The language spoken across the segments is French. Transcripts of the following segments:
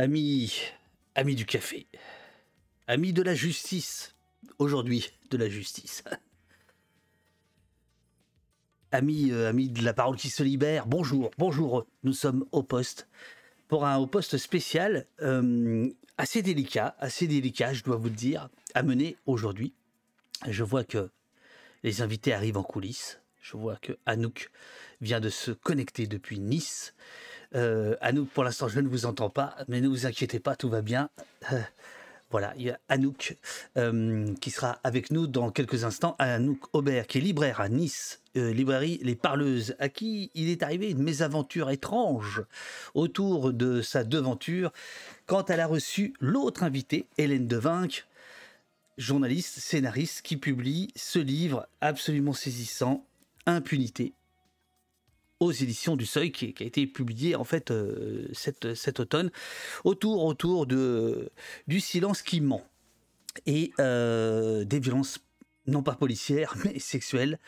Amis, amis du café, amis de la justice, aujourd'hui de la justice. Amis, euh, amis de la parole qui se libère, bonjour, bonjour, nous sommes au poste pour un au poste spécial euh, assez délicat, assez délicat, je dois vous le dire, à mener aujourd'hui. Je vois que les invités arrivent en coulisses. Je vois que Anouk vient de se connecter depuis Nice. Euh, Anouk, pour l'instant, je ne vous entends pas, mais ne vous inquiétez pas, tout va bien. Euh, voilà, il y a Anouk euh, qui sera avec nous dans quelques instants. Anouk Aubert, qui est libraire à Nice, librairie Les Parleuses, à qui il est arrivé une mésaventure étrange autour de sa devanture quand elle a reçu l'autre invité, Hélène Devinck, journaliste, scénariste, qui publie ce livre absolument saisissant, Impunité, aux éditions du Seuil, qui, a été publié en fait euh, cet, automne, autour, autour de, du silence qui ment et euh, des violences non pas policières mais sexuelles.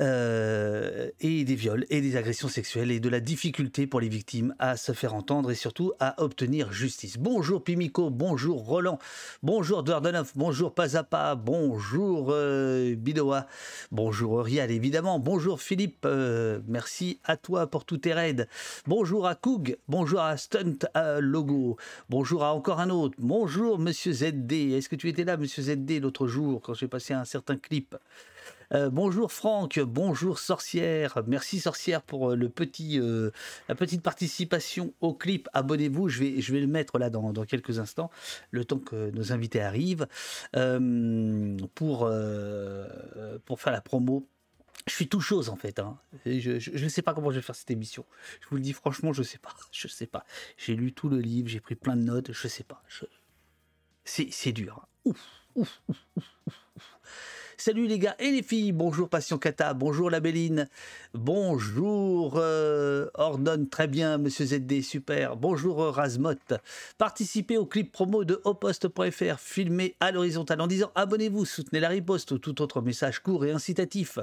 Euh, et des viols et des agressions sexuelles et de la difficulté pour les victimes à se faire entendre et surtout à obtenir justice. Bonjour Pimico, bonjour Roland, bonjour Dordanov, bonjour Pazapa, bonjour euh, Bidoa, bonjour Rial évidemment, bonjour Philippe, euh, merci à toi pour tous tes raids, bonjour à Koug, bonjour à Stunt à Logo, bonjour à encore un autre, bonjour Monsieur ZD, est-ce que tu étais là Monsieur ZD l'autre jour quand j'ai passé un certain clip? Euh, bonjour Franck, bonjour Sorcière, merci Sorcière pour euh, le petit, euh, la petite participation au clip. Abonnez-vous, je vais, je vais le mettre là dans, dans quelques instants, le temps que nos invités arrivent, pour, pour faire la promo. Je suis tout chose en fait. Hein. Je ne sais pas comment je vais faire cette émission. Je vous le dis franchement, je sais pas. Je sais pas. J'ai lu tout le livre, j'ai pris plein de notes, je sais pas. C'est dur. hein. Ouf, ouf, ouf. Salut les gars et les filles, bonjour Passion Kata, bonjour la bonjour euh, Ordon, très bien, Monsieur ZD, super, bonjour euh, Razmot. Participez au clip promo de oposte.fr, filmé à l'horizontale en disant abonnez-vous, soutenez la riposte ou tout autre message court et incitatif.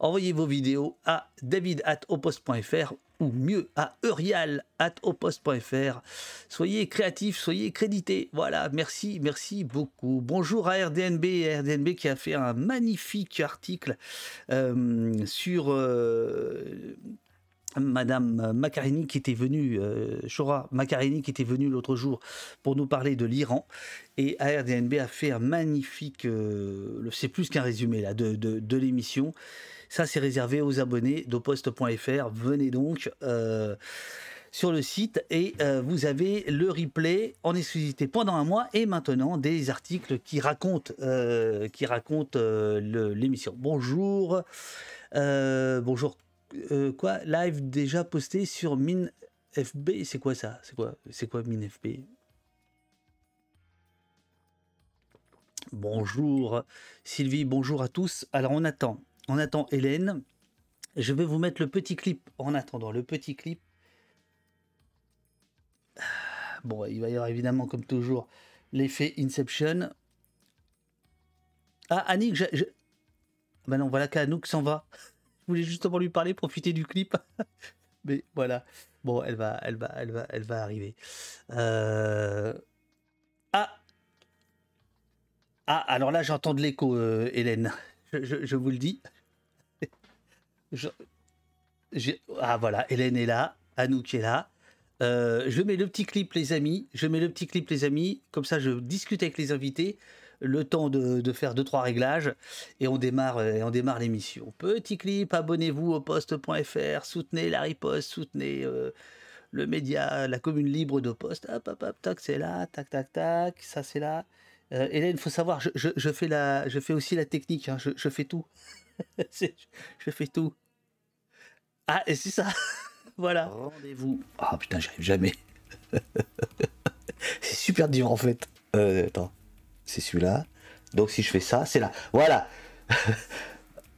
Envoyez vos vidéos à david.oposte.fr ou mieux à eurial.oposte.fr. Soyez créatifs, soyez crédités. Voilà, merci, merci beaucoup. Bonjour à RDNB, RDNB qui a fait un magnifique article euh, sur euh, Madame Macarini qui était venue, euh, Shora Macarini qui était venue l'autre jour pour nous parler de l'Iran. Et ARDNB a fait un magnifique, euh, c'est plus qu'un résumé là, de l'émission. Ça, c'est réservé aux abonnés d'oposte.fr. Venez donc euh, sur le site et euh, vous avez le replay en exclusivité pendant un mois et maintenant des articles qui racontent, euh, l'émission. Bonjour, bonjour. Quoi Live déjà posté sur MinFB C'est quoi ça? C'est quoi C'est quoi MinFB? Bonjour Sylvie, bonjour à tous. Alors on attend, on attend Hélène. Je vais vous mettre le petit clip en attendant le petit clip. Bon, il va y avoir évidemment comme toujours l'effet Inception. Ah Annick, je. Ben non, voilà qu'Anouk s'en va. Je voulais justement lui parler, profiter du clip. Mais voilà. Bon, elle va, elle va, elle va, elle va arriver. Euh... Ah Ah, alors là, j'entends de l'écho, euh, Hélène. Je vous le dis. Je- Ah voilà, Hélène est là, Anouk est là. Euh, je mets le petit clip, les amis. Je mets le petit clip, les amis. Comme ça, je discute avec les invités. Le temps de, faire deux trois réglages et on démarre, euh, et on démarre l'émission. Petit clip, abonnez-vous au poste.fr, soutenez la riposte, soutenez euh, le média, la commune libre de poste. Hop, hop, hop, tac, c'est là, tac, tac, tac, ça c'est là. Hélène, faut savoir, je, fais la, je fais aussi la technique, hein, je fais tout. Je fais tout. Ah, et c'est ça. voilà. Rendez-vous. Ah putain, j'arrive jamais. c'est super dur en fait. Euh, attends, c'est celui-là. Donc si je fais ça, c'est là. Voilà.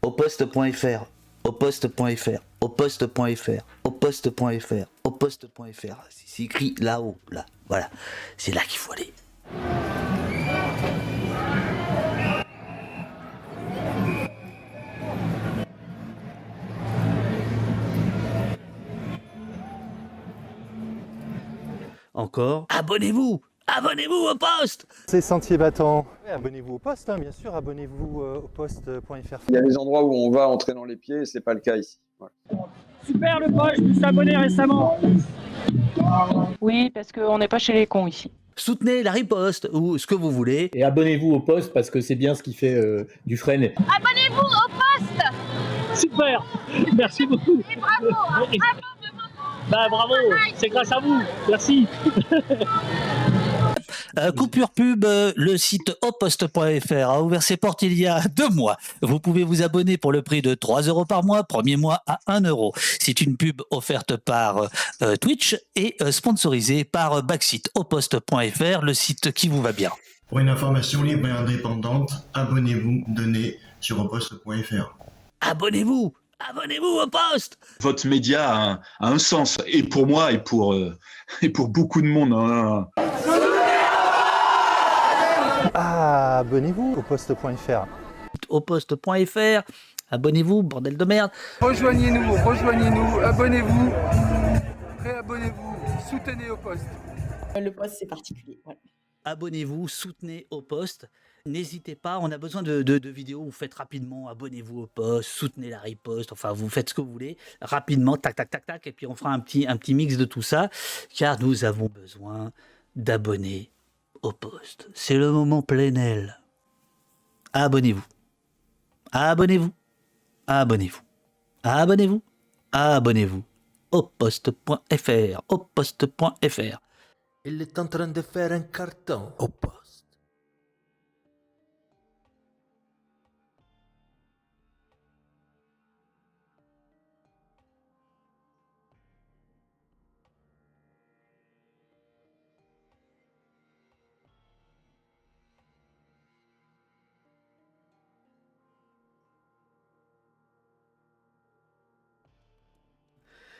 au poste.fr, au poste.fr, au poste.fr, au poste.fr, au poste.fr. C'est écrit là-haut, là. Voilà. C'est là qu'il faut aller. Encore, abonnez-vous Abonnez-vous au poste C'est Sentier Battant. abonnez-vous au poste, hein, bien sûr, abonnez-vous euh, au poste.fr. Il y a des endroits où on va entrer dans les pieds et c'est pas le cas ici. Super le poste, je me suis abonné récemment. Oui, parce qu'on n'est pas chez les cons ici. Soutenez la riposte ou ce que vous voulez. Et abonnez-vous au poste parce que c'est bien ce qui fait euh, du frein. Abonnez-vous au poste Super, merci beaucoup. Et bravo, hein, bravo Bah bravo, c'est grâce à vous, merci. Euh, coupure pub, euh, le site oposte.fr a ouvert ses portes il y a deux mois. Vous pouvez vous abonner pour le prix de 3 euros par mois, premier mois à 1 euro. C'est une pub offerte par euh, Twitch et sponsorisée par Backseat, oposte.fr, le site qui vous va bien. Pour une information libre et indépendante, abonnez-vous, donnez sur oposte.fr. Abonnez-vous Abonnez-vous au poste Votre média a un, sens, et pour moi, et pour, et pour beaucoup de monde. Hein. Ah, abonnez-vous au poste.fr. Au poste.fr, abonnez-vous, bordel de merde. Rejoignez-nous, rejoignez-nous, abonnez-vous, réabonnez-vous, soutenez au poste. Le poste, c'est particulier. Abonnez-vous, soutenez au poste. N'hésitez pas, on a besoin de, vidéos. Vous faites rapidement, abonnez-vous au poste, soutenez la riposte. Enfin, vous faites ce que vous voulez rapidement, tac, tac, tac, tac. Et puis on fera un petit, un petit mix de tout ça, car nous avons besoin d'abonnés au poste. C'est le moment plénel. Abonnez-vous. Abonnez-vous. Abonnez-vous. Abonnez-vous. Abonnez-vous. Au poste.fr. Au poste.fr. Il est en train de faire un carton au poste.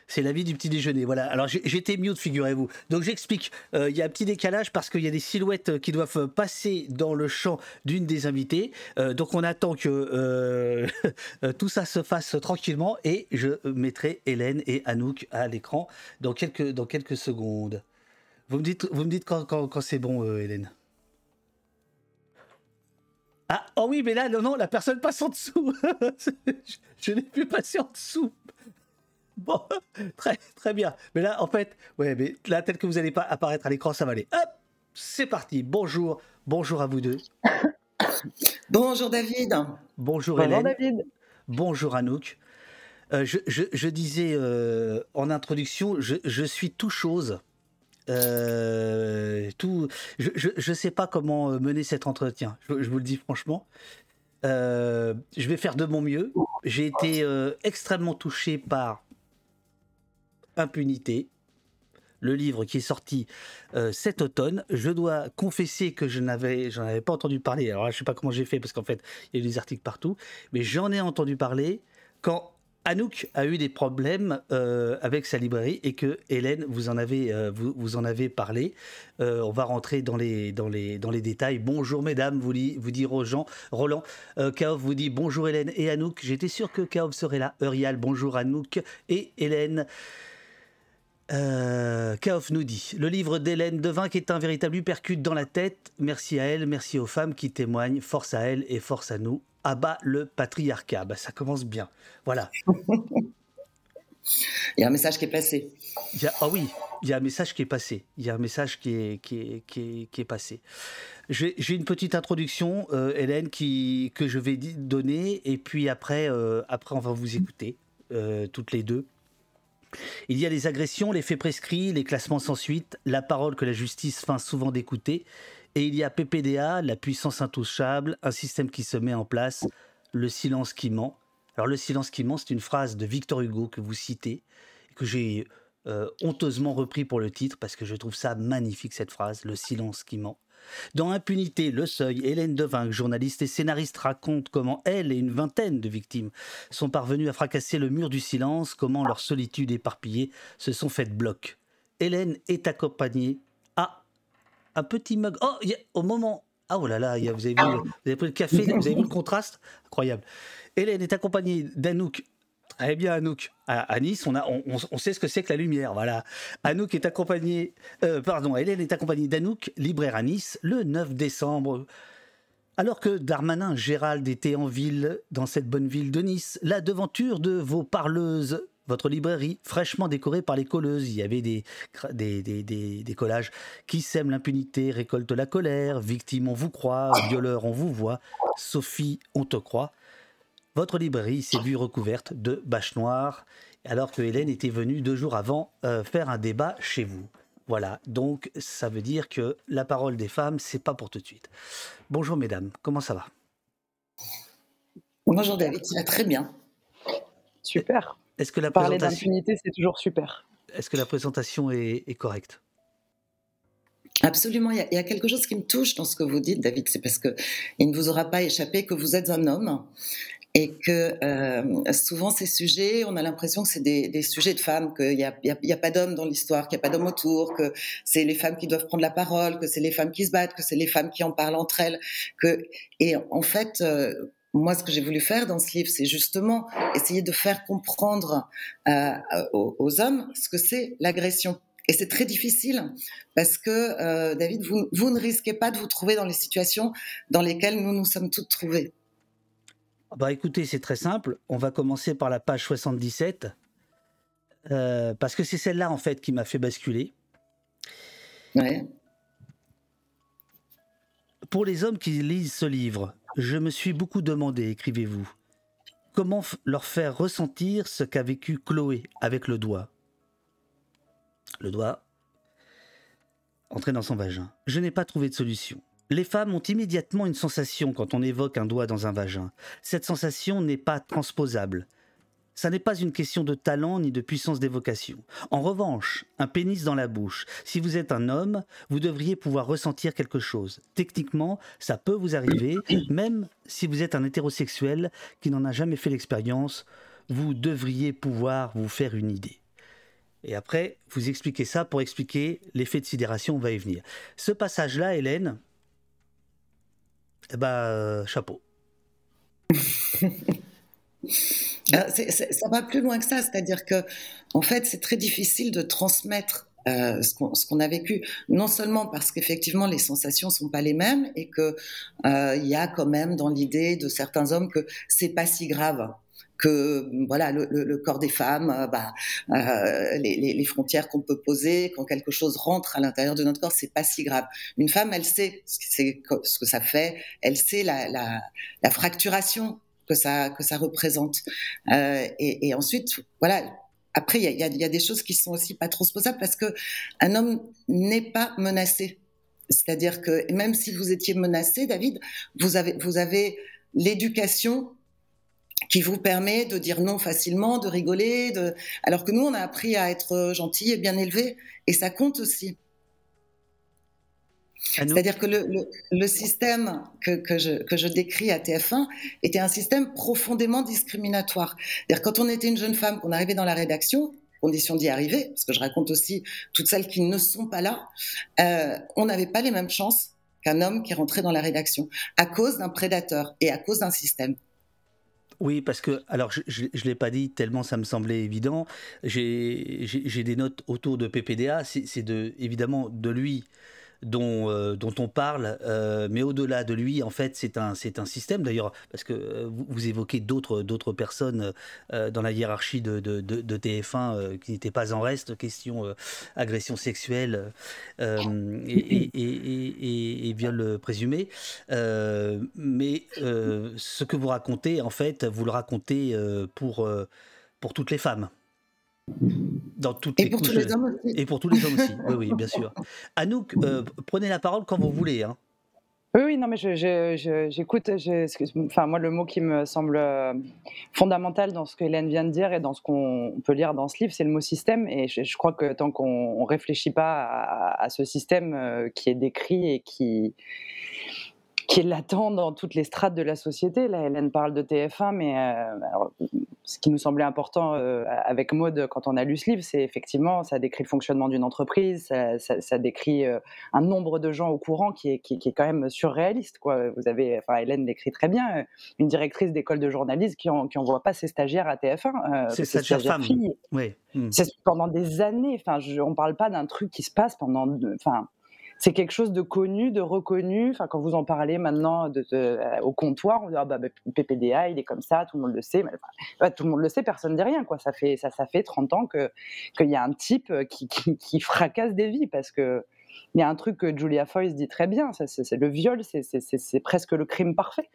C'est la vie du petit déjeuner. Voilà. Alors j'étais mute, figurez-vous. Donc j'explique. Euh, il y a un petit décalage parce qu'il y a des silhouettes euh, qui doivent passer dans le champ d'une des invitées. Euh, donc on attend que tout ça se fasse tranquillement et je mettrai Hélène et Anouk à l'écran dans quelques, dans quelques secondes. Vous me dites, vous me dites quand, quand, c'est bon, Hélène. Ah, oh oui, mais là, non, non, la personne passe en dessous. je, je n'ai plus passer en dessous. Bon, très, très bien. Mais là, en fait, ouais, mais là, tel que vous n'allez pas apparaître à l'écran, ça va aller. Hop, c'est parti. Bonjour, bonjour à vous deux. Bonjour David. Bonjour, Hélène. David. Bonjour Anouk. Euh, je, disais euh, en introduction, je, suis tout chose. Euh, tout, je ne sais pas comment mener cet entretien. Je, vous le dis franchement. je vais faire de mon mieux. J'ai été extrêmement touché par Impunité, le livre qui est sorti euh, cet automne. Je dois confesser que je n'avais, j'en avais pas entendu parler. Alors je sais pas comment j'ai fait parce qu'en fait, il y a eu des articles partout, mais j'en ai entendu parler quand Anouk a eu des problèmes euh, avec sa librairie et que Hélène, vous en avez, euh, vous, en avez parlé. on va rentrer dans les, dans les, dans les détails. Bonjour mesdames, vous, vous dit Roland. Roland. Kaov vous dit bonjour Hélène et Anouk. J'étais sûr que Kaov serait là. Eurial, bonjour Anouk et Hélène. Euh, Kaof nous dit Le livre d'Hélène Devin qui est un véritable uppercut dans la tête. Merci à elle, merci aux femmes qui témoignent. Force à elle et force à nous. Abat le patriarcat. Bah, ça commence bien. Voilà. il y a un message qui est passé. Ah oui, il y a un message qui est passé. Il y a un message qui est, qui est, qui est, passé. J'ai une petite introduction, euh, Hélène, qui, que je vais donner. Et puis après, euh, après on va vous écouter, toutes les deux. Il y a les agressions, les faits prescrits, les classements sans suite, la parole que la justice feint souvent d'écouter, et il y a PPDA, la puissance intouchable, un système qui se met en place, le silence qui ment. Alors le silence qui ment, c'est une phrase de Victor Hugo que vous citez, que j'ai euh, honteusement repris pour le titre parce que je trouve ça magnifique cette phrase, le silence qui ment. Dans Impunité, Le Seuil, Hélène Devinck, journaliste et scénariste, raconte comment elle et une vingtaine de victimes sont parvenues à fracasser le mur du silence, comment leur solitude éparpillée se sont faites bloc. Hélène est accompagnée à un petit mug. Oh, au moment. Ah, oh là là, vous, avez vu, vous avez pris le café, vous avez vu le contraste? Incroyable. Hélène est accompagnée d'Anouk Eh bien, Anouk, à, Nice, on, a, on, on- sait ce que c'est que la lumière. Voilà. Anouk est accompagnée, euh, pardon, Hélène est accompagnée d'Anouk, libraire à Nice, le 9 décembre. Alors que Darmanin Gérald était en ville, dans cette bonne ville de Nice, la devanture de vos parleuses, votre librairie, fraîchement décorée par les colleuses. Il y avait des, des, des, collages qui sèment l'impunité, récoltent la colère, victime on vous croit, violeur on vous voit, Sophie on te croit. Votre librairie s'est vue recouverte de bâches noires, alors que Hélène était venue deux jours avant euh, faire un débat chez vous. Voilà, donc ça veut dire que la parole des femmes, c'est pas pour tout de suite. Bonjour mesdames, comment ça va? Bonjour David, ça va très bien. Super. Est-ce que la Parler présentation, d'impunité, c'est toujours super. est-ce que la présentation est, est correcte? Absolument, il y, a, il y a quelque chose qui me touche dans ce que vous dites, David, c'est parce que il ne vous aura pas échappé que vous êtes un homme et que euh, souvent ces sujets, on a l'impression que c'est des, des sujets de femmes, qu'il n'y a, a- a pas d'hommes dans l'histoire, qu'il n'y a pas d'hommes autour, que c'est les femmes qui doivent prendre la parole, que c'est les femmes qui se battent, que c'est les femmes qui en parlent entre elles. Que... Et en fait, euh, moi, ce que j'ai voulu faire dans ce livre, c'est justement essayer de faire comprendre euh, aux, aux hommes ce que c'est l'agression. Et c'est très difficile parce que, euh, David, vous, vous ne risquez pas de vous trouver dans les situations dans lesquelles nous nous sommes toutes trouvées. Bah écoutez, c'est très simple. On va commencer par la page 77. euh, parce que c'est celle-là en fait qui m'a fait basculer. Ouais. Pour les hommes qui lisent ce livre, je me suis beaucoup demandé, écrivez-vous, comment leur faire ressentir ce qu'a vécu Chloé avec le doigt. Le doigt entré dans son vagin. Je n'ai pas trouvé de solution. Les femmes ont immédiatement une sensation quand on évoque un doigt dans un vagin. Cette sensation n'est pas transposable. Ça n'est pas une question de talent ni de puissance d'évocation. En revanche, un pénis dans la bouche, si vous êtes un homme, vous devriez pouvoir ressentir quelque chose. Techniquement, ça peut vous arriver, même si vous êtes un hétérosexuel qui n'en a jamais fait l'expérience, vous devriez pouvoir vous faire une idée. Et après, vous expliquez ça pour expliquer l'effet de sidération, on va y venir. Ce passage-là, Hélène, eh euh, chapeau. C'est- ça va plus loin que ça, c'est-à-dire que, en fait, c'est très difficile de transmettre euh, ce qu'on ce qu'on a vécu, non seulement parce qu'effectivement les sensations sont pas les mêmes et que euh, il y a quand même dans l'idée de certains hommes que c'est pas si grave que voilà le, le- le corps des femmes, euh, bah, euh, les, les- les frontières qu'on peut poser quand quelque chose rentre à l'intérieur de notre corps, c'est pas si grave. Une femme, elle sait ce que, ça fait, elle sait la, la, la fracturation que ça que ça représente. Euh, et, et ensuite, voilà. Après, il y y y a des choses qui sont aussi pas transposables parce que un homme n'est pas menacé. C'est-à-dire que même si vous étiez menacé, David, vous avez vous avez l'éducation qui vous permet de dire non facilement, de rigoler, de... alors que nous, on a appris à être gentil et bien élevé, et ça compte aussi. C'est-à-dire que le, le, le système que, que, je, que je décris à TF1 était un système profondément discriminatoire. C'est-à-dire quand on était une jeune femme, qu'on arrivait dans la rédaction, condition d'y arriver, parce que je raconte aussi toutes celles qui ne sont pas là, euh, on n'avait pas les mêmes chances qu'un homme qui rentrait dans la rédaction, à cause d'un prédateur et à cause d'un système. Oui, parce que, alors je ne l'ai pas dit tellement ça me semblait évident, j'ai des notes autour de PPDA, c'est c'est de, évidemment de lui dont, euh, dont on parle, euh, mais au-delà de lui, en fait, c'est un, c'est un système d'ailleurs, parce que euh, vous, évoquez d'autres d'autres personnes dans la hiérarchie de, de, de- de TF1 euh, qui n'étaient pas en reste, question agression sexuelle et, et, et, et- viol présumé. Mais ce que vous racontez, en fait, vous le racontez pour, pour toutes les femmes. Dans toutes Et les pour tous les hommes aussi. Et pour tous les hommes aussi, oui, oui, bien sûr. Anouk, euh, prenez la parole quand vous voulez. Hein. Oui, oui, non, mais je- je- je- j'écoute. Enfin, moi, le mot qui me semble euh, fondamental dans ce que Hélène vient de dire et dans ce qu'on peut lire dans ce livre, c'est le mot système. Et je, je crois que tant qu'on ne réfléchit pas à, à ce système euh, qui est décrit et qui, qui latent dans toutes les strates de la société, là, Hélène parle de TF1, mais euh, alors, ce qui nous semblait important euh, avec Maud quand on a lu ce livre, c'est effectivement, ça décrit le fonctionnement d'une entreprise, ça, ça- ça décrit euh, un nombre de gens au courant qui est, qui, qui est quand même surréaliste. Quoi. Vous avez, enfin, Hélène l'écrit très bien, une directrice d'école de journalisme qui n'envoie pas ses stagiaires à TF1. euh, C'est ses stagiaire stagiaires femme. filles. Ouais. Hmm. C'est pendant des années. Enfin, je, on parle pas d'un truc qui se passe pendant. Enfin, c'est quelque chose de connu, de reconnu. Enfin, quand vous en parlez maintenant euh, au comptoir, on dit ah bah, bah, PPDA, il est comme ça, tout le monde le sait. Mais, tout le monde le sait, personne ne dit rien. Quoi. Ça fait ça, ça fait 30 ans qu'il y a un type euh, qui, qui, fracasse des vies parce que. Il y a un truc que Julia Foyce dit très bien, c'est le viol, c'est presque le crime parfait.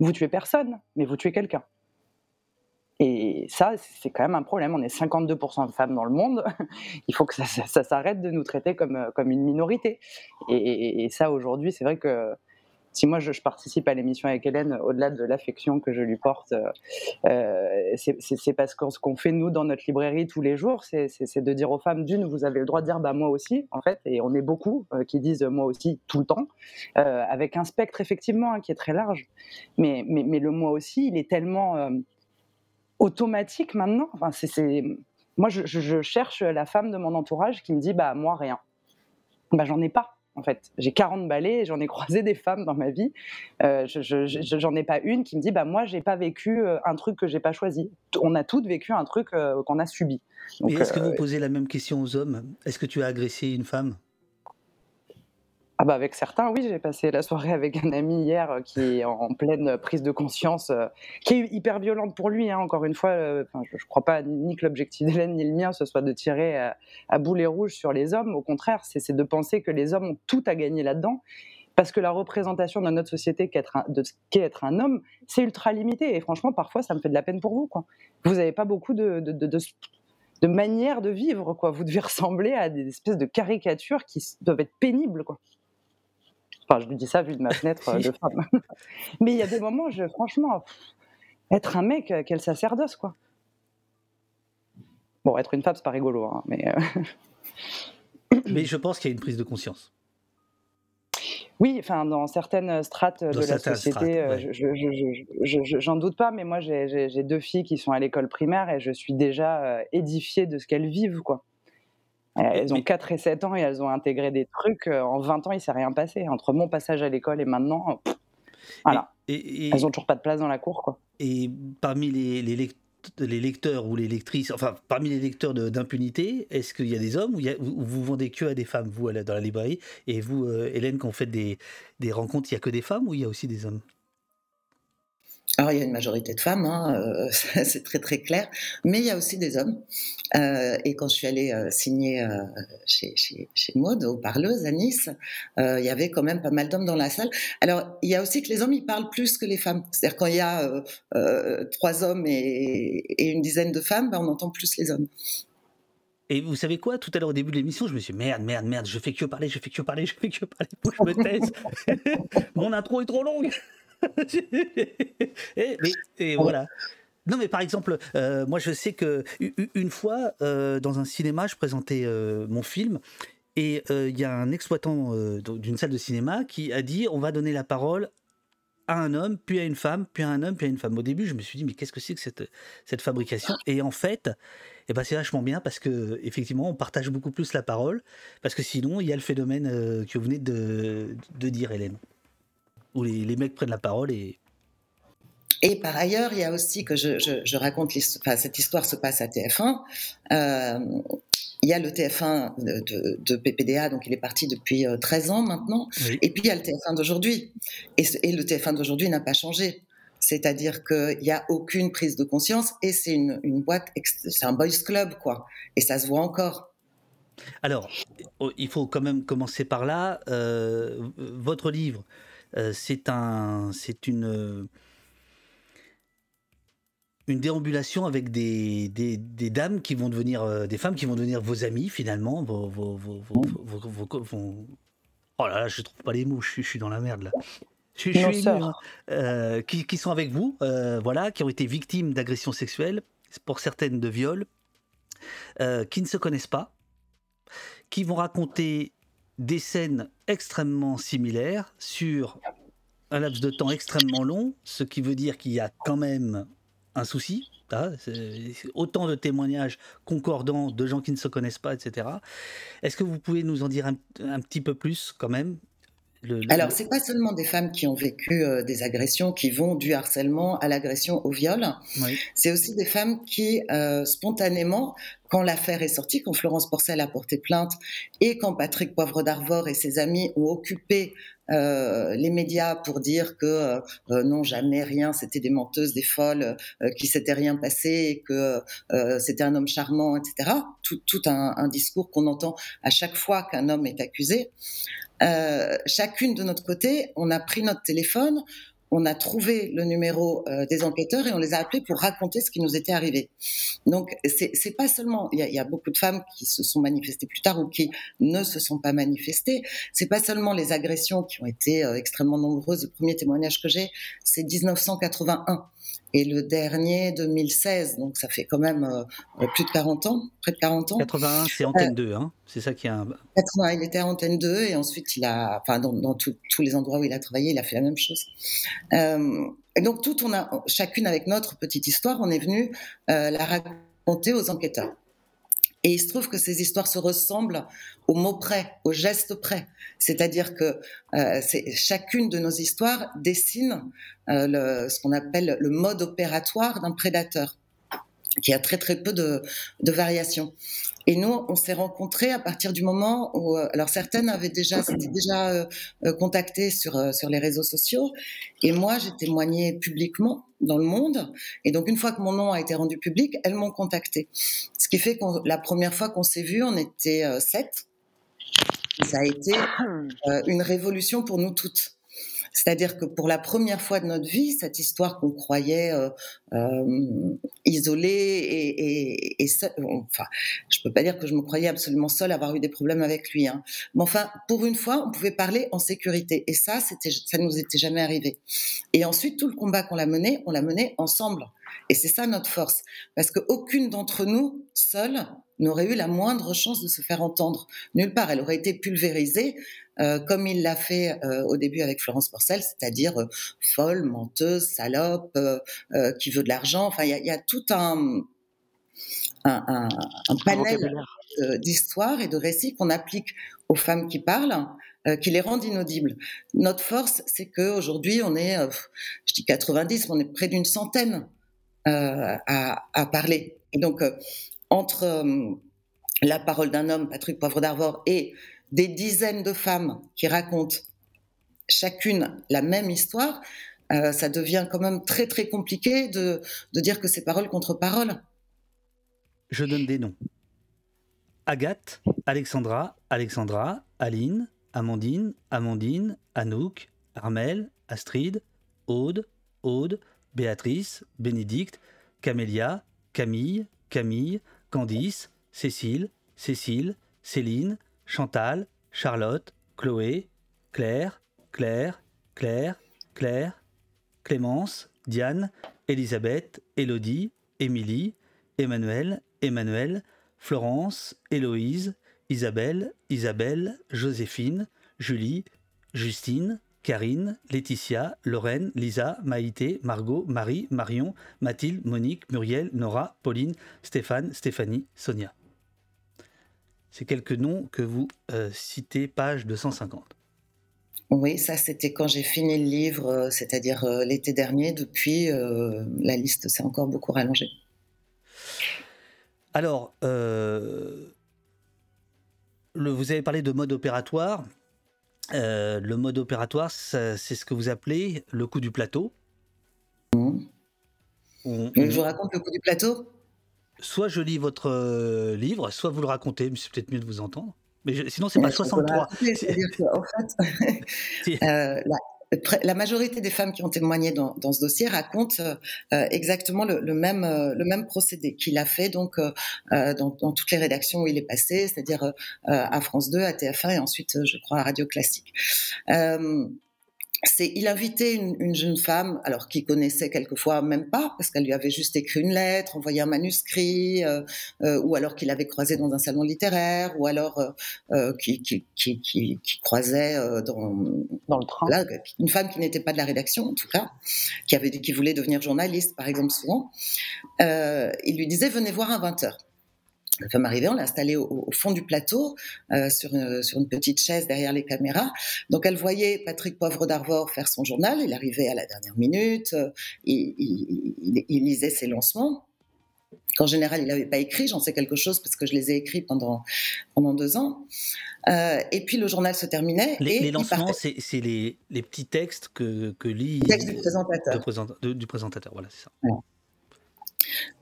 Vous tuez personne, mais vous tuez quelqu'un. Et ça, c'est quand même un problème. On est 52% de femmes dans le monde. Il faut que ça, s'arrête de nous traiter comme, euh, une minorité. Et, ça, aujourd'hui, c'est vrai que si moi je, participe à l'émission avec Hélène, au-delà de l'affection que je lui porte, euh, euh, c'est parce que ce qu'on fait nous dans notre librairie tous les jours, c'est de dire aux femmes d'une, vous avez le droit de dire bah moi aussi, en fait, et on est beaucoup qui disent moi aussi tout le temps, avec un spectre effectivement hein, qui est très large. Mais, le moi aussi, il est tellement automatique maintenant. Enfin, c'est, Moi, je, cherche la femme de mon entourage qui me dit bah moi rien. Bah j'en ai pas. En fait, j'ai 40 balais et j'en ai croisé des femmes dans ma vie. Euh, je, je- je- j'en ai pas une qui me dit bah moi j'ai pas vécu euh, un truc que j'ai pas choisi. On a toutes vécu un truc euh, qu'on a subi. Est-ce que vous posez la même question aux hommes? Est-ce que tu as agressé une femme? Ah bah avec certains, oui, j'ai passé la soirée avec un ami hier euh, qui est en pleine prise de conscience, euh, qui est hyper violente pour lui. hein, encore une fois, euh, je ne crois pas ni que l'objectif d'Hélène ni le mien ce soit de tirer à, à boulet rouge sur les hommes. Au contraire, c'est de penser que les hommes ont tout à gagner là-dedans. Parce que la représentation de notre société de ce qu'est être un homme, c'est ultra limité. Et franchement, parfois, ça me fait de la peine pour vous. Vous n'avez pas beaucoup de, de, de, de, de vivre. Vous devez ressembler à des espèces de caricatures qui doivent être pénibles. Enfin, je lui dis ça vu de ma fenêtre euh, de femme. Mais il y a des moments, je, franchement, pff, être un mec, euh, quel sacerdoce, quoi. Bon, être une femme, c'est pas rigolo, hein, mais. euh, Mais je pense qu'il y a une prise de conscience. Oui, enfin, dans certaines strates de la société, strates, ouais. je- je- je- je- je- j'en doute pas, mais moi, j'ai- deux filles qui sont à l'école primaire et je suis déjà édifiée de ce qu'elles vivent, quoi. Elles ont 4 et 7 ans et elles ont intégré des trucs. euh, En 20 ans, il s'est rien passé. Entre mon passage à l'école et maintenant, pff, voilà. Et, Elles ont toujours pas de place dans la cour, quoi. Et parmi les, les, lect- les lecteurs ou les lectrices, enfin parmi les lecteurs d'impunité, est-ce qu'il y a des hommes ou, il y a- ou vous vendez que à des femmes, vous, dans la librairie? Et vous, euh, Hélène, quand vous faites des, des rencontres, il y a que des femmes ou il y a aussi des hommes? Alors, il y a une majorité de femmes, hein, euh, c'est très très clair, mais il y a aussi des hommes. Euh, et quand je suis allée euh, signer chez, chez, chez Maud, aux parleuses, à Nice, il y avait quand même pas mal d'hommes dans la salle. Alors, il y a aussi que les hommes, ils parlent plus que les femmes. C'est-à-dire, quand il y a trois hommes et, et une dizaine de femmes, ben, on entend plus les hommes. Et vous savez quoi? Tout à l'heure au début de l'émission, je me suis dit, merde, merde, merde, je fais que parler, je fais que parler, je fais que parler, faut que je me taise. Mon intro est trop longue. et, voilà. Non, mais par exemple, euh, moi je sais que une fois euh, dans un cinéma, je présentais euh, mon film et il y a un exploitant d'une salle de cinéma qui a dit on va donner la parole à un homme, puis à une femme, puis à un homme, puis à une femme. Au début, je me suis dit mais qu'est-ce que c'est que cette, cette fabrication? Et en fait, eh ben, c'est vachement bien parce que effectivement, on partage beaucoup plus la parole parce que sinon, il y a le phénomène que vous venez de, de dire, Hélène, où les, les mecs prennent la parole et Et par ailleurs, il y a aussi que je, je, je raconte enfin, cette histoire se passe à TF1. Euh, il y a le TF1 de, de, de PPDA, donc il est parti depuis euh, 13 ans maintenant. Et puis il y a le TF1 d'aujourd'hui. Et, le TF1 d'aujourd'hui n'a pas changé. C'est-à-dire qu'il n'y a aucune prise de conscience et c'est une, une boîte, c'est un boys club, quoi. Et ça se voit encore. Alors, il faut quand même commencer par là. Euh, votre livre, euh, c'est un, c'est une, euh, une déambulation avec des, des, des dames qui vont devenir, euh, des femmes qui vont devenir vos amies finalement, vos, vos, vos, vos- Oh là là, je trouve pas les mots, je, suis- je suis dans la merde là. Je, je Nos suis ému, sœurs. Euh, qui, qui sont avec vous, euh, voilà, qui ont été victimes d'agressions sexuelles, pour certaines de viols, euh, qui ne se connaissent pas, qui vont raconter des scènes extrêmement similaires sur un laps de temps extrêmement long, ce qui veut dire qu'il y a quand même un souci. Hein, autant de témoignages concordants de gens qui ne se connaissent pas, etc. Est-ce que vous pouvez nous en dire un petit peu plus quand même Le- le- Alors, c'est pas seulement des femmes qui ont vécu euh, des agressions, qui vont du harcèlement à l'agression au viol. Oui. C'est aussi des femmes qui, euh, spontanément, quand l'affaire est sortie, quand Florence Porcel a porté plainte et quand Patrick Poivre d'Arvor et ses amis ont occupé euh, les médias pour dire que euh, euh, non, jamais rien, c'était des menteuses, des folles, euh, qu'il s'était rien passé que c'était un homme charmant, etc. Tout, tout un, discours qu'on entend à chaque fois qu'un homme est accusé. Chacune de notre côté, on a pris notre téléphone, on a trouvé le numéro euh, des enquêteurs et on les a appelés pour raconter ce qui nous était arrivé. Donc c'est pas seulement, il y, a, il y a beaucoup de femmes qui se sont manifestées plus tard ou qui ne se sont pas manifestées. C'est pas seulement les agressions qui ont été euh, extrêmement nombreuses. Le premier témoignage que j'ai, c'est 1981 et le dernier 2016. Donc ça fait quand même euh, plus de 40 ans, près de 40 ans. 81, c'est Antenne 2, hein c'est ça qui est un. 80, il était à Antenne 2 et ensuite il a, enfin dans, dans tout- tous les endroits où il a travaillé, il a fait la même chose. Euh, et donc tout, on a, chacune avec notre petite histoire, on est venu euh, la raconter aux enquêteurs. Et il se trouve que ces histoires se ressemblent au mot près, au geste près. C'est-à-dire que euh, chacune de nos histoires dessine euh, ce qu'on appelle le mode opératoire d'un prédateur, qui a très très peu de, variations. Et nous, on s'est rencontrés à partir du moment où, euh, alors certaines avaient déjà, s'étaient déjà contactées sur sur les réseaux sociaux, et moi j'ai témoigné publiquement dans le monde. Et donc une fois que mon nom a été rendu public, elles m'ont contacté. Ce qui fait que la première fois qu'on s'est vu, on était euh, sept. Ça a été euh, une révolution pour nous toutes. C'est-à-dire que pour la première fois de notre vie, cette histoire qu'on croyait euh, euh, isolée et, et, et seule- enfin, je peux pas dire que je me croyais absolument seule à avoir eu des problèmes avec lui, hein. mais enfin, pour une fois, on pouvait parler en sécurité, et ça, c'était, ça nous était jamais arrivé. Et ensuite, tout le combat qu'on l'a mené, on l'a mené ensemble, et c'est ça notre force, parce qu'aucune d'entre nous seule n'aurait eu la moindre chance de se faire entendre nulle part. Elle aurait été pulvérisée euh, comme il l'a fait euh, au début avec Florence Porcel, c'est-à-dire euh, folle, menteuse, salope, qui veut de l'argent. Enfin, il y a, il y a tout un, un, un- un panel d'histoires et de récits qu'on applique aux femmes qui parlent, qui les rendent inaudibles. Notre force, c'est qu'aujourd'hui, on est, je dis 90, on est près d'une centaine à, à parler. Et donc, entre la parole d'un homme, Patrick Poivre d'Arvor, et des dizaines de femmes qui racontent chacune la même histoire, euh, ça devient quand même très très compliqué de, dire que c'est parole contre parole. Je donne des noms. Agathe, Alexandra, Alexandra, Aline, Amandine, Amandine, Anouk, Armel, Astrid, Aude, Aude, Béatrice, Bénédicte, Camélia, Camille, Camille, Candice, Cécile, Cécile, Céline, Chantal, Charlotte, Chloé, Claire, Claire, Claire, Claire, Clémence, Diane, Elisabeth, Élodie, Émilie, Emmanuel, Emmanuel, Florence, Héloïse, Isabelle, Isabelle, Joséphine, Julie, Justine, Karine, Laetitia, Lorraine, Lisa, Maïté, Margot, Marie, Marion, Mathilde, Monique, Muriel, Nora, Pauline, Stéphane, Stéphanie, Sonia. C'est quelques noms que vous euh, citez, page 250. Oui, ça c'était quand j'ai fini le livre, euh, c'est-à-dire euh, l'été dernier. Depuis, euh, la liste s'est encore beaucoup rallongée. Alors, le- vous avez parlé de mode opératoire. Le mode opératoire, c'est ce que vous appelez le coup du plateau. On- que je vous raconte le coup du plateau? Soit je lis votre euh, livre, soit vous le racontez, mais c'est peut-être mieux de vous entendre. Mais je- sinon, c'est pas Ouais, je peux la 63. raconter, C'est-à-dire qu'en fait, euh, la, majorité des femmes qui ont témoigné dans, dans ce dossier racontent euh, exactement le, le même, euh, le même procédé qu'il a fait donc dans, dans toutes les rédactions où il est passé, c'est-à-dire à France 2, à TF1 et ensuite, je crois, à Radio Classique. Euh, c'est il invitait une, une, jeune femme, alors qu'il connaissait quelquefois même pas, parce qu'elle lui avait juste écrit une lettre, envoyé un manuscrit, euh, euh, ou alors qu'il avait croisé dans un salon littéraire, ou alors euh, euh qui, qui, qui, qui, croisait euh, dans, dans le train. Là, une femme qui n'était pas de la rédaction, en tout cas, qui avait qui voulait devenir journaliste, par exemple, souvent. il lui disait venez voir à 20 heures. La femme arrivée, on l'a installée au, fond du plateau, euh, sur, une, sur, une, petite chaise derrière les caméras. Donc elle voyait Patrick Poivre d'Arvor faire son journal. Il arrivait à la dernière minute, euh, il, il, il, lisait ses lancements. Qu'en général, il n'avait pas écrit, j'en sais quelque chose parce que je les ai écrits pendant, pendant deux ans. Euh, et puis le journal se terminait. Les, et les lancements, c'est les, les, petits textes que, que lit. Texte du présentateur. De présent, de, du présentateur, voilà, c'est ça.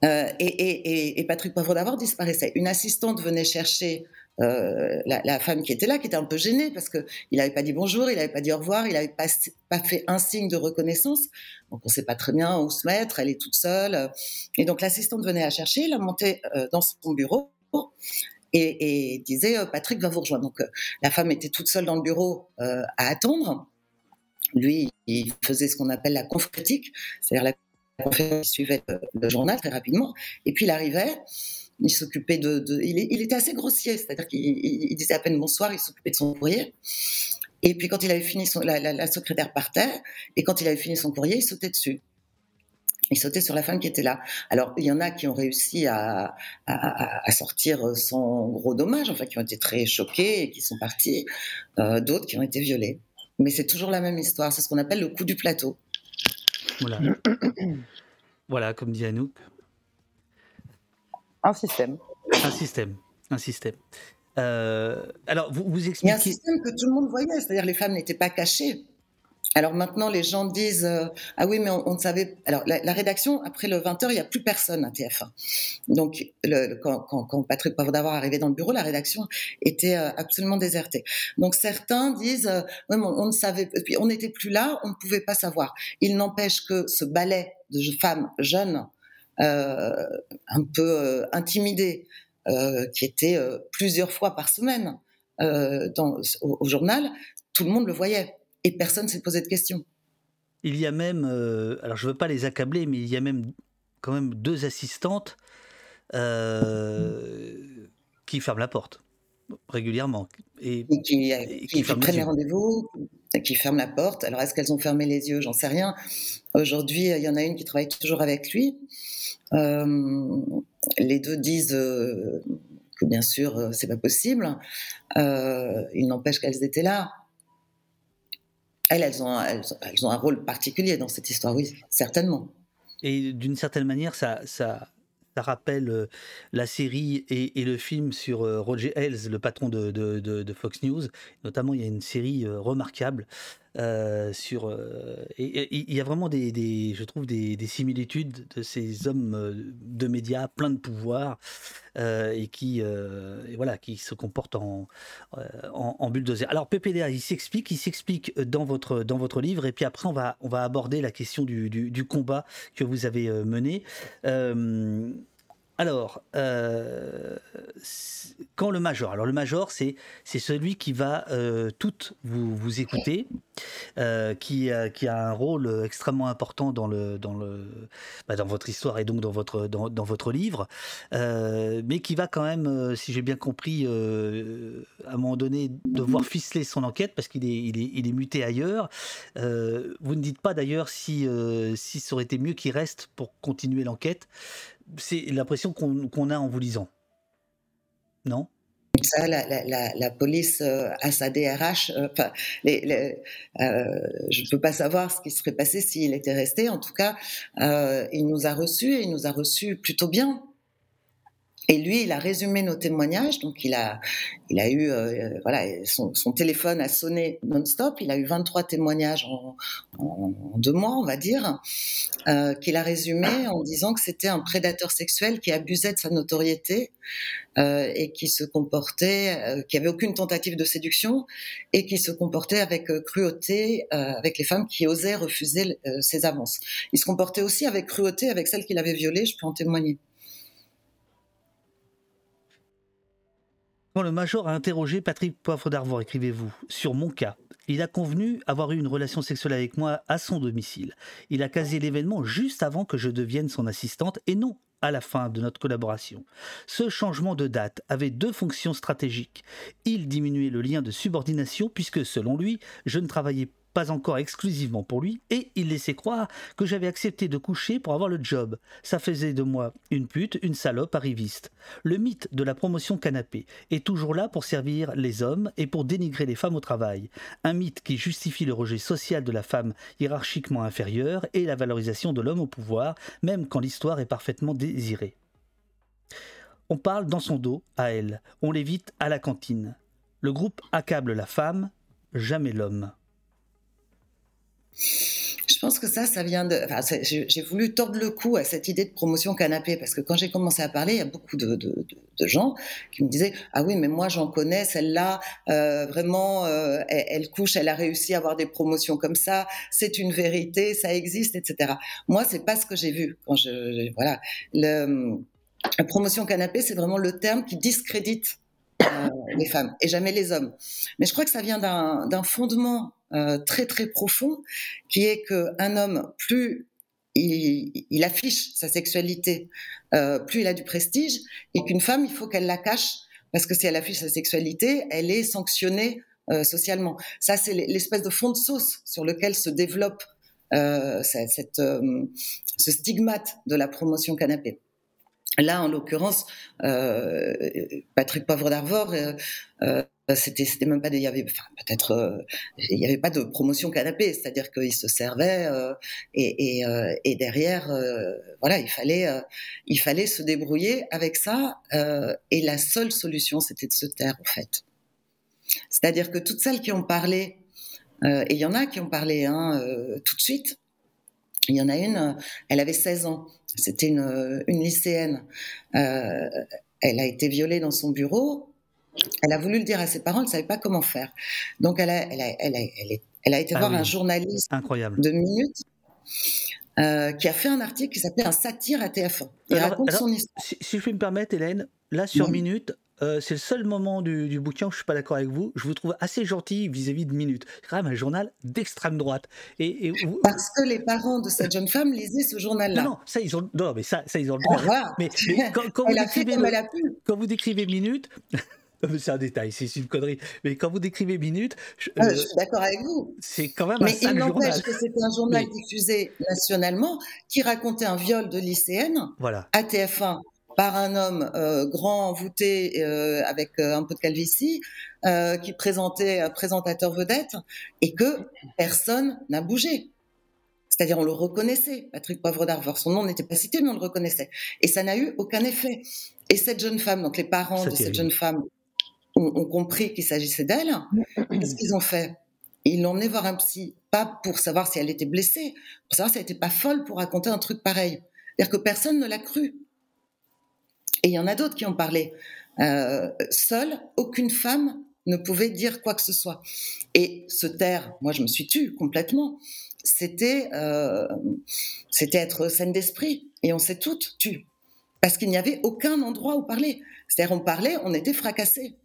Euh, et, et, et, Patrick Poivre d'Arvor disparaissait. Une assistante venait chercher euh, la, femme qui était là, qui était un peu gênée parce qu'il n'avait pas dit bonjour, il n'avait pas dit au revoir, il n'avait pas, fait un signe de reconnaissance. Donc on ne sait pas très bien où se mettre, elle est toute seule. Et donc l'assistante venait la chercher, la montait euh, dans son bureau. Et, et disait Patrick va vous rejoindre. Donc la femme était toute seule dans le bureau à attendre. Lui, il faisait ce qu'on appelle la confrétique, c'est-à-dire la il suivait le, journal très rapidement. Et puis il arrivait, il s'occupait de, il, était assez grossier, c'est-à-dire qu'il disait à peine bonsoir, il s'occupait de son courrier. Et puis quand il avait fini, son, la, secrétaire partait, et quand il avait fini son courrier, il sautait dessus. Il sautait sur la femme qui était là. Alors, il y en a qui ont réussi à, à, sortir sans gros dommages, enfin, qui ont été très choqués et qui sont partis. Euh, D'autres qui ont été violés. Mais c'est toujours la même histoire. C'est ce qu'on appelle le coup du plateau. Voilà. voilà, comme dit Anouk. Un système. Un système. Un système. Euh, alors, vous, vous expliquez. Il y a un système que tout le monde voyait, c'est-à-dire les femmes n'étaient pas cachées. Alors maintenant, les gens disent euh, ah oui, mais on, on savait. Alors la, rédaction après le 20 h il n'y a plus personne à TF1. Donc quand, Patrick Poivre d'avoir arrivé dans le bureau, la rédaction était euh, absolument désertée. Donc certains disent euh, oui, mais on, ne savait, on n'était plus là, on ne pouvait pas savoir. Il n'empêche que ce ballet de femmes jeunes, euh, un peu intimidées, qui était plusieurs fois par semaine dans, au journal, tout le monde le voyait et personne ne s'est posé de questions. Il y a même, euh, alors je ne veux pas les accabler, mais il y a même quand même deux assistantes euh, qui ferment la porte régulièrement. Et, et qui, et qui, qui prennent les rendez-vous, qui ferment la porte. Alors est-ce qu'elles ont fermé les yeux? J'en sais rien. Aujourd'hui, il y en a une qui travaille toujours avec lui. Euh, les deux disent euh, que bien sûr, euh, c'est pas possible. Euh, il n'empêche qu'elles étaient là elles, elles ont, elles, elles, ont un rôle particulier dans cette histoire, oui, certainement. Et d'une certaine manière, ça, ça, rappelle euh, la série et, le film sur euh, Roger Ailes, le patron de, de, Fox News. Notamment, il y a une série euh, remarquable euh, sur. Euh, il y a vraiment des, je trouve, des, des, similitudes de ces hommes euh, de médias pleins de pouvoir et qui, voilà, qui se comportent en, en, bulldozer. Alors, PPDA, il s'explique, il s'explique dans votre, dans votre livre, et puis après, on va, on va aborder la question du, du combat que vous avez mené. Alors, euh, quand le major, alors le major, c'est celui qui va euh, tout vous, vous écouter, euh, qui, a, qui a un rôle extrêmement important dans le dans le bah dans votre histoire et donc dans votre dans, dans votre livre, euh, mais qui va quand même, euh, si j'ai bien compris, euh, à un moment donné devoir ficeler son enquête parce qu'il est il est il est muté ailleurs. vous ne dites pas d'ailleurs si si ça aurait été mieux qu'il reste pour continuer l'enquête c'est l'impression qu'on qu a en vous lisant. Non? Ça, la, police euh, a sa DRH. Euh, euh, je ne peux pas savoir ce qui serait passé s'il était resté. En tout cas, euh, il nous a reçus et il nous a reçus plutôt bien. Et lui, il a résumé nos témoignages. Donc, il a, il a eu, euh, voilà, son, téléphone a sonné non-stop. Il a eu 23 témoignages en, deux mois, on va dire, euh, qu'il a résumé en disant que c'était un prédateur sexuel qui abusait de sa notoriété euh, et qui se comportait, euh, qui avait aucune tentative de séduction et qui se comportait avec euh, cruauté avec les femmes qui osaient refuser ses avances. Il se comportait aussi avec cruauté avec celles qu'il avait violées. Je peux en témoigner. Le major a interrogé Patrick Poivre d'Arvor, écrivez-vous, sur mon cas, Il a convenu avoir eu une relation sexuelle avec moi à son domicile. Il a casé l'événement juste avant que je devienne son assistante et non à la fin de notre collaboration. Ce changement de date avait deux fonctions stratégiques. Il diminuait le lien de subordination puisque, selon lui, je ne travaillais pas encore exclusivement pour lui, et il laissait croire que j'avais accepté de coucher pour avoir le job. Ça faisait de moi une pute, une salope arriviste. Le mythe de la promotion canapé est toujours là pour servir les hommes et pour dénigrer les femmes au travail. Un mythe qui justifie le rejet social de la femme hiérarchiquement inférieure et la valorisation de l'homme au pouvoir, même quand l'histoire est parfaitement désirée. On parle dans son dos à elle, on l'évite à la cantine. Le groupe accable la femme, jamais l'homme. Je pense que ça, ça vient de. J'ai voulu tordre le cou à cette idée de promotion canapé parce que quand j'ai commencé à parler, il y a beaucoup de, gens qui me disaient Ah oui, mais moi j'en connais, celle-là, euh, vraiment, euh, elle, couche, elle a réussi à avoir des promotions comme ça, c'est une vérité, ça existe, etc. Moi, c'est pas ce que j'ai vu. Voilà. La promotion canapé, c'est vraiment le terme qui discrédite euh, les femmes et jamais les hommes. Mais je crois que ça vient d'un fondement euh, très très profond, qui est qu'un homme, plus il, affiche sa sexualité, euh, plus il a du prestige, et qu'une femme, il faut qu'elle la cache, parce que si elle affiche sa sexualité, elle est sanctionnée euh, socialement. Ça, c'est l'espèce de fond de sauce sur lequel se développe cette, ce stigmate de la promotion canapé. Là, en l'occurrence, euh, Patrick Poivre d'Arvor, euh, euh, c'était, même pas, il y avait, enfin, peut-être, il n'y avait pas de promotion canapé, c'est-à-dire qu'il se servait et, derrière, voilà, il fallait, il fallait se débrouiller avec ça. et la seule solution, c'était de se taire, en fait. C'est-à-dire que toutes celles qui ont parlé, et il y en a qui ont parlé hein, tout de suite. Il y en a une, elle avait 16 ans. C'était une, une, lycéenne. Euh, elle a été violée dans son bureau. Elle a voulu le dire à ses parents, elle ne savait pas comment faire. Donc, elle a, elle a, elle a, elle a été ah voir oui. un journaliste Incroyable. de minutes euh, qui a fait un article qui s'appelait Un satire à TF1. Il alors, raconte alors, son histoire. Si, si, je puis me permettre, Hélène, là, sur Oui. Minute, euh, c'est le seul moment du, du, bouquin où je suis pas d'accord avec vous. Je vous trouve assez gentil vis-à-vis -vis de Minute. C'est quand même un journal d'extrême droite. Et, et vous... Parce que les parents de cette jeune femme lisaient ce journal-là. Non, non, ça ils ont, non, mais ça, ça ils ont le droit. Voilà. Mais, mais quand, quand, vous décrivez quand vous décrivez Minute, c'est un détail, c'est une connerie. Mais quand vous décrivez Minute, je- Ah, euh, je suis d'accord avec vous. c'est quand même un Mais il n'empêche que c'était un journal Mais- diffusé nationalement qui racontait un viol de lycéenne Voilà. à TF1 par un homme euh, grand, voûté, euh, avec euh, un peu de calvitie, qui présentait un présentateur vedette, et que personne n'a bougé. C'est-à-dire, on le reconnaissait, Patrick Poivre d'Arvor. Son nom n'était pas cité, mais on le reconnaissait. Et ça n'a eu aucun effet. Et cette jeune femme, donc les parents de cette jeune femme ont, ont compris qu'il s'agissait d'elle. Qu'est-ce qu'ils ont fait? Ils l'ont emmenée voir un psy, pas pour savoir si elle était blessée, pour savoir si elle n'était pas folle pour raconter un truc pareil. C'est-à-dire que personne ne l'a cru. Et il y en a d'autres qui ont parlé. Euh, seule, aucune femme ne pouvait dire quoi que ce soit. Et se taire, moi je me suis tue complètement. C'était, euh, c'était être saine d'esprit. Et on s'est toutes tues. Parce qu'il n'y avait aucun endroit où parler. C'est-à-dire, on parlait, on était fracassés.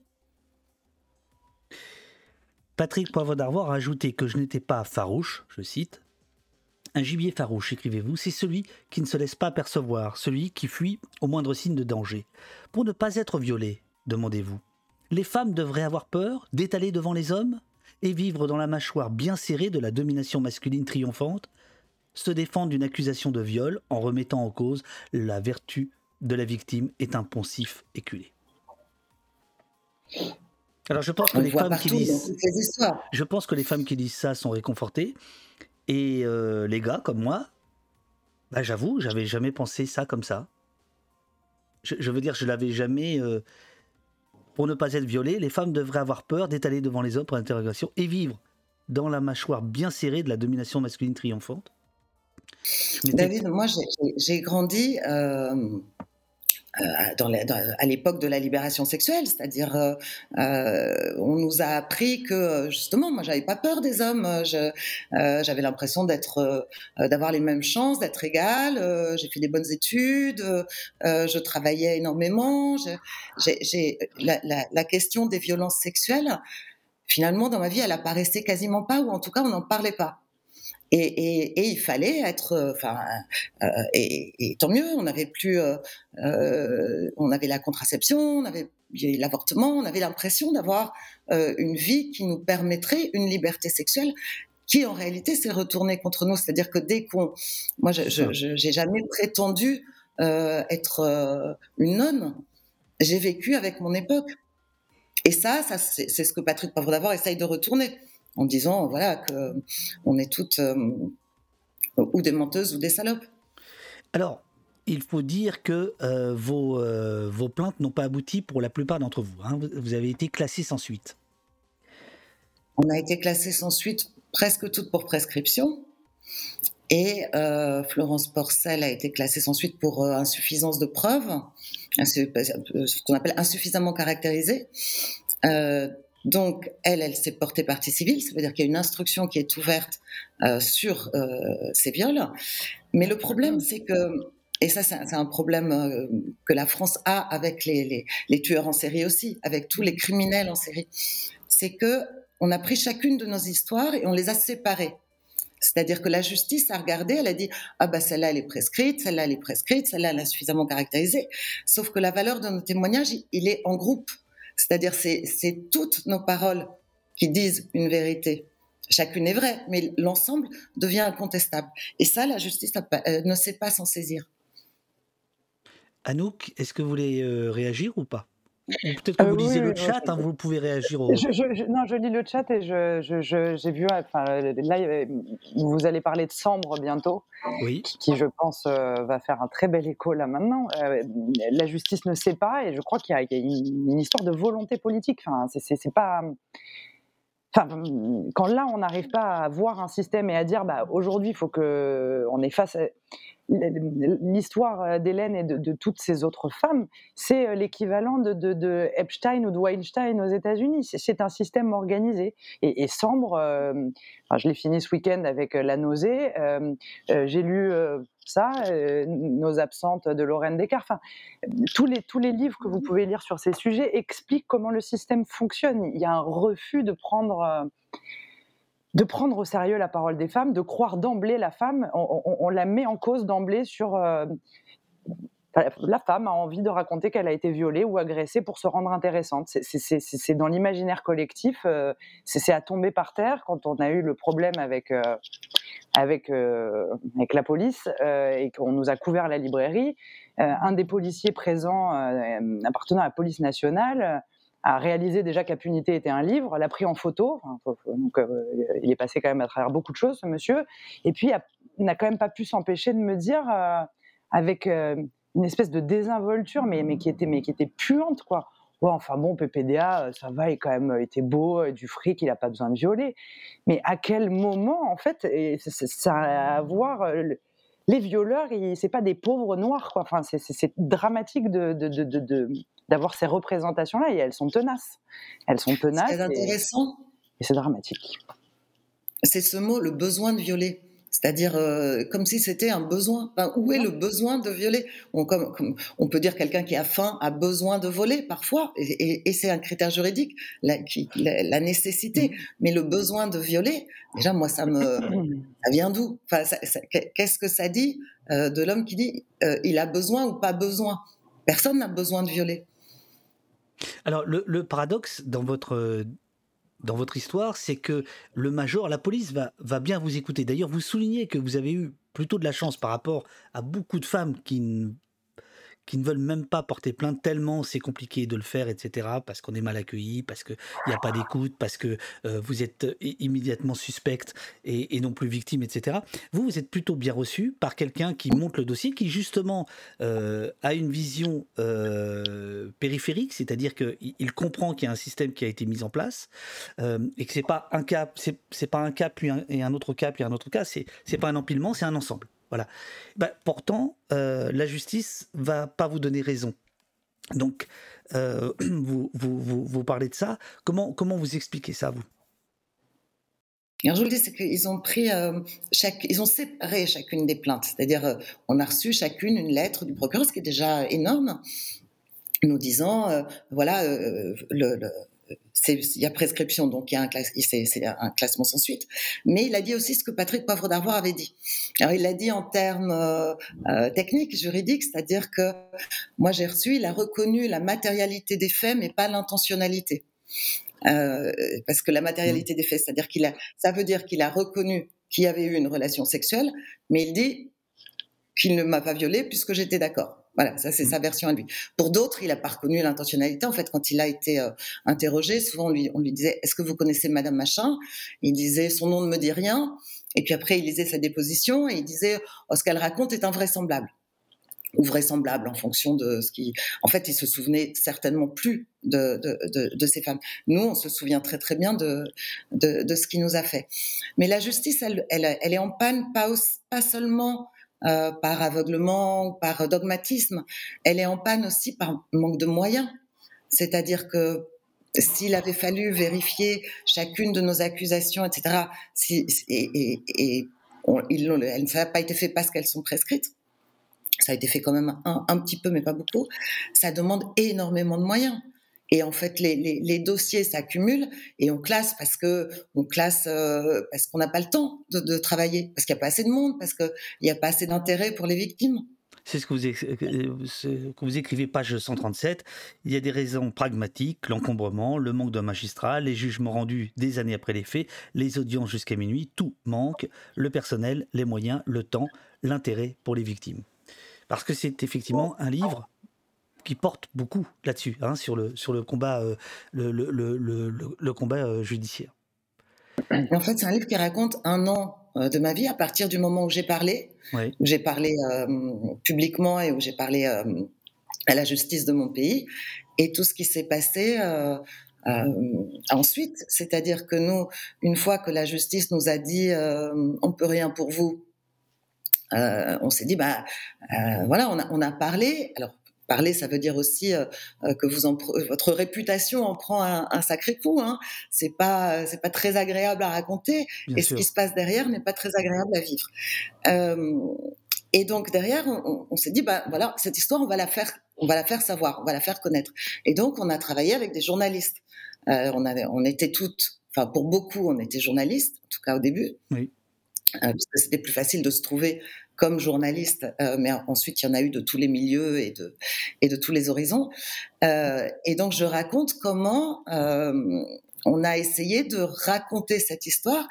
Patrick Poivre d'Arvor a ajouté que je n'étais pas farouche, je cite. Un gibier farouche, écrivez-vous, c'est celui qui ne se laisse pas percevoir, celui qui fuit au moindre signe de danger. Pour ne pas être violé, demandez-vous, les femmes devraient avoir peur d'étaler devant les hommes et vivre dans la mâchoire bien serrée de la domination masculine triomphante, se défendre d'une accusation de viol en remettant en cause la vertu de la victime est un poncif éculé. Alors je pense que On les femmes qui partout histoires. je pense que les femmes qui disent ça sont réconfortées. Et euh, les gars comme moi, bah, j'avoue, j'avais jamais pensé ça comme ça. Je, je veux dire, je l'avais jamais. euh, pour ne pas être violé, les femmes devraient avoir peur d'étaler devant les hommes pour l'interrogation et vivre dans la mâchoire bien serrée de la domination masculine triomphante. David, moi j'ai- grandi euh, dans la- dans- à l'époque de la libération sexuelle, c'est-à-dire euh, euh, on nous a appris que euh, justement, moi j'avais pas peur des hommes, euh, euh, j'avais l'impression d'être, euh, euh, d'avoir les mêmes chances, d'être égale. euh, j'ai fait des bonnes études, euh, euh, je travaillais énormément. j'ai- la, la- la question des violences sexuelles finalement, dans ma vie, elle apparaissait quasiment pas, ou en tout cas, on n'en parlait pas. Et, et, et, il fallait être, euh, enfin, euh, et, et, tant mieux. On avait plus, euh, on avait la contraception, on avait l'avortement, on avait l'impression d'avoir une vie qui nous permettrait une liberté sexuelle qui en réalité s'est retournée contre nous. C'est-à-dire que dès qu'on, moi, je, j'ai jamais prétendu être une nonne. J'ai vécu avec mon époque. Et ça, ça c'est ce que Patrick Poivre d'Avor essaye de retourner en disant voilà que on est toutes euh, ou des menteuses ou des salopes. Alors, il faut dire que euh, vos, euh, vos plaintes n'ont pas abouti pour la plupart d'entre vous. Hein. Vous avez été classés sans suite. On a été classés sans suite presque toutes pour prescription. Et euh, Florence Porcel a été classée sans suite pour insuffisance de preuves, ce qu'on appelle insuffisamment caractérisé. Donc, elle, elle s'est portée partie civile, ça veut dire qu'il y a une instruction qui est ouverte euh, sur euh, ces viols. Mais le problème, c'est que, et ça, c'est un problème euh, que la France a avec les, tueurs en série aussi, avec tous les criminels en série, c'est que on a pris chacune de nos histoires et on les a séparées. C'est-à-dire que la justice a regardé, elle a dit ah bah celle-là elle est prescrite, celle-là elle est prescrite, celle-là elle a suffisamment caractérisé. Sauf que la valeur de nos témoignages, il est en groupe. C'est-à-dire, c'est toutes nos paroles qui disent une vérité. Chacune est vraie, mais l'ensemble devient incontestable. Et ça, la justice euh, ne sait pas s'en saisir. Anouk, est-ce que vous voulez euh, réagir ou pas? Peut-être que vous lisez oui, le chat, hein, vous pouvez réagir au... Je, je, non, je lis le chat et j'ai vu, enfin, là, vous allez parler de Sambre bientôt, oui. qui, qui, je pense, euh, va faire un très bel écho là maintenant. Euh, la justice ne sait pas et je crois qu'il y, y, a une, histoire de volonté politique. Enfin, c'est pas... Enfin, quand là, on n'arrive pas à voir un système et à dire, bah, aujourd'hui, il faut face... À l'histoire euh, d'Hélène et de, toutes ces autres femmes, c'est euh, l'équivalent de, de, Epstein ou de Weinstein aux États-Unis. C'est un système organisé. Et, et Sambre, euh, je l'ai fini ce week-end avec La nausée, j'ai lu ça, Nos absentes de Lorraine Descartes. Tous, les, tous les livres que vous pouvez lire sur ces sujets expliquent comment le système fonctionne. Il y a un refus de prendre de prendre au sérieux la parole des femmes, de croire d'emblée la femme, on, la met en cause d'emblée sur... Euh, la femme a envie de raconter qu'elle a été violée ou agressée pour se rendre intéressante. C'est dans l'imaginaire collectif, euh, c'est à tomber par terre quand on a eu le problème avec, euh, avec, avec la police et qu'on nous a couvert la librairie. Un des policiers présents appartenant à la police nationale a réalisé déjà qu'Impunité était un livre, l'a pris en photo, donc euh, il est passé quand même à travers beaucoup de choses, ce monsieur, et puis n'a quand même pas pu s'empêcher de me dire, euh, avec euh, une espèce de désinvolture, mais, mais, qui était, mais qui était puante, quoi. Ouais, enfin bon, PPDA, ça va, il quand même été beau, du fric, il n'a pas besoin de violer. Mais à quel moment, en fait, et ça a à voir les violeurs, c'est pas des pauvres noirs, quoi. Enfin, c'est dramatique de, de, de, de d'avoir ces représentations-là et elles sont tenaces. Elles sont tenaces. C'est intéressant. Et, et c'est dramatique. C'est ce mot, le besoin de violer. C'est-à-dire euh, comme si c'était un besoin. Enfin, où est le besoin de violer? On, comme, comme, on peut dire quelqu'un qui a faim a besoin de voler parfois, et, et, et c'est un critère juridique, la, qui, la, la, nécessité. Mais le besoin de violer, déjà moi ça me, ça vient d'où? Enfin, Qu'est-ce que ça dit euh, de l'homme qui dit euh, il a besoin ou pas besoin? Personne n'a besoin de violer. Alors le, le paradoxe dans votre dans votre histoire, c'est que le major, la police va, bien vous écouter. D'ailleurs, vous soulignez que vous avez eu plutôt de la chance par rapport à beaucoup de femmes qui qui ne veulent même pas porter plainte tellement c'est compliqué de le faire, etc. Parce qu'on est mal accueilli, parce qu'il n'y a pas d'écoute, parce que euh, vous êtes immédiatement suspecte et, non plus victime, etc. Vous, vous êtes plutôt bien reçu par quelqu'un qui monte le dossier, qui justement euh, a une vision euh, périphérique, c'est-à-dire qu'il comprend qu'il y a un système qui a été mis en place euh, et que c'est pas un cas, c'est pas un cas puis un, et un autre cas puis un autre cas, c'est pas un empilement, c'est un ensemble. Voilà. Bah, pourtant, euh, la justice va pas vous donner raison. Donc, euh, vous, vous, vous, vous, parlez de ça. Comment, comment vous expliquez ça, vous? Alors, je vous le dis, c'est qu'ils ont pris euh, chaque, ils ont séparé chacune des plaintes. C'est-à-dire, on a reçu chacune une lettre du procureur, ce qui est déjà énorme, nous disant, voilà, le il y a prescription, donc il y a un, classement sans suite. Mais il a dit aussi ce que Patrick Poivre d'Arvoir avait dit. Alors il l'a dit en termes euh, euh, techniques, juridiques, c'est-à-dire que moi j'ai reçu, il a reconnu la matérialité des faits, mais pas l'intentionnalité. Euh, parce que la matérialité des faits, c'est-à-dire qu'il a, ça veut dire qu'il a reconnu qu'il y avait eu une relation sexuelle, mais il dit qu'il ne m'a pas violée puisque j'étais d'accord. Voilà, ça c'est sa version à lui. Pour d'autres, il n'a pas reconnu l'intentionnalité. En fait, quand il a été euh, interrogé, souvent on lui, on lui disait Est-ce que vous connaissez Madame Machin? Il disait Son nom ne me dit rien. Et puis après, il lisait sa déposition et il disait oh, Ce qu'elle raconte est invraisemblable ou vraisemblable en fonction de ce qui. En fait, il se souvenait certainement plus de, de, de, ces femmes. Nous, on se souvient très très bien de, de, ce qu'il nous a fait. Mais la justice, elle, elle, elle est en panne pas, pas seulement euh, par aveuglement, par dogmatisme, elle est en panne aussi par manque de moyens. C'est-à-dire que s'il avait fallu vérifier chacune de nos accusations, etc., si, et, et, il, elles n'ont pas été fait parce qu'elles sont prescrites, ça a été fait quand même un, petit peu, mais pas beaucoup, ça demande énormément de moyens. Et en fait, les, dossiers s'accumulent et on classe parce que on classe euh, parce qu'on n'a pas le temps de, de travailler, parce qu'il n'y a pas assez de monde, parce qu'il n'y a pas assez d'intérêt pour les victimes. C'est ce que vous, euh, que vous écrivez, page 137. Il y a des raisons pragmatiques, l'encombrement, le manque d'un magistrat, les jugements rendus des années après les faits, les audiences jusqu'à minuit, tout manque, le personnel, les moyens, le temps, l'intérêt pour les victimes. Parce que c'est effectivement un livre qui porte beaucoup là-dessus, hein, sur, le, sur le combat, euh, le, le, le, le, combat euh, judiciaire. En fait, c'est un livre qui raconte un an euh, de ma vie à partir du moment où j'ai parlé, où j'ai parlé publiquement et où j'ai parlé à la justice de mon pays, et tout ce qui s'est passé ensuite. C'est-à-dire que nous, une fois que la justice nous a dit on peut rien pour vous, on s'est dit bah voilà, on a, on a parlé. Alors Parler, ça veut dire aussi euh, euh, que vous en, votre réputation en prend un, sacré coup. Hein. C'est pas, c'est pas très agréable à raconter, et ce qui se passe derrière n'est pas très agréable à vivre. Euh, et donc derrière, on, s'est dit, bah voilà, cette histoire, on va la faire, on va la faire savoir, on va la faire connaître. Et donc, on a travaillé avec des journalistes. on avait, on était toutes, enfin pour beaucoup, on était journalistes, en tout cas au début. Oui. parce que c'était plus facile de se trouver comme journaliste, euh, mais ensuite il y en a eu de tous les milieux et de, tous les horizons. Euh, et donc je raconte comment euh, on a essayé de raconter cette histoire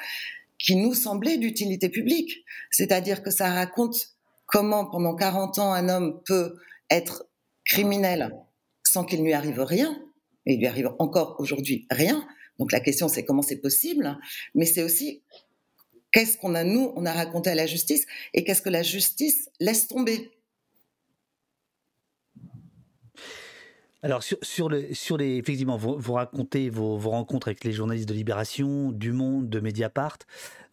qui nous semblait d'utilité publique. C'est-à-dire que ça raconte comment pendant 40 ans un homme peut être criminel sans qu'il ne lui arrive rien, et il lui arrive encore aujourd'hui rien. Donc la question c'est comment c'est possible, mais c'est aussi Qu'est-ce qu'on a, nous, on a raconté à la justice et qu'est-ce que la justice laisse tomber Alors sur, sur, le, sur les effectivement vous, racontez vos, rencontres avec les journalistes de Libération, du Monde, de Mediapart,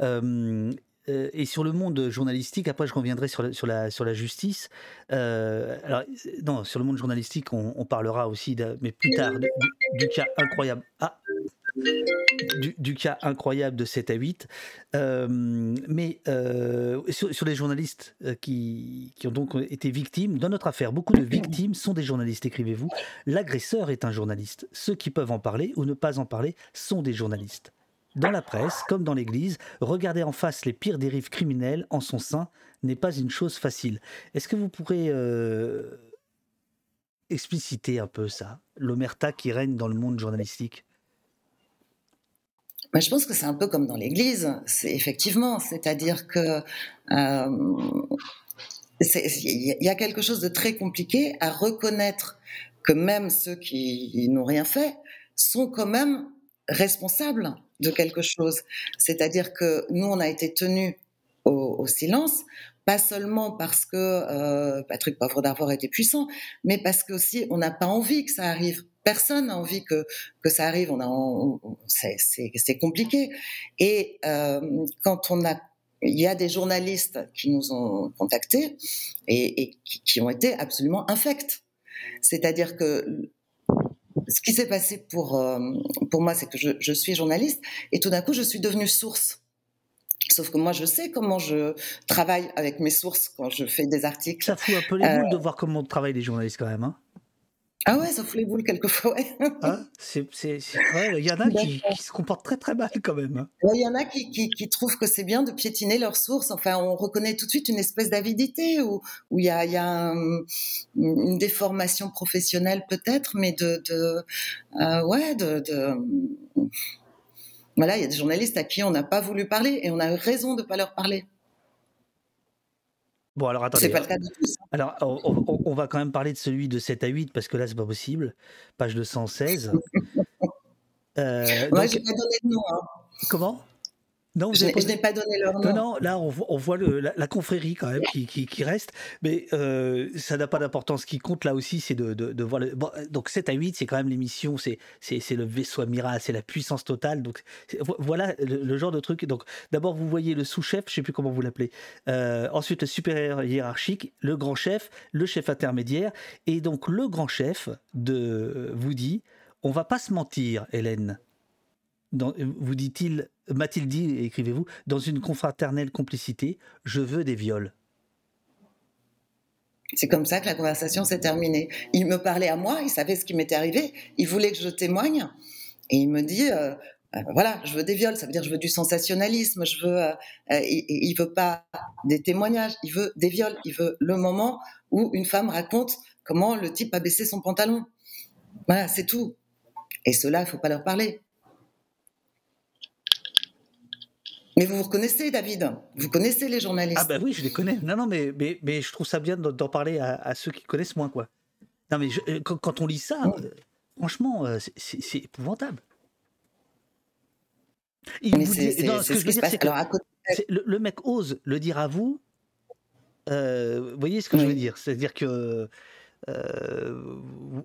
euh, euh, et sur le monde journalistique. Après je reviendrai sur la, sur la, sur la justice. Euh, alors non sur le monde journalistique on, parlera aussi mais plus tard du, du, cas incroyable. Ah du, cas incroyable de 7 à 8. Euh, mais euh, sur, les journalistes euh, qui, qui, ont donc été victimes, dans notre affaire, beaucoup de victimes sont des journalistes, écrivez-vous. L'agresseur est un journaliste. Ceux qui peuvent en parler ou ne pas en parler sont des journalistes. Dans la presse, comme dans l'Église, regarder en face les pires dérives criminelles en son sein n'est pas une chose facile. Est-ce que vous pourrez expliciter un peu ça, l'omerta qui règne dans le monde journalistique? Je pense que c'est un peu comme dans l'Église, c'est effectivement, c'est-à-dire que euh, il y a quelque chose de très compliqué à reconnaître que même ceux qui n'ont rien fait sont quand même responsables de quelque chose. C'est-à-dire que nous, on a été tenus au, silence, pas seulement parce que euh, Patrick Pauvre d'Arvor était puissant, mais parce que aussi on n'a pas envie que ça arrive personne n'a envie que, que ça arrive. On a, c'est compliqué. Et euh, quand on a, il y a des journalistes qui nous ont contactés et, qui, ont été absolument infects. C'est-à-dire que ce qui s'est passé pour, euh, pour moi, c'est que je, je, suis journaliste et tout d'un coup, je suis devenue source. Sauf que moi, je sais comment je travaille avec mes sources quand je fais des articles. Ça fout un peu les boules de voir comment travaillent les journalistes quand même. Hein Ah ouais, ça fout les boules quelquefois, ouais. Hein c'est, c'est, c'est- ouais, il y en a qui, qui se comportent très très mal quand même. hein. Ouais, Il y en a qui, qui, qui trouvent que c'est bien de piétiner leurs sources. Enfin, on reconnaît tout de suite une espèce d'avidité où où il y a, il y a un- une déformation professionnelle peut-être, mais de, de euh, ouais, de, de voilà, il y a des journalistes à qui on n'a pas voulu parler et on a eu raison de pas leur parler. Bon, alors attendez. C'est pas le cas de tous. Alors, on, on- on va quand même parler de celui de 7 à 8 parce que là, c'est pas possible. Page 216. Euh, Moi, donc- j'ai pas donné de nom. hein. comment? Non, Je n'ai pas- donné leur nom. Non, non, là, on, vo- on voit le- la, la confrérie quand même qui, qui- qui reste, mais euh, ça n'a pas d'importance. Ce qui compte là aussi, c'est de, de- de voir le. bon, donc 7 à 8, c'est quand même l'émission, c'est le vaisseau amiral, c'est la puissance totale. Donc voilà le, le genre de truc. Donc d'abord, vous voyez le sous-chef, je sais plus comment vous l'appelez. Euh, ensuite, le supérieur hiérarchique, le grand chef, le chef intermédiaire. Et donc, le grand chef de, vous dit on va pas se mentir, Hélène dans- vous dit-il, m'a-t-il dit, écrivez-vous, dans une confraternelle complicité, je veux des viols. C'est comme ça que la conversation s'est terminée. Il me parlait à moi, il savait ce qui m'était arrivé, il voulait que je témoigne, et il me dit, euh, euh, voilà, je veux des viols, ça veut dire je veux du sensationnalisme, je veux, euh, il, il veut pas des témoignages, il veut des viols, il veut le moment où une femme raconte comment le type a baissé son pantalon. Voilà, c'est tout. Et cela, il faut pas leur parler. Mais vous vous reconnaissez, David? Vous connaissez les journalistes? Ah bah oui, je les connais. Non, non, mais, mais, mais je trouve ça bien d'en parler à, à ceux qui connaissent moins, quoi. Non, mais je- euh, quand, quand on lit ça, euh, franchement, euh, c'est- épouvantable. Il Mais vous dit- non, ce que je veux qui se dire, passe. c'est que Alors, à côté- c'est- le, le mec ose le dire à vous. Euh, vous voyez ce que je veux dire? C'est-à-dire que euh,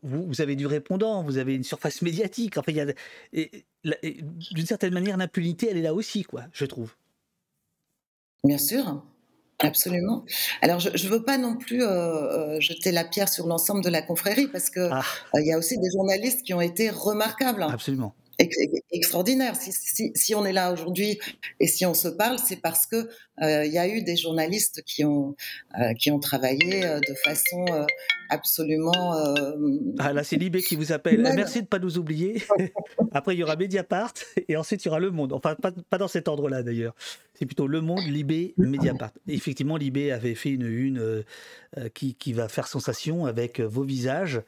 vous, vous avez du répondant, vous avez une surface médiatique. Enfin, d'une certaine manière l'impunité, elle est là aussi, quoi. Je trouve. Bien sûr, absolument. Alors, je ne veux pas non plus euh, euh, jeter la pierre sur l'ensemble de la confrérie, parce qu'il il y a aussi des journalistes qui ont été remarquables, hein, Absolument. ex- extraordinaires. Si, si- si on est là aujourd'hui et si on se parle, c'est parce que euh, il y a eu des journalistes qui ont, qui ont travaillé de façon absolument... euh, Ah là, c'est Libé qui vous appelle. Merci de ne pas nous oublier. Après, il y aura Mediapart et ensuite il y aura Le Monde. Enfin, pas, pas dans cet ordre-là d'ailleurs. C'est plutôt Le Monde, Libé, Mediapart. Et effectivement, Libé avait fait une une euh, euh, qui, qui va faire sensation avec vos visages.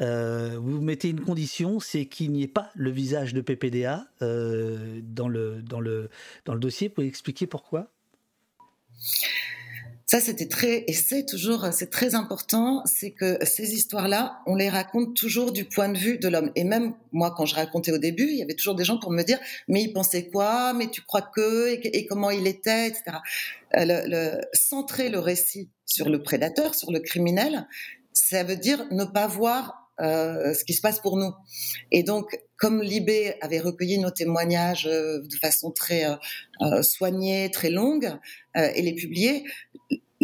Euh, vous mettez une condition, c'est qu'il n'y ait pas le visage de PPDA dans, le, dans, le, dans le dossier. Vous pouvez expliquer pourquoi? Ça, c'était très, et c'est toujours, c'est très important, c'est que ces histoires-là, on les raconte toujours du point de vue de l'homme. Et même moi, quand je racontais au début, il y avait toujours des gens pour me dire, mais il pensait quoi, mais tu crois que, et, comment il était, etc. Euh, le, le- centrer le récit sur le prédateur, sur le criminel, ça veut dire ne pas voir euh, ce qui se passe pour nous. Et donc, comme Libé avait recueilli nos témoignages euh, de façon très euh, euh, soignée, très longue, euh, et les publier,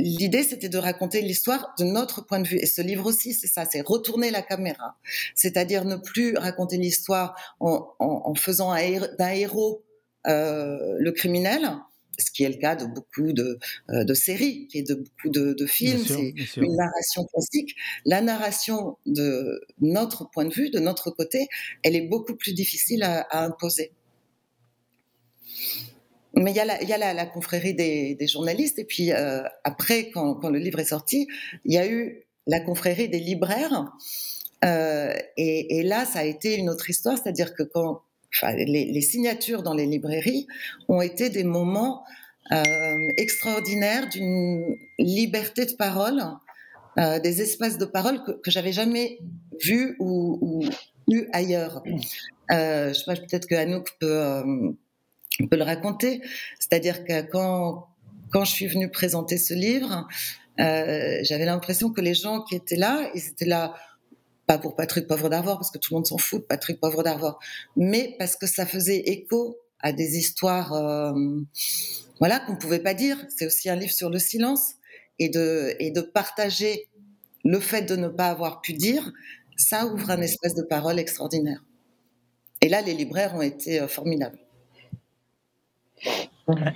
l'idée c'était de raconter l'histoire de notre point de vue. Et ce livre aussi, c'est ça, c'est retourner la caméra. C'est-à-dire ne plus raconter l'histoire en, en- en faisant d'un héros euh, le criminel, ce qui est le cas de beaucoup de, euh, de séries et de beaucoup de, de films. C'est une narration classique. La narration de notre point de vue, de notre côté, elle est beaucoup plus difficile à, à imposer. Mais il y a la, y a la, la confrérie des, des journalistes, et puis euh, après, quand, quand le livre est sorti, il y a eu la confrérie des libraires, euh, et, et là, ça a été une autre histoire, c'est-à-dire que quand enfin, les, les signatures dans les librairies ont été des moments euh, extraordinaires d'une liberté de parole, euh, des espaces de parole que, que j'avais jamais vus ou, ou eu ailleurs. Euh, je sais pas, peut-être que Anouk peut, euh, peut le raconter. C'est-à-dire que quand, quand je suis venue présenter ce livre, euh, j'avais l'impression que les gens qui étaient là, ils étaient là pas pour Patrick Pauvre d'Arvor, parce que tout le monde s'en fout de Patrick Pauvre d'Arvor, mais parce que ça faisait écho à des histoires euh, voilà, qu'on ne pouvait pas dire. C'est aussi un livre sur le silence et de, et de partager le fait de ne pas avoir pu dire, ça ouvre un espace de parole extraordinaire. Et là, les libraires ont été euh, formidables.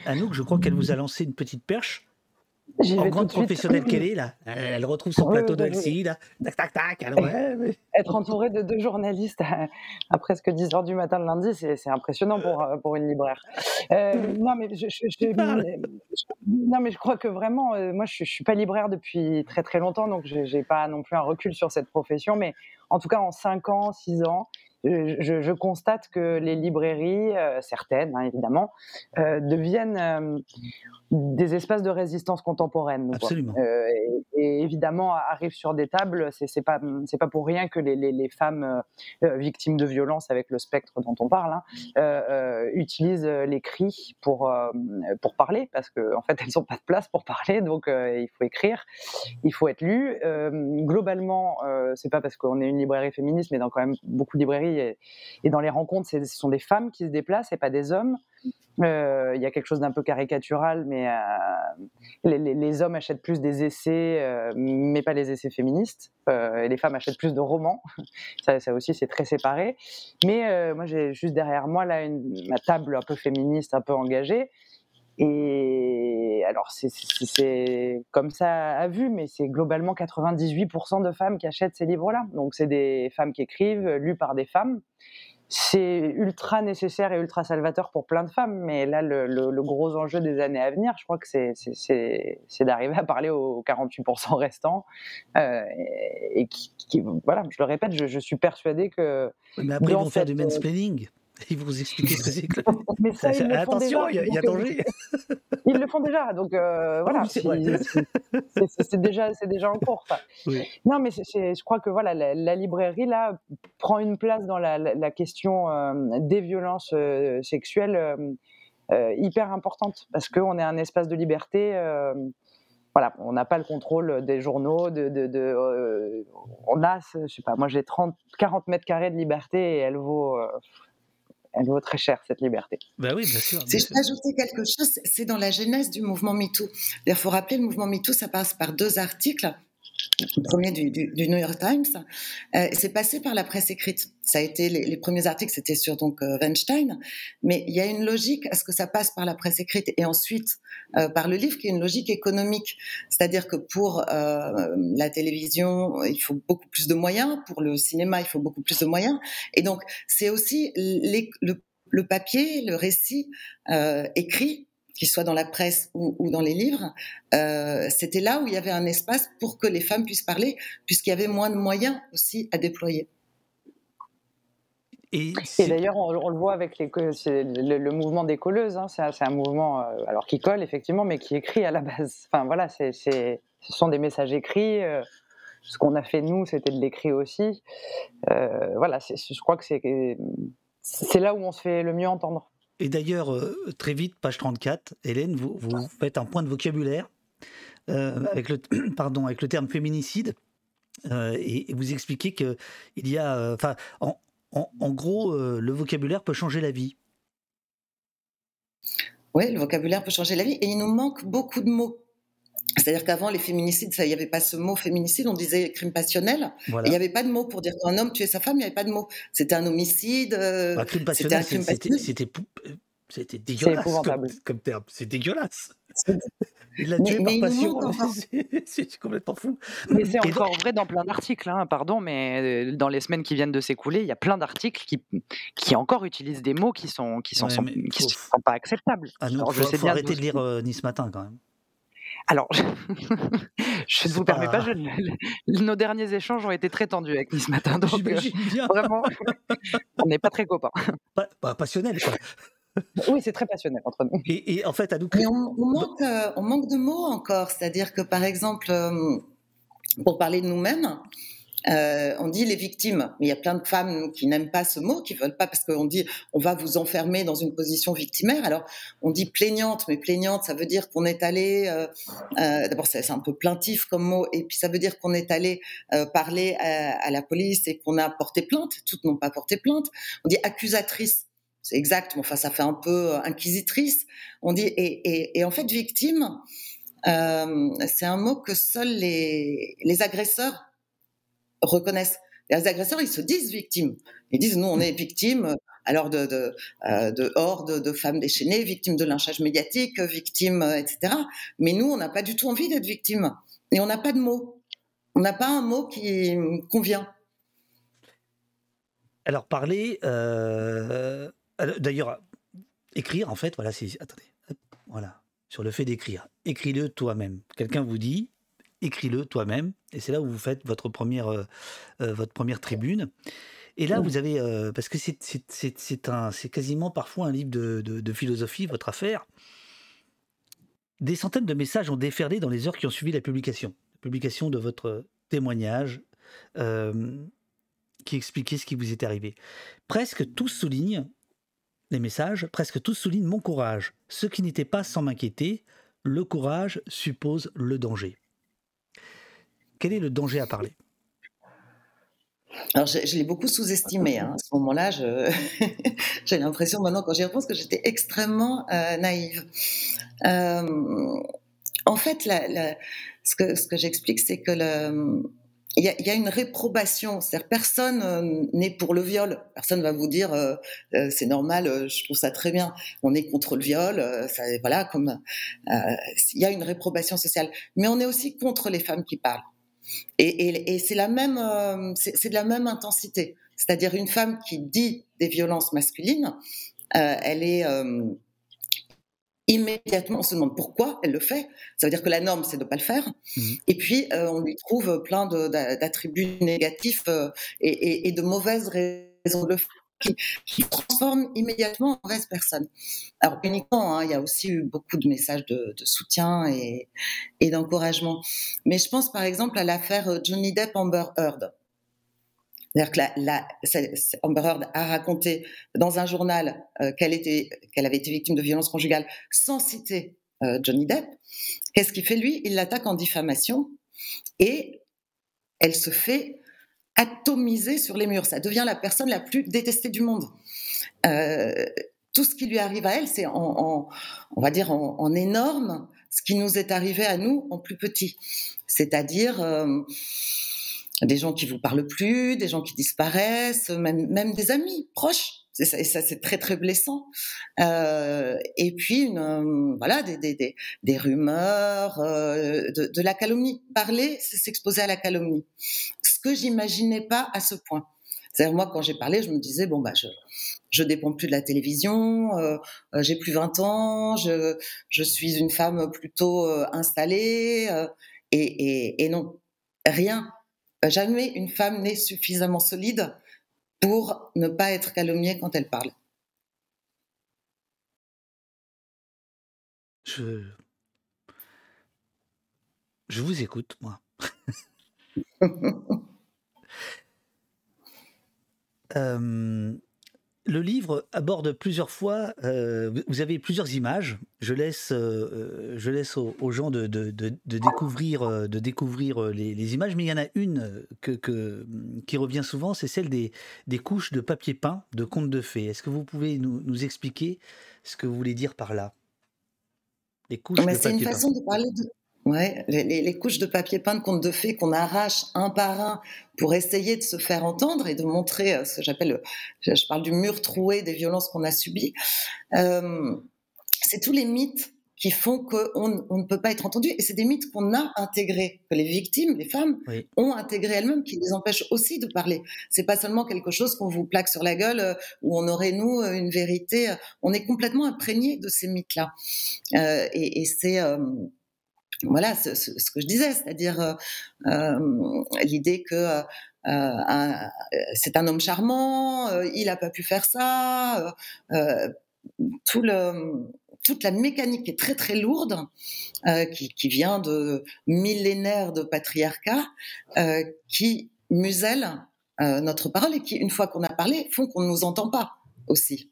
Anouk, je crois qu'elle vous a lancé une petite perche. En grande professionnelle qu'elle est, là, elle, retrouve son Oui, plateau oui. Elsie, là. Tac, tac, tac. alors, ouais, mais- Être entouré de deux journalistes à, à presque 10 heures du matin le lundi, c'est impressionnant pour, euh, pour une libraire. Euh, non, mais je, je- non, mais je crois que vraiment, euh, moi, je, je suis pas libraire depuis très très longtemps, donc je n'ai pas non plus un recul sur cette profession, mais en tout cas, en 5 ans, 6 ans, je, constate que les librairies, euh, certaines hein, évidemment, euh, deviennent euh, des espaces de résistance contemporaine. Absolument. Et, et évidemment, arrivent sur des tables, c'est pas c'est pas pour rien que les, les- les femmes victimes de violences avec le spectre dont on parle hein, utilisent les cris pour pour parler parce que en fait elles ont pas de place pour parler, donc il faut écrire, il faut être lu. Globalement, c'est pas parce qu'on est une librairie féministe, mais dans quand même beaucoup de librairies et, dans les rencontres, ce sont des femmes qui se déplacent et pas des hommes. Euh, Il y a quelque chose d'un peu caricatural, mais euh, les, hommes achètent plus des essais, euh, mais pas les essais féministes. Et les femmes achètent plus de romans. ça, aussi, c'est très séparé. Mais moi, j'ai juste derrière moi là ma table un peu féministe, un peu engagée. Et alors, c'est- comme ça à vue, mais c'est globalement 98% de femmes qui achètent ces livres-là. Donc, c'est des femmes qui écrivent, lus par des femmes. C'est ultra nécessaire et ultra salvateur pour plein de femmes, mais là, le, le- le gros enjeu des années à venir, je crois que c'est- d'arriver à parler aux 48% restants. euh, et et qui, qui- voilà, je le répète, je, je suis persuadée que. Mais après, ils vont faire du euh, mansplaining. Ils vont vous expliquer ce que c'est que le- Mais ça, ils le Attention, il y a, euh, danger. Ils le font déjà, donc euh, voilà, c'est déjà, déjà en cours. Oui. Non, mais je crois que voilà, la, la librairie là prend une place dans la, la- la question euh, des violences euh, sexuelles hyper importante parce qu'on est un espace de liberté. voilà, on n'a pas le contrôle des journaux, de, de, de, euh, on a, je sais pas, moi j'ai 30, 40 mètres carrés de liberté et elle vaut, euh, elle vaut très cher cette liberté. Bah oui, bien sûr. Si je peux ajouter quelque chose, c'est dans la genèse du mouvement MeToo. Il faut rappeler, le mouvement MeToo, ça passe par deux articles. Le premier du, New York Times, euh, c'est passé par la presse écrite. Ça a été les, premiers articles, c'était sur donc euh, Weinstein, mais il y a une logique à ce que ça passe par la presse écrite et ensuite euh, par le livre, qui est une logique économique. C'est-à-dire que pour euh, la télévision, il faut beaucoup plus de moyens, pour le cinéma, il faut beaucoup plus de moyens, et donc c'est aussi le, papier, le récit écrit qu'il soit dans la presse ou, ou dans les livres, euh, c'était là où il y avait un espace pour que les femmes puissent parler, puisqu'il y avait moins de moyens aussi à déployer. Et, Et d'ailleurs, on, on le voit avec les, le, le mouvement des colleuses. hein, c'est un, c'est un mouvement, euh, alors qui colle effectivement, mais qui écrit à la base. Enfin voilà, c'est, c'est- ce sont des messages écrits. euh, ce qu'on a fait nous, c'était de l'écrit aussi. Euh, voilà, c'est- je crois que c'est, c'est là où on se fait le mieux entendre. Et d'ailleurs, euh, très vite, page 34, Hélène, vous, vous faites un point de vocabulaire euh, avec, le, pardon, avec le terme féminicide euh, et, et vous expliquez qu'il y a. euh, en, en- en gros, le vocabulaire peut changer la vie. Oui, le vocabulaire peut changer la vie et il nous manque beaucoup de mots. C'est-à-dire qu'avant, les féminicides, il n'y avait pas ce mot féminicide, on disait crime passionnel. Voilà. Il n'y avait pas de mot pour dire qu'un homme tuait sa femme, il n'y avait pas de mot. C'était un homicide, euh, Bah, crime c'était un passionnel, c'était passionnel. c'était pou- euh, c'était dégueulasse comme, comme terme. C'est dégueulasse. Il l'a Mais- tué mais par nous passion. C'est- C'est complètement fou. Mais c'est donc- encore vrai dans plein d'articles, hein, pardon, mais euh, dans les semaines qui viennent de s'écouler, il y a plein d'articles qui, qui encore utilisent des mots qui sont, qui sont, Ouais, sont- mais qui faut- sont pas acceptables. Ah non, Alors, faut, je sais faut bien arrêter de lire euh, Nice Matin quand même. Alors, je ne vous permets pas- je- nos derniers échanges ont été très tendus avec Nice Matin, donc euh, bien. vraiment, on n'est pas très copains. Pas, pas passionnel, quoi. Oui, c'est très passionnel entre nous. Et, et en fait, à nous. Mais on, on manque, euh, on manque de mots encore. C'est-à-dire que, par exemple, euh, pour parler de nous-mêmes, euh, on dit les victimes. Mais il y a plein de femmes qui n'aiment pas ce mot, qui veulent pas parce qu'on dit on va vous enfermer dans une position victimaire. Alors on dit plaignante, mais plaignante, ça veut dire qu'on est allé. euh, euh, D'abord, c'est un peu plaintif comme mot, et puis ça veut dire qu'on est allé euh, parler à, à la police et qu'on a porté plainte. Toutes n'ont pas porté plainte. On dit accusatrice. C'est exact, mais enfin ça fait un peu euh, inquisitrice. On dit et, et, et en fait victime, euh, c'est un mot que seuls les, les agresseurs reconnaissent. Les agresseurs, ils se disent victimes. Ils disent nous on est victimes alors de, de, euh, de hordes de femmes déchaînées, victimes de lynchage médiatique, victimes, euh, etc. Mais nous, on n'a pas du tout envie d'être victimes. Et on n'a pas de mots. On n'a pas un mot qui convient. Alors parler, euh, d'ailleurs, écrire en fait, voilà, attendez, voilà, sur le fait d'écrire. Écris-le toi-même. Quelqu'un vous dit, écris-le toi-même, et c'est là où vous faites votre première, euh, euh, votre première tribune. Et là, vous avez, euh, parce que c'est, quasiment parfois un livre de, de- de philosophie, votre affaire. Des centaines de messages ont déferlé dans les heures qui ont suivi la publication, la publication de votre témoignage euh, qui expliquait ce qui vous est arrivé. Presque tous soulignent les messages, presque tous soulignent mon courage. Ce qui n'était pas sans m'inquiéter, le courage suppose le danger. Quel est le danger à parler? Alors, je, l'ai beaucoup sous-estimé. hein. À ce moment-là, j'ai l'impression maintenant, quand j'y repense, que j'étais extrêmement euh, naïve. Euh, en fait, ce que, j'explique, c'est que il y, a, une réprobation. C'est-à-dire, personne euh, n'est pour le viol. Personne va vous dire c'est normal, je trouve ça très bien. On est contre le viol. voilà, comme il y a une réprobation sociale. Mais on est aussi contre les femmes qui parlent. Et, et- et c'est la même, euh, c'est de la même intensité. C'est-à-dire une femme qui dit des violences masculines, euh, elle est euh, immédiatement, on se demande pourquoi elle le fait. Ça veut dire que la norme, c'est de ne pas le faire. Et puis, on lui trouve plein d'attributs négatifs et de mauvaises raisons de le faire qui, qui transforment immédiatement en mauvaise personne. Alors, uniquement, hein, il y a aussi eu beaucoup de messages de, soutien et, d'encouragement. Mais je pense par exemple à l'affaire euh, Johnny Depp-Amber Heard. C'est-à-dire que Amber Heard a raconté dans un journal euh, qu'elle avait été victime de violences conjugales sans citer euh, Johnny Depp. Qu'est-ce qu'il fait lui? Il l'attaque en diffamation et elle se fait atomiser sur les murs. Ça devient la personne la plus détestée du monde. Euh, tout ce qui lui arrive à elle, c'est en, on va dire en, énorme ce qui nous est arrivé à nous en plus petit. C'est-à-dire euh, des gens qui vous parlent plus, des gens qui disparaissent, même, même des amis proches. Et ça, c'est très très blessant. Euh, et puis, voilà, des, des, des, rumeurs, de, de la calomnie. Parler, c'est s'exposer à la calomnie. Que j'imaginais pas à ce point. C'est-à-dire moi, quand j'ai parlé, je me disais bon bah je je dépends plus de la télévision, euh, euh, j'ai plus 20 ans, je je suis une femme plutôt euh, installée et, et et non rien. Jamais une femme n'est suffisamment solide pour ne pas être calomniée quand elle parle. Je, je vous écoute, moi. Euh, le livre aborde plusieurs fois, euh, vous- avez plusieurs images. Je laisse, euh, je laisse aux, aux gens de, de- de- de découvrir, de découvrir les, les images, mais il y en a une que, que- qui revient souvent, c'est celle des, des couches de papier peint de contes de fées. Est-ce que vous pouvez nous, nous expliquer ce que vous voulez dire par là? De c'est une peint. façon de parler de. Ouais, les, les- les couches de papier peint de contes de fées qu'on arrache un par un pour essayer de se faire entendre et de montrer euh, ce que j'appelle, le- je, parle du mur troué des violences qu'on a subies. Euh, c'est tous les mythes qui font qu'on on ne peut pas être entendu. Et c'est des mythes qu'on a intégrés, que les victimes, les femmes, Oui. ont intégrés elles-mêmes, qui les empêchent aussi de parler. C'est pas seulement quelque chose qu'on vous plaque sur la gueule, euh, où on aurait, nous, euh, une vérité. On est complètement imprégné de ces mythes-là. Euh, et, et c'est... voilà ce, que je disais, c'est-à-dire euh, euh, l'idée que euh, c'est un homme charmant, il n'a pas pu faire ça, toute la mécanique est très très lourde, qui, vient de millénaires de patriarcat, qui muselle notre parole et qui, une fois qu'on a parlé, font qu'on ne nous entend pas aussi.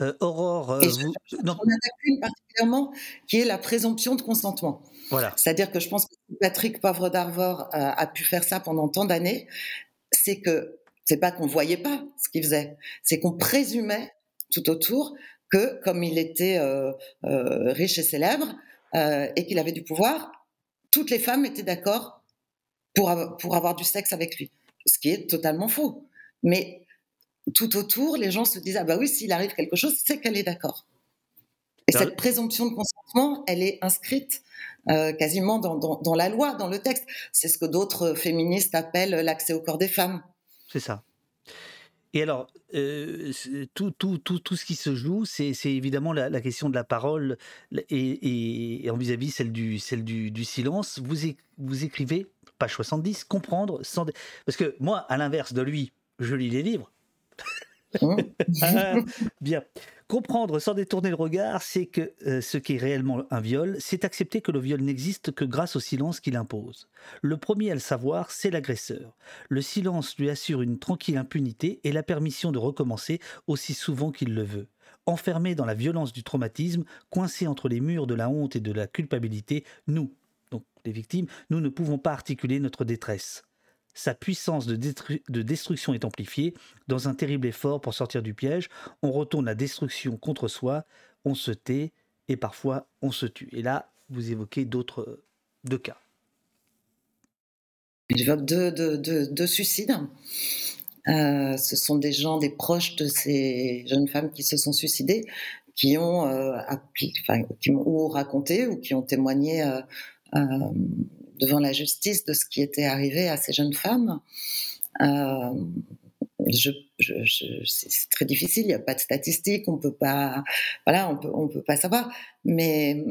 Euh, Aurore, euh, vous... non, On en a qu'une particulièrement, qui est la présomption de consentement. voilà. C'est-à-dire que je pense que Patrick Poivre d'Arvor a, a pu faire ça pendant tant d'années, c'est que c'est pas qu'on voyait pas ce qu'il faisait, c'est qu'on présumait tout autour que comme il était euh, euh, riche et célèbre euh, et qu'il avait du pouvoir, toutes les femmes étaient d'accord pour, pour avoir du sexe avec lui, ce qui est totalement faux. Mais tout autour, les gens se disent ah bah oui, s'il arrive quelque chose, c'est qu'elle est d'accord. Et cette présomption de consentement, elle est inscrite euh, quasiment dans, dans, la loi, dans le texte. C'est ce que d'autres féministes appellent l'accès au corps des femmes. C'est ça. Et alors, euh, tout, tout, tout, tout, ce qui se joue, c'est évidemment la, question de la parole et, et, en vis-à-vis celle, du, celle du, du silence. Vous, vous écrivez, page 70, comprendre sans... Parce que moi, à l'inverse de lui, je lis les livres. Mmh. Ah, bien. Comprendre sans détourner le regard, c'est que euh, ce qui est réellement un viol, c'est accepter que le viol n'existe que grâce au silence qu'il impose. Le premier à le savoir, c'est l'agresseur. Le silence lui assure une tranquille impunité et la permission de recommencer aussi souvent qu'il le veut. Enfermé dans la violence du traumatisme, coincé entre les murs de la honte et de la culpabilité, nous, donc les victimes, nous ne pouvons pas articuler notre détresse sa puissance de, de, destruction est amplifiée. Dans un terrible effort pour sortir du piège, on retourne la destruction contre soi, on se tait et parfois on se tue. Et là, vous évoquez d'autres deux cas. J'évoque deux, suicides. Euh, ce sont des gens, des proches de ces jeunes femmes qui se sont suicidées, qui ont, euh, qui ont raconté ou qui ont témoigné euh, devant la justice de ce qui était arrivé à ces jeunes femmes. Euh, c'est très difficile, il n'y a pas de statistiques, on peut pas, voilà, on peut, on peut pas savoir. Mais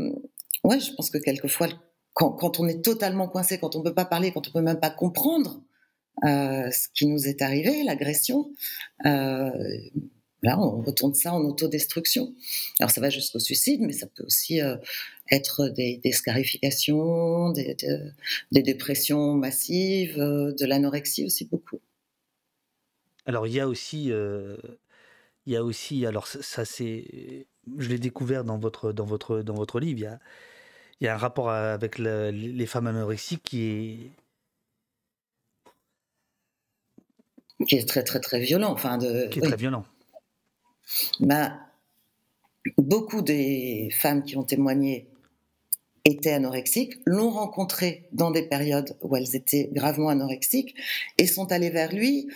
ouais, je pense que quelquefois, quand, on est totalement coincé, quand on peut pas parler, quand on peut même pas comprendre euh, ce qui nous est arrivé, l'agression, euh, Là, on retourne ça en autodestruction. Alors, ça va jusqu'au suicide, mais ça peut aussi euh, être des, scarifications, des, dépressions massives, euh, de l'anorexie aussi beaucoup. Alors, il y a aussi, euh, il y a aussi, alors ça, c'est, je l'ai découvert dans votre, dans votre, dans votre livre. Il y a, il y a un rapport avec les femmes anorexiques qui est qui est très très très violent. Enfin, de, qui est très violent bah, beaucoup des femmes qui ont témoigné étaient anorexiques, l'ont rencontré dans des périodes où elles étaient gravement anorexiques et sont allées vers lui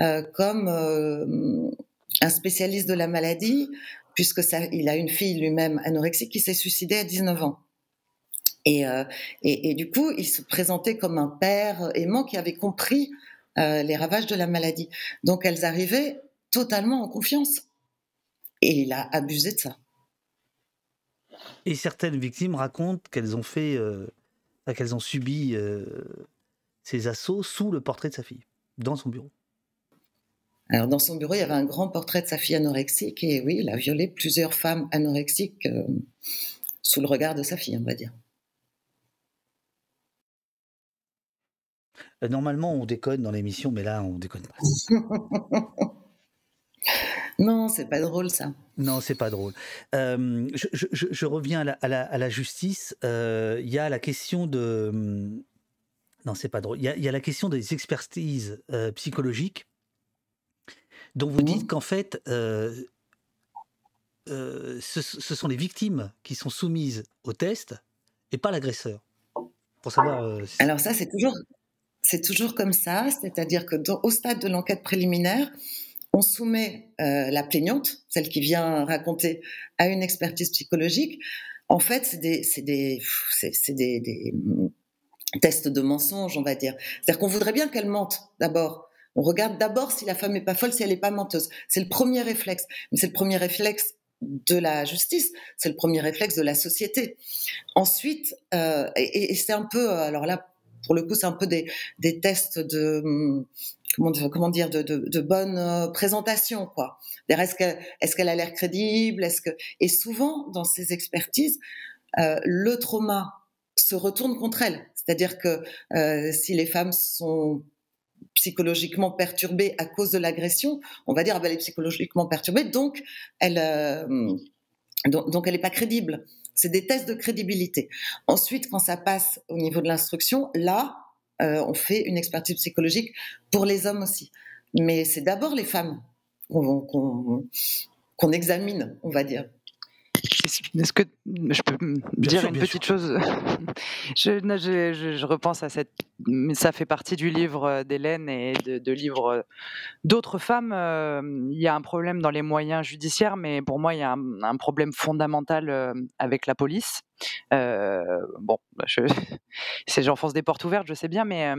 euh, comme euh, un spécialiste de la maladie, puisque il a une fille lui-même anorexique qui s'est suicidée à 19 ans. Euh, et, du coup, il se présentait comme un père aimant qui avait compris les ravages de la maladie. Donc elles arrivaient totalement en confiance. Et il a abusé de ça. Et certaines victimes racontent qu'elles ont fait, euh, qu'elles ont subi euh, ces assauts sous le portrait de sa fille, dans son bureau. Alors dans son bureau, il y avait un grand portrait de sa fille anorexique et oui, il a violé plusieurs femmes anorexiques euh, sous le regard de sa fille, on va dire. Normalement, on déconne dans l'émission, mais là, on déconne pas. Non, c'est pas drôle ça. Non, c'est pas drôle. Euh, je, reviens à la, justice. Euh, il y a la question de. Hum, non, c'est pas drôle. Il y, a la question des expertises euh, psychologiques, dont vous dites mmh. qu'en fait, ce, sont les victimes qui sont soumises au test et pas l'agresseur. Pour savoir. Alors ça, c'est toujours, c'est toujours comme ça. C'est-à-dire que au stade de l'enquête préliminaire on soumet euh, la plaignante, celle qui vient raconter, à une expertise psychologique. En fait, c'est des, mm, tests de mensonge, on va dire. C'est-à-dire qu'on voudrait bien qu'elle mente d'abord. On regarde d'abord si la femme n'est pas folle, si elle n'est pas menteuse. C'est le premier réflexe. C'est le premier réflexe de la justice, c'est le premier réflexe de la société. Ensuite, euh, et, c'est un peu, alors là, pour le coup, c'est un peu des, des tests de, mm, comment, dire, de, de, bonne euh, présentation, quoi. Est-ce qu'elle a l'air crédible? Est-ce que et souvent dans ces expertises, euh, le trauma se retourne contre elle. C'est-à-dire que euh, si les femmes sont psychologiquement perturbées à cause de l'agression, on va dire ah ben, elle est psychologiquement perturbée, donc elle donc, donc elle n'est pas crédible. C'est des tests de crédibilité. Ensuite, quand ça passe au niveau de l'instruction, là, euh, on fait une expertise psychologique pour les hommes aussi. Mais c'est d'abord les femmes qu'on examine, on va dire. Est-ce que je peux dire une petite chose? Je, je, repense à cette mais ça fait partie du livre d'Hélène et de, de livres d'autres femmes. Il y a un problème dans les moyens judiciaires, mais pour moi, il y a un, un problème fondamental avec la police. Euh, bon, bah, je, j'enfonce des portes ouvertes, je sais bien, mais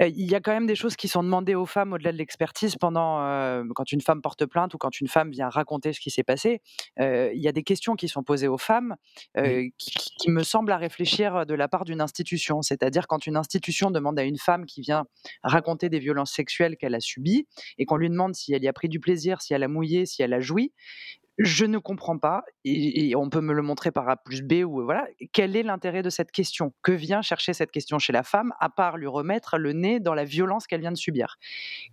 il y a quand même des choses qui sont demandées aux femmes au-delà de l'expertise pendant quand une femme porte plainte ou quand une femme vient raconter ce qui s'est passé. Il y a des questions qui sont posées aux femmes qui, qui, me semblent à réfléchir de la part d'une institution. C'est-à-dire quand une institution demande à une femme qui vient raconter des violences sexuelles qu'elle a subies et qu'on lui demande si elle y a pris du plaisir, si elle a mouillé, si elle a joui, je ne comprends pas, et, on peut me le montrer par A plus B, ou voilà, quel est l'intérêt de cette question? Que vient chercher cette question chez la femme, à part lui remettre le nez dans la violence qu'elle vient de subir?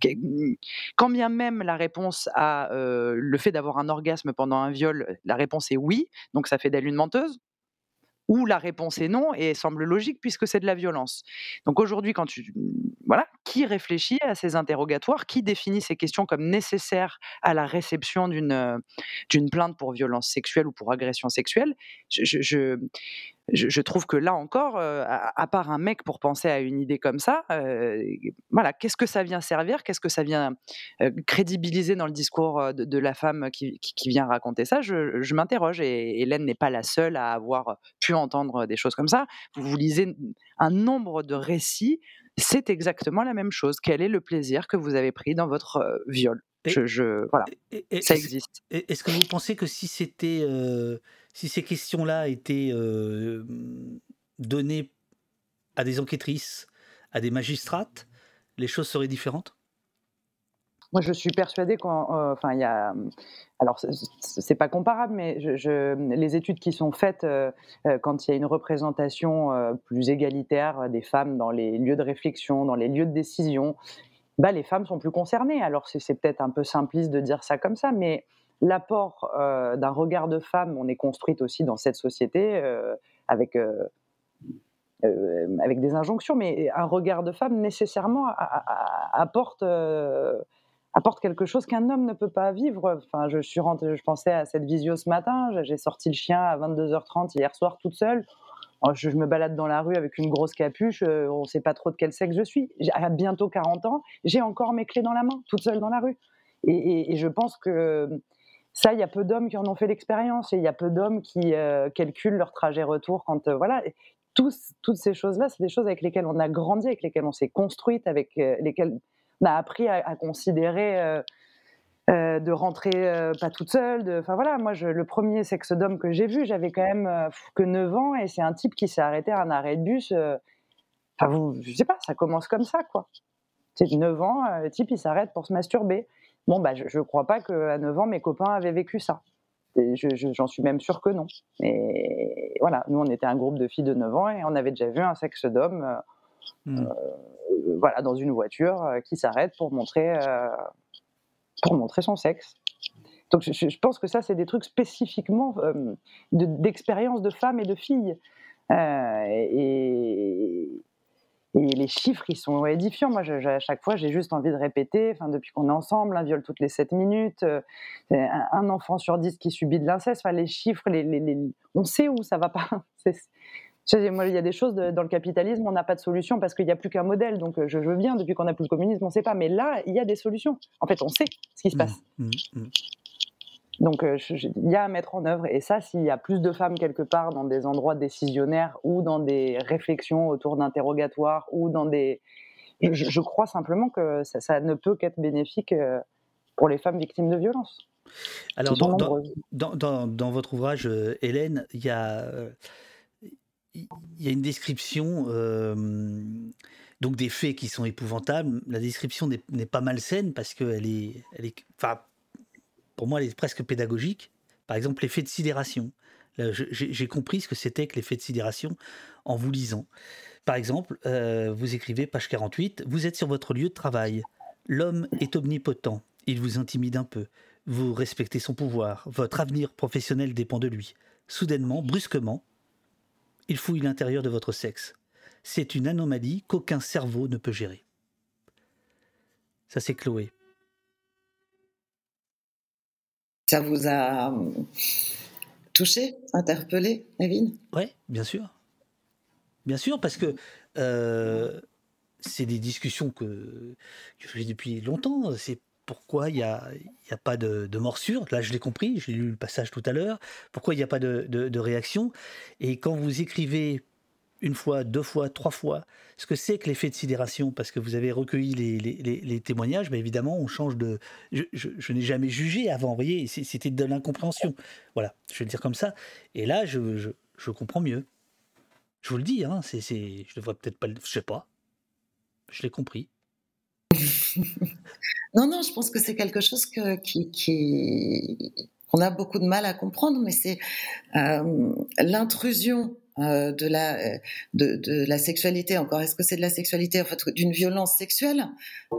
Mmh, Quand bien même la réponse à le fait d'avoir un orgasme pendant un viol, la réponse est oui, donc ça fait d'elle une menteuse, ou la réponse est non et semble logique puisque c'est de la violence. Donc aujourd'hui, quand tu voilà, qui réfléchit à ces interrogatoires, qui définit ces questions comme nécessaires à la réception d'une d'une plainte pour violence sexuelle ou pour agression sexuelle je, je, trouve que là encore, euh, à, part un mec pour penser à une idée comme ça, euh, voilà, qu'est-ce que ça vient servir Qu'est-ce que ça vient euh, crédibiliser dans le discours de, la femme qui, vient raconter ça Je, m'interroge et Hélène n'est pas la seule à avoir pu entendre des choses comme ça. Vous, vous lisez un nombre de récits, c'est exactement la même chose. Quel est le plaisir que vous avez pris dans votre viol? Je, voilà, ça existe. Est-ce que vous pensez que si c'était si ces questions-là étaient euh, données à des enquêtrices, à des magistrates, les choses seraient différentes? Moi, je suis persuadée qu'enfin, enfin, il y a, alors c'est pas comparable, mais je, les études qui sont faites euh, euh, quand il y a une représentation plus égalitaire des femmes dans les lieux de réflexion, dans les lieux de décision, bah, les femmes sont plus concernées. Alors c'est peut-être un peu simpliste de dire ça comme ça, mais l'apport euh, d'un regard de femme, on est construite aussi dans cette société euh, avec, euh, avec des injonctions, mais un regard de femme nécessairement apporte, apporte quelque chose qu'un homme ne peut pas vivre. Enfin, je, suis rentrée, je pensais à cette visio ce matin, j'ai sorti le chien à 22h30 hier soir toute seule. Oh, je, me balade dans la rue avec une grosse capuche, on ne sait pas trop de quel sexe je suis. J'ai bientôt 40 ans, j'ai encore mes clés dans la main, toute seule dans la rue. et je pense que ça, il y a peu d'hommes qui en ont fait l'expérience et il y a peu d'hommes qui euh, calculent leur trajet retour quand euh, voilà. Tous, toutes ces choses-là, c'est des choses avec lesquelles on a grandi, avec lesquelles on s'est construite, avec euh, lesquelles on a appris à, considérer de rentrer pas toute seule. Enfin voilà, moi, je, le premier sexe d'homme que j'ai vu, j'avais quand même que 9 ans et c'est un type qui s'est arrêté à un arrêt de bus. Enfin, vous, je sais pas, ça commence comme ça, quoi. C'est 9 ans, le type il s'arrête pour se masturber. Bon, bah, je ne crois pas qu'à 9 ans, mes copains avaient vécu ça. J'en suis même sûre que non. Et voilà, nous, on était un groupe de filles de 9 ans et on avait déjà vu un sexe d'homme euh, mmh. euh, voilà, dans une voiture euh, qui s'arrête pour, montrer pour montrer son sexe. Donc je, pense que ça, c'est des trucs spécifiquement d'expérience de, femmes et de filles. et, et les chiffres, ils sont édifiants. Moi, à chaque fois, j'ai juste envie de répéter, enfin, depuis qu'on est ensemble, un viol toutes les 7 minutes, euh, un, enfant sur 10 qui subit de l'inceste, enfin, les chiffres, on sait où ça va pas. Moi, il y a des choses dans le capitalisme, on n'a pas de solution parce qu'il n'y a plus qu'un modèle. Donc, je veux bien, depuis qu'on n'a plus le communisme, on ne sait pas. Mais là, il y a des solutions. En fait, on sait ce qui se mmh, passe. Mmh, mmh. Donc, euh, il y a à mettre en œuvre. Et ça, s'il y a plus de femmes quelque part dans des endroits décisionnaires ou dans des réflexions autour d'interrogatoires ou dans des. Je, crois simplement que ça, ne peut qu'être bénéfique euh, pour les femmes victimes de violences. Alors, dans, dans, dans, votre ouvrage, euh, Hélène, il y a. il y a une description donc des faits qui sont épouvantables. La description n'est pas malsaine parce qu'elle est, elle est, enfin, pour moi, elle est presque pédagogique. Par exemple, l'effet de sidération. J'ai compris ce que c'était que l'effet de sidération en vous lisant. Par exemple, euh, vous écrivez, page 48, vous êtes sur votre lieu de travail. L'homme est omnipotent. Il vous intimide un peu. Vous respectez son pouvoir. Votre avenir professionnel dépend de lui. Soudainement, brusquement, il fouille l'intérieur de votre sexe. C'est une anomalie qu'aucun cerveau ne peut gérer. Ça, c'est Chloé. Ça vous a hum, touché, interpellé, Evine Oui, bien sûr. Bien sûr, parce que euh, c'est des discussions que, que j'ai depuis longtemps. C'est pourquoi il n'y a, pas de, morsure. Là, je l'ai compris, j'ai lu le passage tout à l'heure. Pourquoi il n'y a pas de, réaction? Et quand vous écrivez une fois, deux fois, trois fois, ce que c'est que l'effet de sidération, parce que vous avez recueilli les, témoignages, mais évidemment, on change de. Je, n'ai jamais jugé avant, vous voyez, c'était de l'incompréhension. Voilà, je vais le dire comme ça. Et là, je, comprends mieux. Je vous le dis, hein, c'est, je devrais peut-être pas le. Je sais pas. Je l'ai compris. Non, non, je pense que c'est quelque chose que, qui, qui- qu'on a beaucoup de mal à comprendre, mais c'est euh, l'intrusion euh, de, la, euh, de, de la sexualité. Encore, est-ce que c'est de la sexualité, en fait, d'une violence sexuelle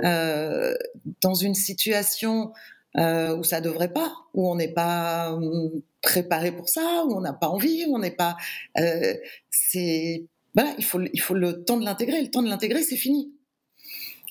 euh, dans une situation euh, où ça devrait pas, où on n'est pas hum, préparé pour ça, où on n'a pas envie, où on n'est pas. euh, c'est voilà, il faut, il faut le temps de l'intégrer. Le temps de l'intégrer, c'est fini.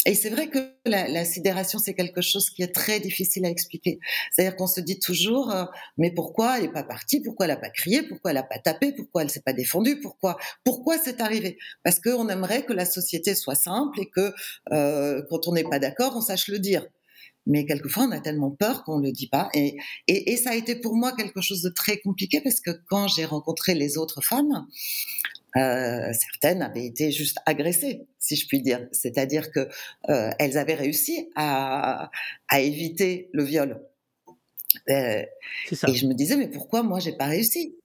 Et c'est vrai que la, la sidération, c'est quelque chose qui est très difficile à expliquer. C'est-à-dire qu'on se dit toujours, euh, mais pourquoi elle n'est pas partie? Pourquoi elle n'a pas crié? Pourquoi elle n'a pas tapé? Pourquoi elle s'est pas défendue? Pourquoi Pourquoi c'est arrivé? Parce qu'on aimerait que la société soit simple et que euh, quand on n'est pas d'accord, on sache le dire. Mais quelquefois, on a tellement peur qu'on ne le dit pas. Et, et, et ça a été pour moi quelque chose de très compliqué parce que quand j'ai rencontré les autres femmes, euh, certaines avaient été juste agressées, si je puis dire. C'est-à-dire que euh, elles avaient réussi à, à éviter le viol. Euh, et je me disais, mais pourquoi moi j'ai pas réussi?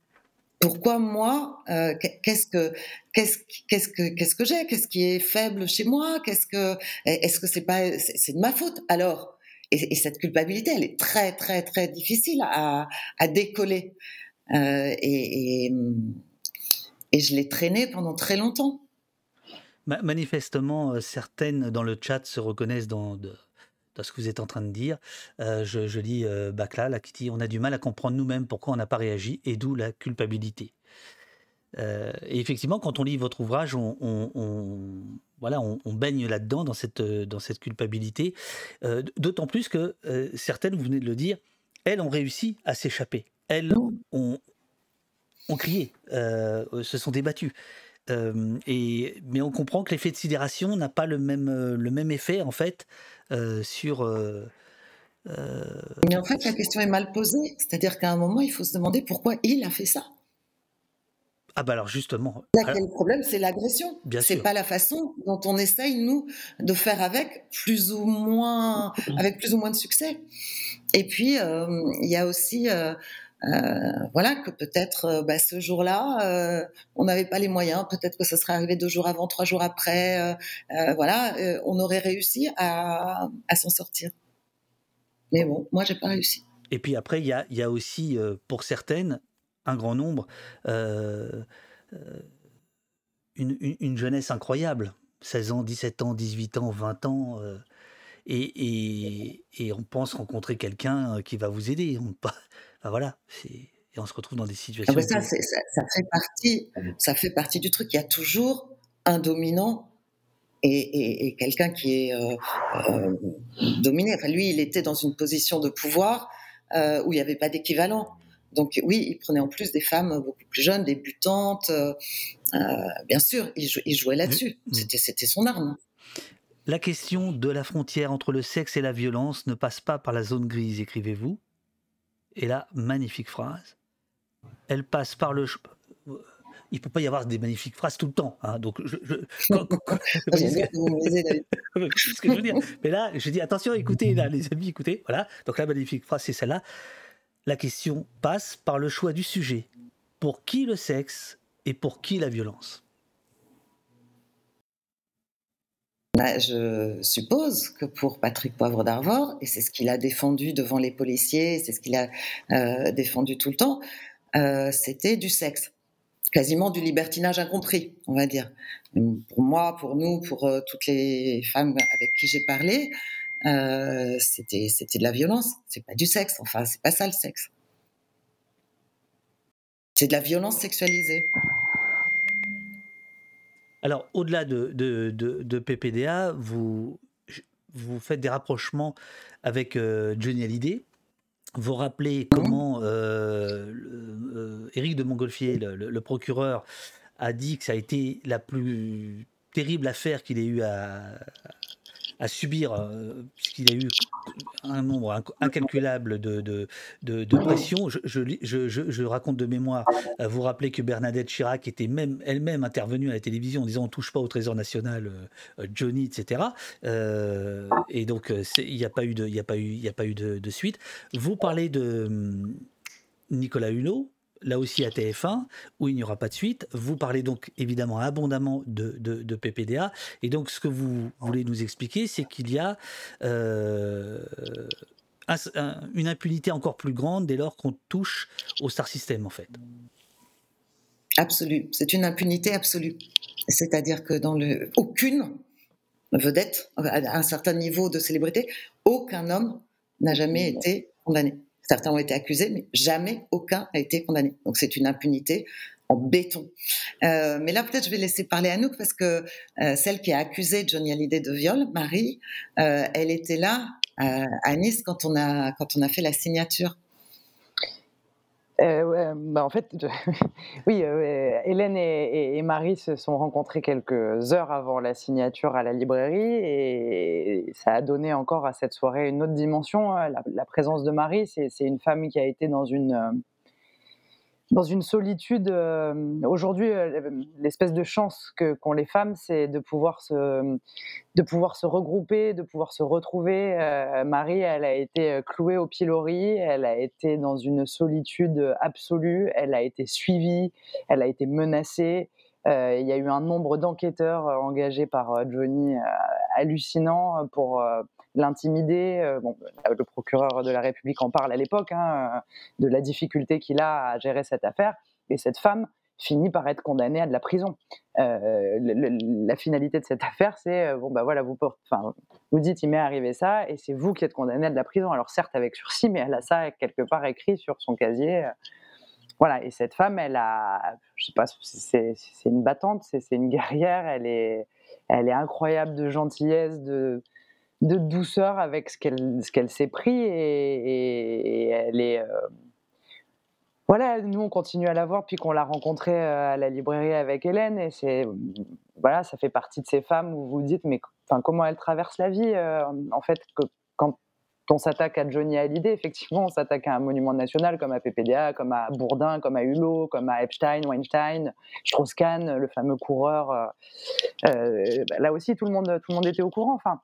Pourquoi moi euh, Qu'est-ce que qu'est-ce qu'est-ce que qu'est-ce que j'ai? Qu'est-ce qui est faible chez moi? Qu'est-ce que est-ce que c'est pas c'est de ma faute? Alors et, et, cette culpabilité, elle est très très très difficile à, à décoller. Euh, et, et et je l'ai traîné pendant très longtemps. Ma manifestement, euh, certaines dans le chat se reconnaissent dans, de, dans ce que vous êtes en train de dire. Euh, je, je, lis euh, Bakla, là, qui dit On a du mal à comprendre nous-mêmes pourquoi on n'a pas réagi, et d'où la culpabilité. Euh, et effectivement, quand on lit votre ouvrage, on, on, on voilà, on, on, baigne là-dedans, dans cette, dans cette culpabilité. Euh, D'autant plus que euh, certaines, vous venez de le dire, elles ont réussi à s'échapper. Elles ont, ont crié, euh, se sont débattus. Euh, et, mais on comprend que l'effet de sidération n'a pas le même, euh, le même effet, en fait, euh, sur. mais en fait, la question est mal posée. C'est-à-dire qu'à un moment, il faut se demander pourquoi il a fait ça. Ah, bah alors justement. Là, alors, le problème, c'est l'agression. C'est pas la façon dont on essaye, nous, de faire avec, plus ou moins, avec plus ou moins de succès. Et puis, il y a aussi. Euh, voilà que peut-être euh, bah, ce jour-là euh, on n'avait pas les moyens. Peut-être que ça serait arrivé deux jours avant trois jours après. Voilà on aurait réussi à, s'en sortir. Mais bon moi j'ai pas réussi. Et puis après il y a, aussi pour certaines un grand nombre une, une, une, jeunesse incroyable. 16 ans 17 ans 18 ans 20 ans et, on pense rencontrer quelqu'un qui va vous aider Enfin, voilà, et on se retrouve dans des situations. Ah bah ça, ça, ça, fait partie, ça fait partie du truc. Il y a toujours un dominant et, et, et quelqu'un qui est euh, euh, dominé. Enfin, lui, il était dans une position de pouvoir euh, où il n'y avait pas d'équivalent. Donc oui, il prenait en plus des femmes beaucoup plus jeunes, débutantes. bien sûr, il, jou il jouait là-dessus. Mmh. C'était son arme. La question de la frontière entre le sexe et la violence ne passe pas par la zone grise, écrivez-vous. Et là, magnifique phrase. Elle passe par le. Il peut pas y avoir des magnifiques phrases tout le temps. Hein, donc, je, je, ce que je veux dire. Mais là, je dis attention, écoutez, là, les amis, écoutez. Voilà. Donc, la magnifique phrase, c'est celle-là. La question passe par le choix du sujet. Pour qui le sexe et pour qui la violence? Bah, je suppose que pour Patrick Poivre d'Arvor, et c'est ce qu'il a défendu devant les policiers, c'est ce qu'il a euh, défendu tout le temps, euh, c'était du sexe, quasiment du libertinage incompris, on va dire. Pour moi, pour nous, pour euh, toutes les femmes avec qui j'ai parlé, c'était de la violence, c'est pas du sexe, enfin c'est pas ça le sexe. C'est de la violence sexualisée. Alors, au-delà de, de, de, de, PPDA, vous, vous faites des rapprochements avec euh, Johnny Hallyday. Vous rappelez comment euh, euh, Éric de Montgolfier, le, procureur, a dit que ça a été la plus terrible affaire qu'il ait eu à, à subir, euh, puisqu'il a eu un nombre inc- incalculable de, de, de, de pressions. Je, je, je, je- raconte de mémoire, euh, vous rappelez que Bernadette Chirac était même elle-même intervenue à la télévision en disant on touche pas au trésor national, euh, Johnny, etc. Et donc il n'y a pas eu de, il a pas eu, il a pas eu de, de suite. Vous parlez de hum, Nicolas Hulot, là aussi à TF1, où il n'y aura pas de suite. Vous parlez donc évidemment abondamment de, de- de PPDA. Et donc ce que vous voulez nous expliquer, c'est qu'il y a euh, un- un- une impunité encore plus grande dès lors qu'on touche au Star System, en fait. Absolue. C'est une impunité absolue. C'est-à-dire que dans le, aucune vedette, à un certain niveau de célébrité, aucun homme n'a jamais été condamné. Certains ont été accusés, mais jamais aucun n'a été condamné. Donc c'est une impunité en béton. Euh, mais là, peut-être je vais laisser parler Anouk parce que euh, celle qui a accusé Johnny Hallyday de viol, Marie, euh, elle était là à Nice quand on a quand on a fait la signature. Euh, bah, en fait, oui, Hélène et, Marie se sont rencontrées quelques heures avant la signature à la librairie et ça a donné encore à cette soirée une autre dimension. hein. La, présence de Marie, c'est une femme qui a été dans une, dans une solitude. euh, Aujourd'hui, euh, l'espèce de chance qu'ont les femmes, c'est de pouvoir se, regrouper, de pouvoir se retrouver. Euh, Marie, elle a été clouée au pilori, elle a été dans une solitude absolue, elle a été suivie, elle a été menacée. Il y a eu un nombre d'enquêteurs engagés par Johnny hallucinant pour l'intimider. Euh, bon, le procureur de la République en parle à l'époque hein, euh, de la difficulté qu'il a à gérer cette affaire. Et cette femme finit par être condamnée à de la prison. Euh, la finalité de cette affaire, c'est euh, bon bah voilà, vous porte, enfin, vous dites il m'est arrivé ça et c'est vous qui êtes condamné à de la prison. Alors certes avec sursis, mais elle a ça quelque part écrit sur son casier. euh, voilà, et cette femme, elle a, je sais pas, c'est une battante, c'est une guerrière, elle est, elle est incroyable de gentillesse, de, de douceur avec ce qu'elle s'est pris et, elle est. euh, voilà, nous on continue à la voir depuis qu'on l'a rencontrée euh, à la librairie avec Hélène et c'est voilà, ça fait partie de ces femmes où vous dites mais comment elle traverse la vie euh, en fait quand on s'attaque à Johnny Hallyday, effectivement, on s'attaque à un monument national comme à PPDA, comme à Bourdin, comme à Hulot, comme à Epstein, Weinstein, Strauss-Kahn, le fameux coureur. bah, là aussi, tout le monde, tout le monde était au courant. Enfin,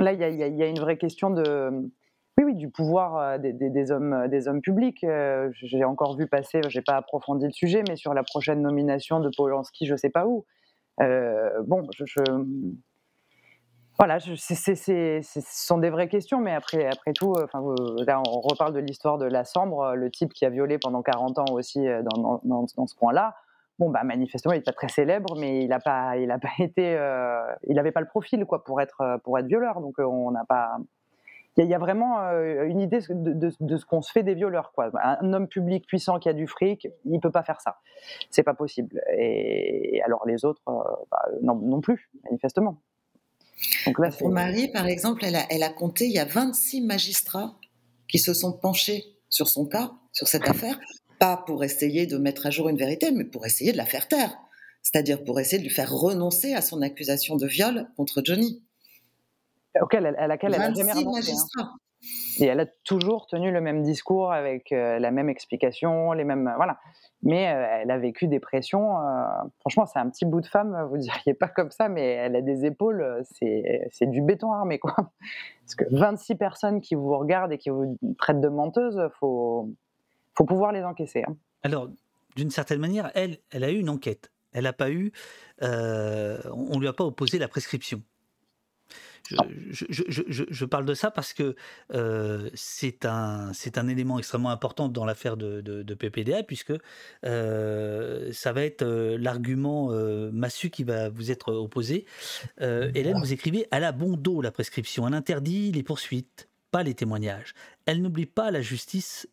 là, il y y y a une vraie question de, oui, oui, du pouvoir euh, des, des- des hommes, des hommes publics. Euh, J'ai encore vu passer, j'ai pas approfondi le sujet, mais sur la prochaine nomination de Polanski, je sais pas où. Euh, bon, je, je- voilà, je- c'est- c'est- c'est- c'est- ce sont des vraies questions, mais après, après tout, euh, enfin, euh, là, on reparle de l'histoire de la Sambre, euh, le type qui a violé pendant 40 ans aussi euh, dans, dans- dans- ce coin-là. Bon, bah, manifestement, il n'est pas très célèbre, mais il n'a pas, il a pas été, euh, il n'avait pas le profil quoi pour être, euh, pour être violeur. Donc, euh, on n'a pas. Il y, a- il y a vraiment euh, une idée de, de- de ce qu'on se fait des violeurs. Quoi. Un homme public puissant qui a du fric, il peut pas faire ça. C'est pas possible. Et, alors les autres, euh, bah, non, non plus, manifestement. Donc là, Pour Marie, par exemple, elle a, elle a compté, il y a 26 magistrats qui se sont penchés sur son cas, sur cette affaire, pas pour essayer de mettre à jour une vérité, mais pour essayer de la faire taire. C'est-à-dire pour essayer de lui faire renoncer à son accusation de viol contre Johnny. auquel elle, à laquelle elle a jamais 26 renoncé. hein. Et elle a toujours tenu le même discours avec euh, la même explication, les mêmes voilà. Mais euh, elle a vécu des pressions. euh, franchement, c'est un petit bout de femme. Vous diriez pas comme ça, mais elle a des épaules. euh, C'est c'est du béton armé quoi. Parce que 26 personnes qui vous regardent et qui vous traitent de menteuse, faut faut pouvoir les encaisser. hein. Alors, d'une certaine manière, elle, elle a eu une enquête. Elle n'a pas eu. euh, on ne lui a pas opposé la prescription. Je, je- je- je- parle de ça parce que euh, c'est un, un élément extrêmement important dans l'affaire de, de- de PPDA, puisque euh, ça va être euh, l'argument massu qui va vous être opposé. Hélène, vous écrivez Elle a bon dos la prescription, elle interdit les poursuites, pas les témoignages. Elle n'oublie pas la justice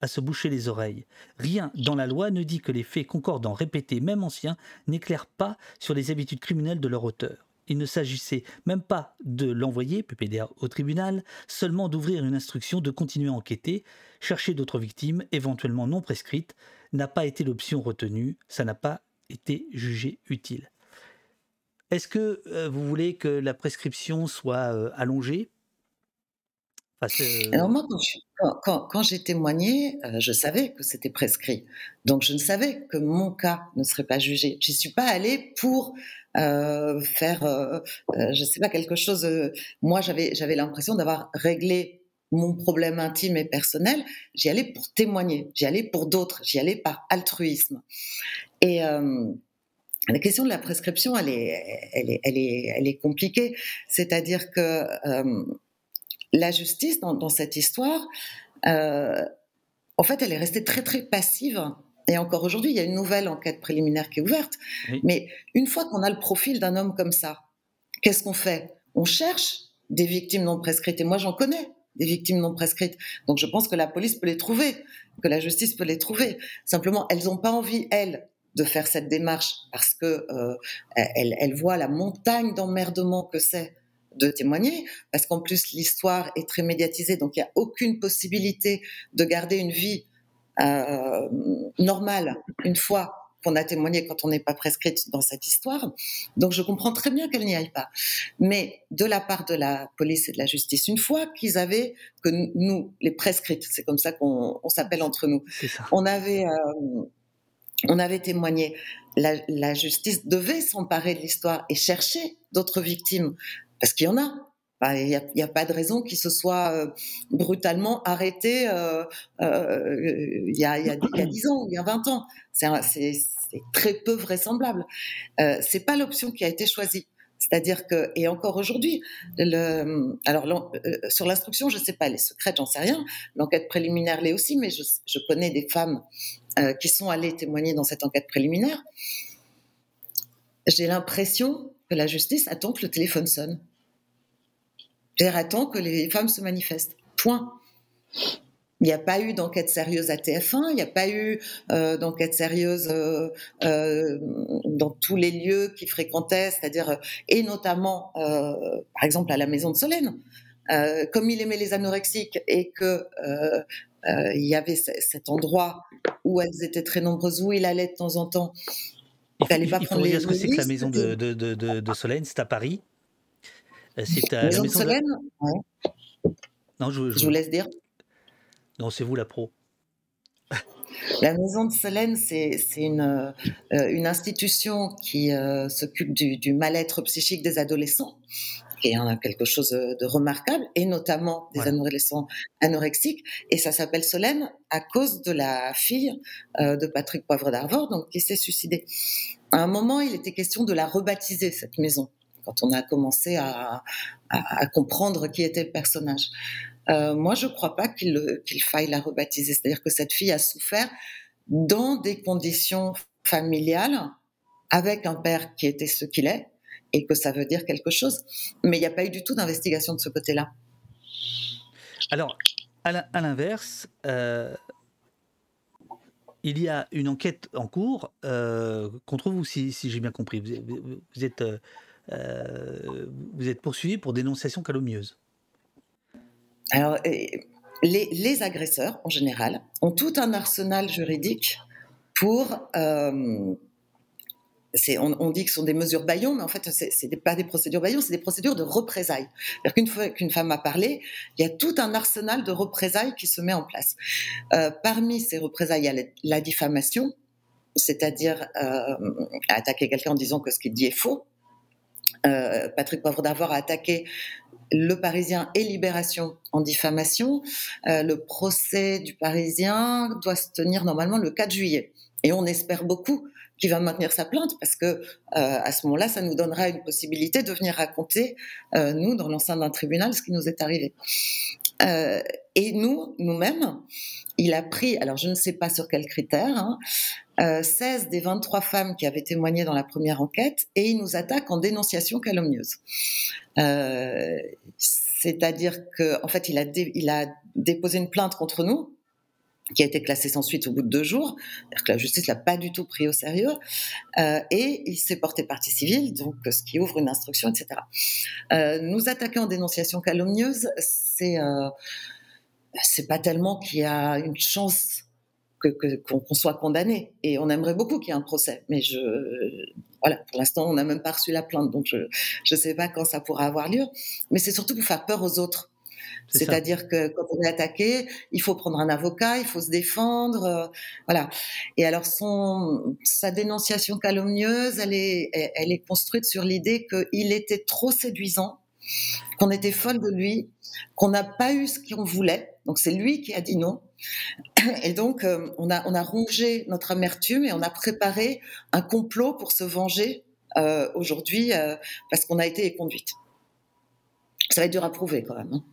à se boucher les oreilles. Rien dans la loi ne dit que les faits concordants répétés, même anciens, n'éclairent pas sur les habitudes criminelles de leur auteur. Il ne s'agissait même pas de l'envoyer, PPDA, au tribunal, seulement d'ouvrir une instruction, de continuer à enquêter, chercher d'autres victimes, éventuellement non prescrites, n'a pas été l'option retenue, ça n'a pas été jugé utile. Est-ce que euh, vous voulez que la prescription soit euh, allongée? Euh, Alors moi, quand, j'ai témoigné, euh, je savais que c'était prescrit. Donc je ne savais que mon cas ne serait pas jugé. J'y suis pas allée pour euh, faire, euh, je sais pas, quelque chose. moi, j'avais j'avais l'impression d'avoir réglé mon problème intime et personnel. J'y allais pour témoigner. J'y allais pour d'autres. J'y allais par altruisme. Et la question de la prescription, elle est, elle est, elle est, elle est compliquée. C'est-à-dire que la justice dans, dans cette histoire, euh, en fait, elle est restée très très passive. Et encore aujourd'hui, il y a une nouvelle enquête préliminaire qui est ouverte. Oui. Mais une fois qu'on a le profil d'un homme comme ça, qu'est-ce qu'on fait? On cherche des victimes non prescrites. Et moi, j'en connais des victimes non prescrites. Donc, je pense que la police peut les trouver, que la justice peut les trouver. Simplement, elles n'ont pas envie, elles, de faire cette démarche parce que euh, elles, elles voient la montagne d'emmerdement que c'est de témoigner, parce qu'en plus l'histoire est très médiatisée, donc il n'y a aucune possibilité de garder une vie euh, normale une fois qu'on a témoigné quand on n'est pas prescrite dans cette histoire. Donc je comprends très bien qu'elle n'y aille pas. Mais de la part de la police et de la justice, une fois qu'ils avaient que nous, les prescrites, c'est comme ça qu'on on s'appelle entre nous, on avait, euh, on avait témoigné. La, la justice devait s'emparer de l'histoire et chercher d'autres victimes, parce qu'il y en a. Il n'y a, pas de raison qu'il se soit euh, brutalement arrêté euh, euh, il y, a, y, a, y a 10 ans, il y a 20 ans. C'est très peu vraisemblable. Euh, c'est pas l'option qui a été choisie. C'est-à-dire que, et encore aujourd'hui, alors euh, sur l'instruction, je sais pas, les secrets, j'en sais rien. L'enquête préliminaire l'est aussi, mais je, connais des femmes qui sont allées témoigner dans cette enquête préliminaire. J'ai l'impression que la justice attend que le téléphone sonne. C'est-à-dire attend que les femmes se manifestent. Point. Il n'y a pas eu d'enquête sérieuse à TF1, il n'y a pas eu euh, d'enquête sérieuse euh, euh, dans tous les lieux qu'ils fréquentaient, c'est-à-dire, et notamment, par exemple, à la maison de Solène. Comme il aimait les anorexiques et que il y avait ce- cet endroit où elles étaient très nombreuses, où il allait de temps en temps. Il, faut, pas il faut dire ce que c'est que la maison de, de, de, de, de Solène, c'est à Paris. Euh, C'est à la Maison de maison de- Solène Ouais. Non, je, Je vous laisse dire. Non, c'est vous la pro. La maison de Solène, c'est une, euh, une institution qui euh, s'occupe du, du mal-être psychique des adolescents, qui est hein, quelque chose de remarquable, et notamment des Voilà. adolescents anorexiques. Et ça s'appelle Solène à cause de la fille euh, de Patrick Poivre d'Arvor, donc qui s'est suicidée. À un moment, il était question de la rebaptiser, cette maison, quand on a commencé à, à- à comprendre qui était le personnage. Euh, moi, je ne crois pas qu'il faille la rebaptiser. C'est-à-dire que cette fille a souffert dans des conditions familiales, avec un père qui était ce qu'il est, et que ça veut dire quelque chose. Mais il n'y a pas eu du tout d'investigation de ce côté-là. Alors, à l'in- à l'inverse, euh, il y a une enquête en cours euh, contre vous, si, si j'ai bien compris. Vous, êtes- vous êtes, euh, vous êtes poursuivi pour dénonciation calomnieuse. Alors, euh, les, les agresseurs, en général, ont tout un arsenal juridique pour... on, dit que ce sont des mesures baillons, mais en fait, c'est des- pas des procédures baillons, c'est des procédures de représailles. Qu'une fois qu'une femme a parlé, il y a tout un arsenal de représailles qui se met en place. Euh, parmi ces représailles, il y a la, diffamation, c'est-à-dire euh, attaquer quelqu'un en disant que ce qu'il dit est faux. Euh, Patrick Poivre d'Arvor a attaqué le Parisien et Libération en diffamation. Le procès du Parisien doit se tenir normalement le 4 juillet. Et on espère beaucoup qu'il va maintenir sa plainte parce que euh, à ce moment-là, ça nous donnera une possibilité de venir raconter, euh, nous, dans l'enceinte d'un tribunal, ce qui nous est arrivé. Euh, et nous, nous-mêmes, il a pris, alors je ne sais pas sur quels critères, hein, euh, 16 des 23 femmes qui avaient témoigné dans la première enquête et il nous attaque en dénonciation calomnieuse. Euh, C'est-à-dire qu'en en fait, il a, il a déposé une plainte contre nous qui a été classée sans suite au bout de deux jours, c'est-à-dire que la justice l'a pas du tout pris au sérieux, euh, et il s'est porté partie civile, donc ce qui ouvre une instruction, etc. Euh, nous attaquer en dénonciation calomnieuse, c'est euh, c'est pas tellement qu'il y a une chance que, qu'on soit condamné. Et on aimerait beaucoup qu'il y ait un procès. Mais je, voilà, pour l'instant, on n'a même pas reçu la plainte, donc je ne sais pas quand ça pourra avoir lieu. Mais c'est surtout pour faire peur aux autres. C'est-à-dire que quand on est attaqué, il faut prendre un avocat, il faut se défendre, euh, voilà. Et alors son sa dénonciation calomnieuse, elle est elle, est construite sur l'idée qu'il était trop séduisant, qu'on était folle de lui, qu'on n'a pas eu ce qu'on voulait. Donc c'est lui qui a dit non. Et donc euh, on a on a rongé notre amertume et on a préparé un complot pour se venger euh, aujourd'hui euh, parce qu'on a été conduite. Ça va être dur à prouver quand même. hein.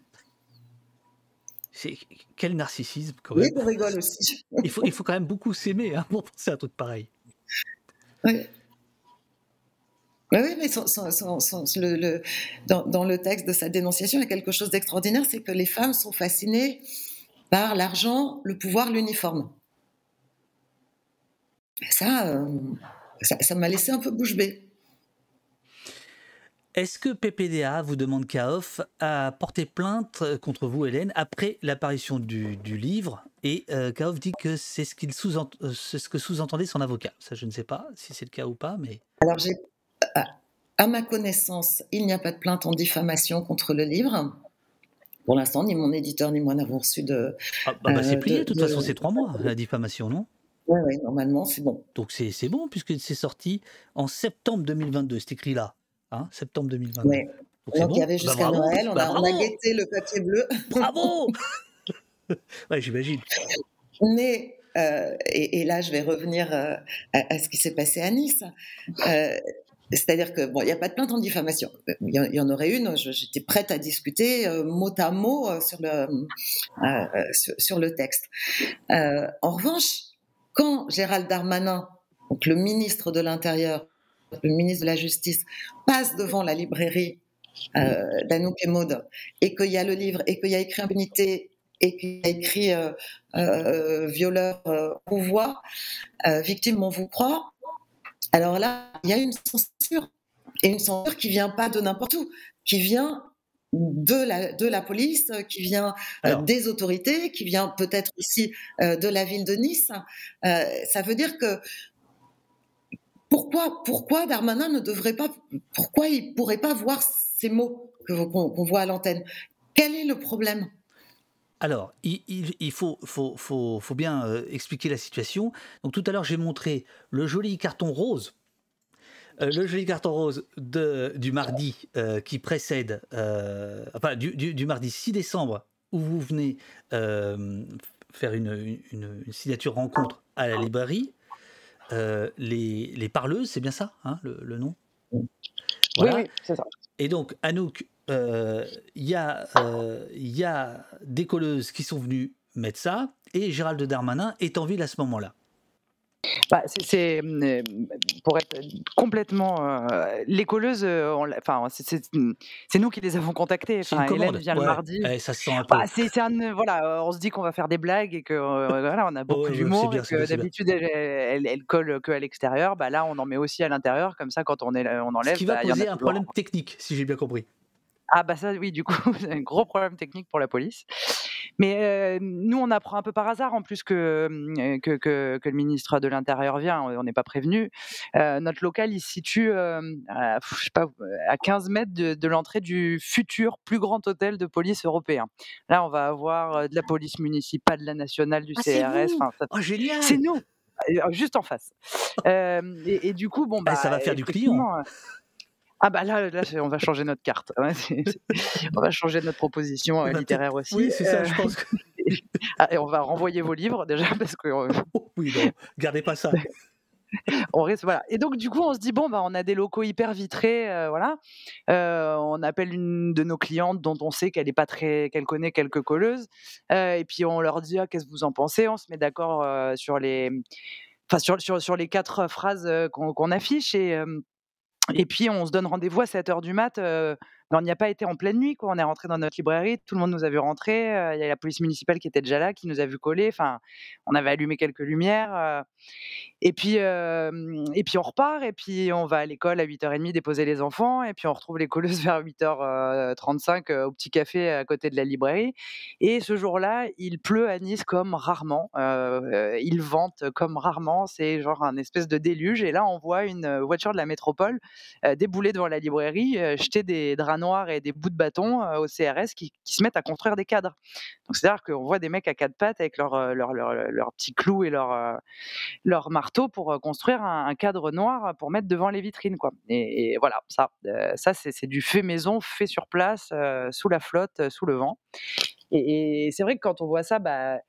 C'est quel narcissisme quand Oui, même. on rigole aussi. Il faut, il faut quand même beaucoup s'aimer hein, pour penser à un truc pareil. Oui. Oui, oui, mais son- son- son- son- le- le- dans, dans le texte de sa dénonciation, il y a quelque chose d'extraordinaire, c'est que les femmes sont fascinées par l'argent, le pouvoir, l'uniforme. Ça, euh, ça, ça m'a laissé un peu bouche bée. Est-ce que PPDA vous demande KAOF à porter plainte euh, contre vous, Hélène, après l'apparition du, du livre Et euh, KAOF dit que c'est ce, qu'il sous c'est ce que sous-entendait son avocat? Ça, je ne sais pas si c'est le cas ou pas, mais. Alors, à, ma connaissance, il n'y a pas de plainte en diffamation contre le livre. Pour l'instant, ni mon éditeur ni moi n'avons reçu de. Ah, bah, bah, c'est euh, plié, de toute de- façon, c'est trois mois, la diffamation, non? Oui, oui, normalement, c'est bon. Donc c'est c'est bon, puisque c'est sorti en septembre 2022. C'est écrit là, hein, septembre 2022. Ouais. Donc c'est Donc, bon il y avait Bah, jusqu'à Noël, on, bah, a, on a guetté le papier bleu. Bravo Ouais, j'imagine. Mais, euh, et, et là, je vais revenir euh, à, à ce qui s'est passé à Nice. Euh, C'est-à-dire que, bon, il n'y a pas de plainte en diffamation. Il y, en- il y en aurait une, j'étais prête à discuter euh, mot à mot euh, sur le, euh, sur, sur le texte. En revanche, quand Gérald Darmanin, donc le ministre de l'Intérieur, le ministre de la Justice, passe devant la librairie euh, d'Anouk et Maud, et qu'il y a le livre, et qu'il y a écrit impunité, et qu'il y a écrit euh, euh, violeur, euh, on voit, victime, on vous croit, alors là, il y a une censure. Et une censure qui vient pas de n'importe où, qui vient de la, de la police, qui vient Alors. des autorités, qui vient peut-être aussi euh, de la ville de Nice. Euh, ça veut dire que pourquoi, pourquoi Darmanin ne devrait pas, pourquoi il pourrait pas voir ces mots qu'on voit à l'antenne? Quel est le problème? Alors, il, faut, bien euh, expliquer la situation. Donc tout à l'heure, j'ai montré le joli carton rose. Euh, le joli carton rose du mardi euh, qui précède, enfin du, mardi 6 décembre, où vous venez faire une signature rencontre à la librairie. Euh, les, les parleuses, c'est bien ça, hein, le, le nom? Voilà. Oui, oui, c'est ça. Et donc, Anouk, euh, il y, a, euh, il y a des colleuses qui sont venues mettre ça, et Gérald Darmanin est en ville à ce moment-là. Bah, c'est- c'est euh, pour être complètement euh, les colleuses, euh, on l'a- enfin c'est- c'est c'est nous qui les avons contactées. C'est une Enfin, Hélène commande. vient le Ouais, mardi. eh, ça se sent un peu. Bah, c'est c'est un voilà, euh, on se dit qu'on va faire des blagues et que euh, voilà, on a beaucoup ouais, ouais, d'humour c'est bien, et c'est bien, que c'est bien. d'habitude elle, elle, elle colle que à l'extérieur. Bah là, on en met aussi à l'intérieur, comme ça quand on est on Ce enlève, qui va bah, il y en a poser un toujours. problème technique, si j'ai bien compris. Ah bah ça oui, du coup, c'est un gros problème technique pour la police. Mais euh, nous, on apprend un peu par hasard en plus que, euh, que, que, que le ministre de l'Intérieur vient, on n'est pas prévenu. Euh, notre local, il se situe euh, à, je sais pas, à 15 mètres de, de l'entrée du futur plus grand hôtel de police européen. Là, on va avoir de la police municipale, de la nationale, du Ah, CRS. ça- Oh, génial c'est nous juste en face. Euh, et, et du coup, bon, Eh, bah, ça va faire du client. Euh, Ah bah là, là, on va changer notre carte. Ouais, c'est- c'est- on va changer notre proposition euh, littéraire aussi. Oui, c'est ça, Euh, je pense. Que... ah, et on va renvoyer vos livres déjà parce que euh, Oh, oui, non, gardez pas ça. on risque voilà. Et donc du coup, on se dit bon bah on a des locaux hyper vitrés, euh, voilà. Euh, on appelle une de nos clientes dont on sait qu'elle est pas très, qu'elle connaît quelques colleuses. Euh, et puis on leur dit ah, qu'est-ce que vous en pensez? On se met d'accord euh, sur les, enfin sur, sur, sur les quatre phrases euh, qu'on qu'on affiche et euh, et puis on se donne rendez-vous à 7 heures du mat on n'y a pas été en pleine nuit. Quoi. On est rentré dans notre librairie, tout le monde nous a vu rentrer. euh, Il y a la police municipale qui était déjà là, qui nous a vu coller. Enfin, on avait allumé quelques lumières. euh, et puis, et puis on repart, et puis on va à l'école à 8h30 déposer les enfants, et puis on retrouve les colleuses vers 8h35 euh, au petit café à côté de la librairie. Et ce jour-là, il pleut à Nice comme rarement. il vente comme rarement. C'est genre un espèce de déluge. Et là, on voit une voiture de la métropole débouler devant la librairie, jeter des draps et des bouts de bâton euh, au CRS qui, qui se mettent à construire des cadres. Donc c'est-à-dire qu'on voit des mecs à quatre pattes avec leurs leur, leur, leur petits clous et leur, euh, leur marteau pour euh, construire un, cadre noir pour mettre devant les vitrines. Quoi. Et, voilà, ça, euh, ça c'est du fait maison, fait sur place, euh, sous la flotte, euh, sous le vent. Et, c'est vrai que quand on voit ça, bah,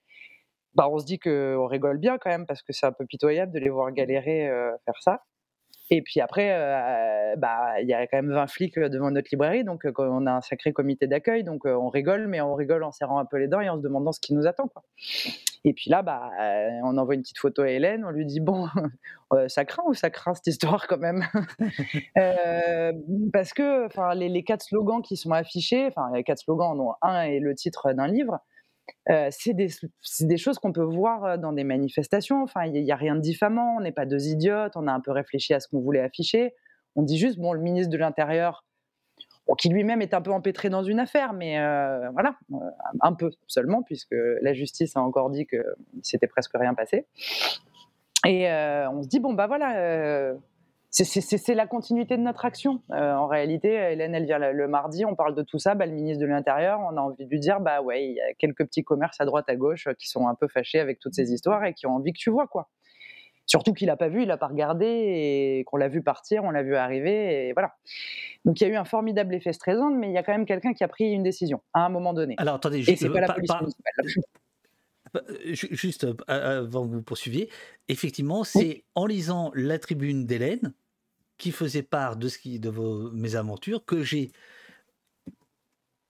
bah, on se dit qu'on rigole bien quand même, parce que c'est un peu pitoyable de les voir galérer euh, faire ça. Et puis après, euh, bah, il y a quand même 20 flics euh, devant notre librairie, donc euh, on a un sacré comité d'accueil, donc on rigole, mais on rigole en serrant un peu les dents et en se demandant ce qui nous attend. Et puis là, bah, on envoie une petite photo à Hélène, on lui dit bon, ça craint ou ça craint cette histoire quand même? Parce que les, les quatre slogans qui sont affichés, enfin les quatre slogans, dont un est le titre d'un livre, euh, c'est des, choses qu'on peut voir dans des manifestations. Enfin, il n'y a, rien de diffamant, on n'est pas deux idiotes, on a un peu réfléchi à ce qu'on voulait afficher. On dit juste, bon, le ministre de l'Intérieur, qui lui-même est un peu empêtré dans une affaire, mais euh, voilà, euh, un peu seulement, puisque la justice a encore dit que c'était presque rien passé. Et on se dit, bon, bah voilà, c'est- la continuité de notre action. Euh, en réalité, Hélène, elle vient le, le mardi, on parle de tout ça, bah, le ministre de l'Intérieur, on a envie de lui dire, bah ouais, il y a quelques petits commerces à droite, à gauche euh, qui sont un peu fâchés avec toutes ces histoires et qui ont envie que tu vois, quoi. Surtout qu'il n'a pas vu, il n'a pas regardé, et qu'on l'a vu partir, on l'a vu arriver, et voilà. Donc il y a eu un formidable effet stressant, mais il y a quand même quelqu'un qui a pris une décision à un moment donné. Alors attendez, et c'est pas la par- police par- municipale. Euh, ju- Juste euh, avant que vous poursuiviez, effectivement, c'est en lisant la tribune d'Hélène, qui faisait part de, ce qui, de vos mésaventures, que j'ai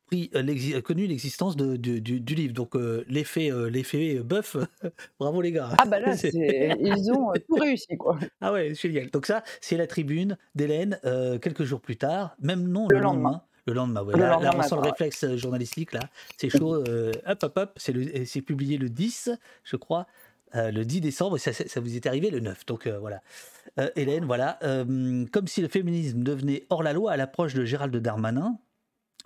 pris, euh, l'exi- connu l'existence de- du, du- du livre. Donc euh, l'effet euh, l'effet bœuf, bravo les gars. Ah bah là, C'est- ils ont euh, tout réussi, quoi. Ah ouais, génial. Donc ça, c'est la tribune d'Hélène euh, quelques jours plus tard, même non le, Le lendemain. lendemain. Le lendemain, ouais. Le là, lendemain là, on sent le réflexe euh, journalistique, là. C'est chaud. euh, hop, hop, hop. C'est le- c'est publié le 10, je crois, euh, le 10 décembre. Ça, ça vous est arrivé le 9. Donc euh, voilà. Euh, Hélène, voilà. euh, comme si le féminisme devenait hors la loi à l'approche de Gérald Darmanin.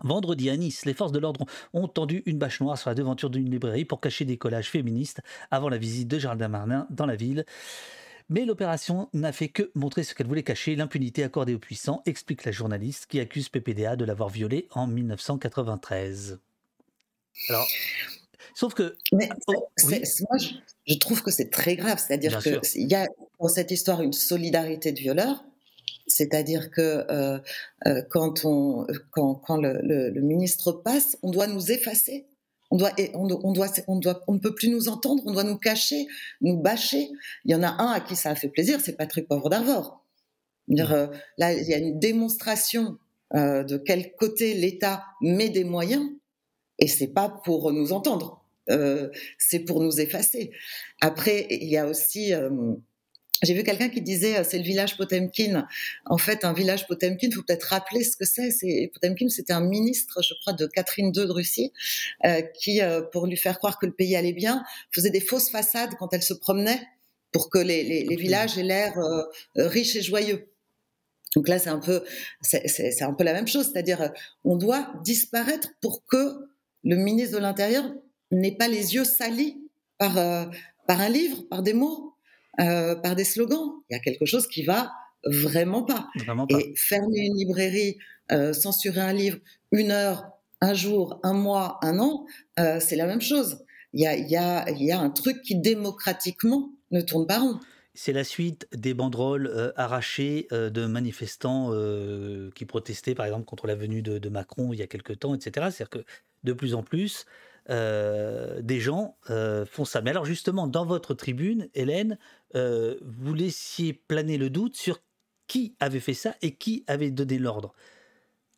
Vendredi à Nice, les forces de l'ordre ont tendu une bâche noire sur la devanture d'une librairie pour cacher des collages féministes avant la visite de Gérald Darmanin dans la ville. Mais l'opération n'a fait que montrer ce qu'elle voulait cacher, l'impunité accordée aux puissants, explique la journaliste qui accuse PPDA de l'avoir violée en 1993. Alors, sauf que... Mais Oh, oui. c'est- moi, je, je trouve que c'est très grave. C'est-à-dire qu'il y a dans cette histoire une solidarité de violeurs. C'est-à-dire que euh, euh, quand, on, quand, quand le, le- le ministre passe, on doit nous effacer. On, doit, on, doit, on, doit, on, doit, on ne peut plus nous entendre, on doit nous cacher, nous bâcher. Il y en a un à qui ça a fait plaisir, c'est Patrick Poivre d'Arvor. Euh, là, il y a une démonstration euh, de quel côté l'État met des moyens, et c'est pas pour nous entendre, euh, c'est pour nous effacer. Après, il y a aussi, euh, j'ai vu quelqu'un qui disait, euh, c'est le village Potemkin. En fait, un village Potemkin, il faut peut-être rappeler ce que c'est. C'est Potemkin, c'était un ministre, je crois, de Catherine II de Russie, euh, qui, euh, pour lui faire croire que le pays allait bien, faisait des fausses façades quand elle se promenait pour que les, les, les villages aient l'air euh, riches et joyeux. Donc là, c'est un peu, c'est, un peu la même chose, c'est-à-dire, on doit disparaître pour que le ministre de l'Intérieur n'ait pas les yeux salis par, euh, par un livre, par des mots, euh, par des slogans. Il y a quelque chose qui va vraiment pas. Vraiment pas. Et fermer une librairie, euh, censurer un livre une heure, un jour, un mois, un an, c'est la même chose. Il y a, y, a, y a un truc qui démocratiquement ne tourne pas rond. C'est la suite des banderoles euh, arrachées euh, de manifestants euh, qui protestaient, par exemple, contre la venue de, de Macron il y a quelque temps, etc. C'est-à-dire que de plus en plus, euh, des gens euh, font ça. Mais alors justement, dans votre tribune, Hélène, euh, vous laissiez planer le doute sur qui avait fait ça et qui avait donné l'ordre.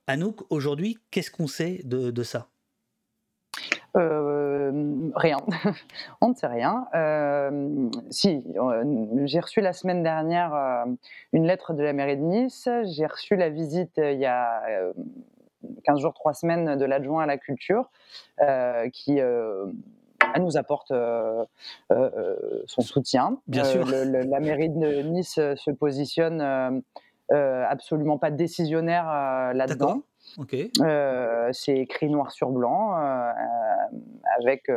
Anouk, aujourd'hui, qu'est-ce qu'on sait de, de ça? Rien. On ne sait rien. Si, j'ai reçu la semaine dernière une lettre de la mairie de Nice. J'ai reçu la visite il y a 15 jours, 3 semaines de l'adjoint à la culture, qui nous apporte son soutien. Bien sûr. la mairie de Nice se positionne absolument pas décisionnaire là-dedans. Ok. c'est écrit noir sur blanc, avec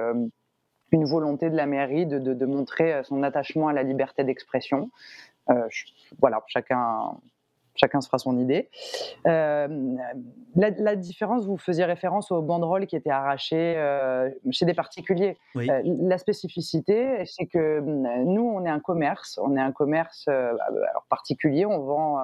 une volonté de la mairie de, de, montrer son attachement à la liberté d'expression. voilà, chacun, chacun se fera son idée. Euh, la, différence, vous faisiez référence aux banderoles qui étaient arrachées euh, chez des particuliers. Euh, la spécificité, c'est que nous, on est un commerce, on est un commerce alors particulier, on vend.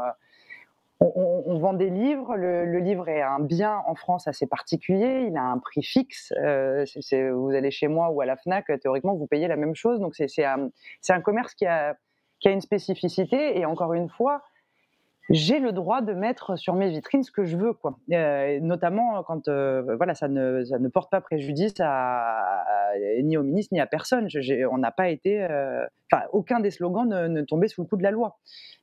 On, vend des livres. Le, livre est un bien en France assez particulier. Il a un prix fixe. vous allez chez moi ou à la Fnac, théoriquement, vous payez la même chose. Donc c'est un, un, commerce qui a, qui a une spécificité. Et encore une fois, j'ai le droit de mettre sur mes vitrines ce que je veux, quoi. Euh, notamment quand euh, voilà, ça ne, ça ne porte pas préjudice à, ni au ministre ni à personne. on n'a pas été, euh, enfin, aucun des slogans ne, tombait sous le coup de la loi.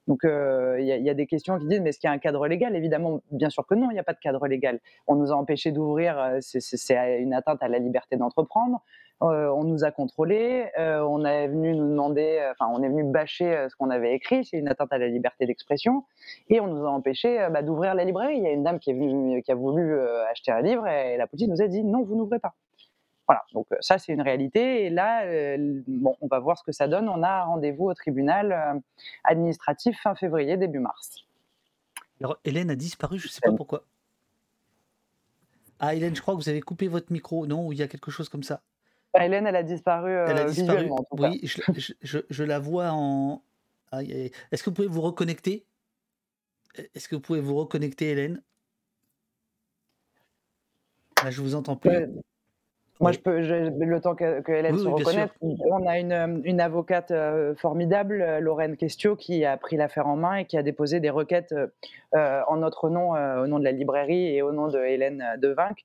Donc il y, y, a des questions qui disent mais est-ce qu'il y a un cadre légal? Évidemment, bien sûr que non, il n'y a pas de cadre légal. On nous a empêché d'ouvrir, c'est une atteinte à la liberté d'entreprendre. Euh, on nous a contrôlés, euh, on est venu nous demander, euh, enfin, on est venu bâcher ce qu'on avait écrit, c'est une atteinte à la liberté d'expression, et on nous a empêché bah, d'ouvrir la librairie. Il y a une dame qui, est qui a voulu acheter un livre et la police nous a dit non, vous n'ouvrez pas. Voilà, donc ça c'est une réalité. Et là, bon, on va voir ce que ça donne. On a rendez-vous au tribunal administratif fin février, début mars. Alors Hélène a disparu, je ne sais pas pourquoi. Ah Hélène, je crois que vous avez coupé votre micro, non Ou il y a quelque chose comme ça Hélène, elle a disparu, elle a euh, disparu. visuellement. oui, je, la vois en. Est-ce que vous pouvez vous reconnecter? Est-ce que vous pouvez vous reconnecter, Hélène? Là, je vous entends plus. moi, je peux, le temps que, Hélène se. On a une, une avocate euh, formidable, euh, Lorraine Questio, qui a pris l'affaire en main et qui a déposé des requêtes en notre nom, au nom de la librairie et au nom de Hélène Devinck,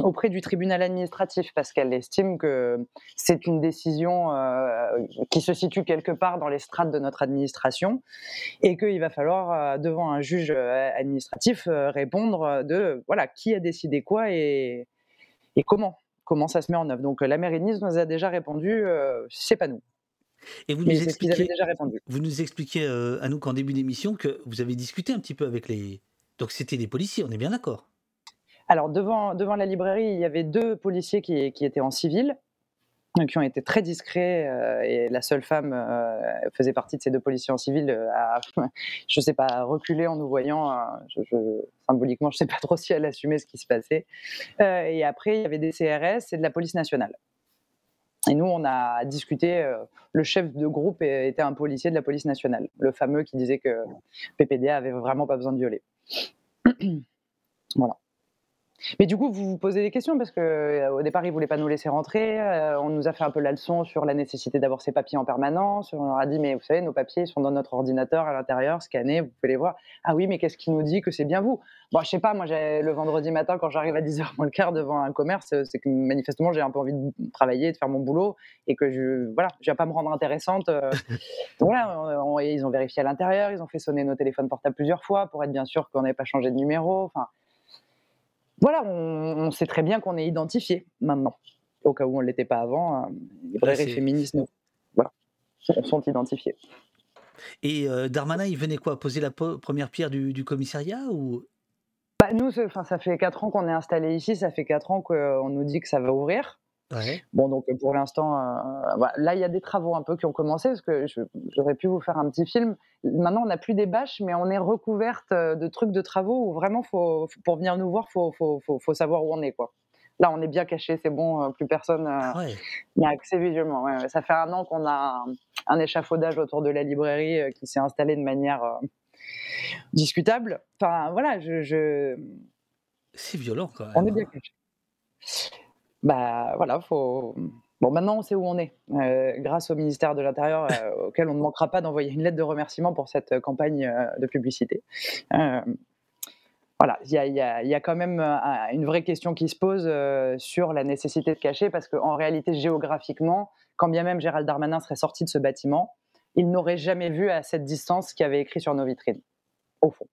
auprès du tribunal administratif parce qu'elle estime que c'est une décision euh, qui se situe quelque part dans les strates de notre administration et qu'il va falloir euh, devant un juge euh, administratif répondre de voilà qui a décidé quoi et, et comment comment ça se met en œuvre. Donc la mairie de Nice nous a déjà répondu c'est pas nous. Et vous nous, expliquez, déjà répondu. vous nous expliquez à nous qu'en début d'émission que vous avez discuté un petit peu avec les donc c'était des policiers, on est bien d'accord alors, devant, devant la librairie, il y avait deux policiers qui, étaient en civil, euh, qui ont été très discrets, euh, et la seule femme euh, faisait partie de ces deux policiers en civil, à, je ne sais pas, reculer en nous voyant. symboliquement, je ne sais pas trop si elle assumait ce qui se passait. et après, il y avait des CRS et de la police nationale. Et nous, on a discuté. le chef de groupe était un policier de la police nationale, le fameux qui disait que PPDA avait vraiment pas besoin de violer. voilà. Mais du coup, vous vous posez des questions parce qu'au euh, départ, ils ne voulaient pas nous laisser rentrer. Euh, on nous a fait un peu la leçon sur la nécessité d'avoir ces papiers en permanence. On leur a dit, mais vous savez, nos papiers sont dans notre ordinateur à l'intérieur, scannés, vous pouvez les voir. Ah oui, mais qu'est-ce qui nous dit que c'est bien vous? Bon, je sais pas, moi, le vendredi matin, quand j'arrive à 10h moins le quart devant un commerce, c'est que manifestement, j'ai un peu envie de travailler, de faire mon boulot et que je voilà, je viens pas me rendre intéressante. Euh. Donc voilà, ils ont vérifié à l'intérieur, ils ont fait sonner nos téléphones portables plusieurs fois pour être bien sûr qu'on n'avait pas changé de numéro. Enfin, voilà, on, sait très bien qu'on est identifié maintenant. Au cas où on ne l'était pas avant, euh, les vrais féministes voilà, sont identifiés. Et euh, Darmanin, il venait quoi Poser la première pierre du, commissariat ou? Bah, Nous, ça fait 4 ans qu'on est installé ici, ça fait 4 ans qu'on nous dit que ça va ouvrir. Bon, donc pour l'instant, euh, là, il y a des travaux un peu qui ont commencé, parce que j'aurais pu vous faire un petit film. Maintenant, on n'a plus des bâches, mais on est recouverte euh, de trucs de travaux où vraiment, faut, pour venir nous voir, il faut, faut, faut, savoir où on est. Quoi. Là, on est bien caché, c'est bon, euh, plus personne n'y a accès visuellement. Ça fait un an qu'on a un, échafaudage autour de la librairie qui s'est installé de manière discutable. Enfin, voilà, je. je... C'est violent quand même. On est bien hein. caché bah voilà, faut. Bon, maintenant on sait où on est, euh, grâce au ministère de l'Intérieur, euh, auquel on ne manquera pas d'envoyer une lettre de remerciement pour cette euh, campagne de publicité. voilà, il y, y, y a, quand même une vraie question qui se pose sur la nécessité de cacher, parce qu'en réalité, géographiquement, quand bien même Gérald Darmanin serait sorti de ce bâtiment, il n'aurait jamais vu à cette distance ce qu'il avait écrit sur nos vitrines, au fond.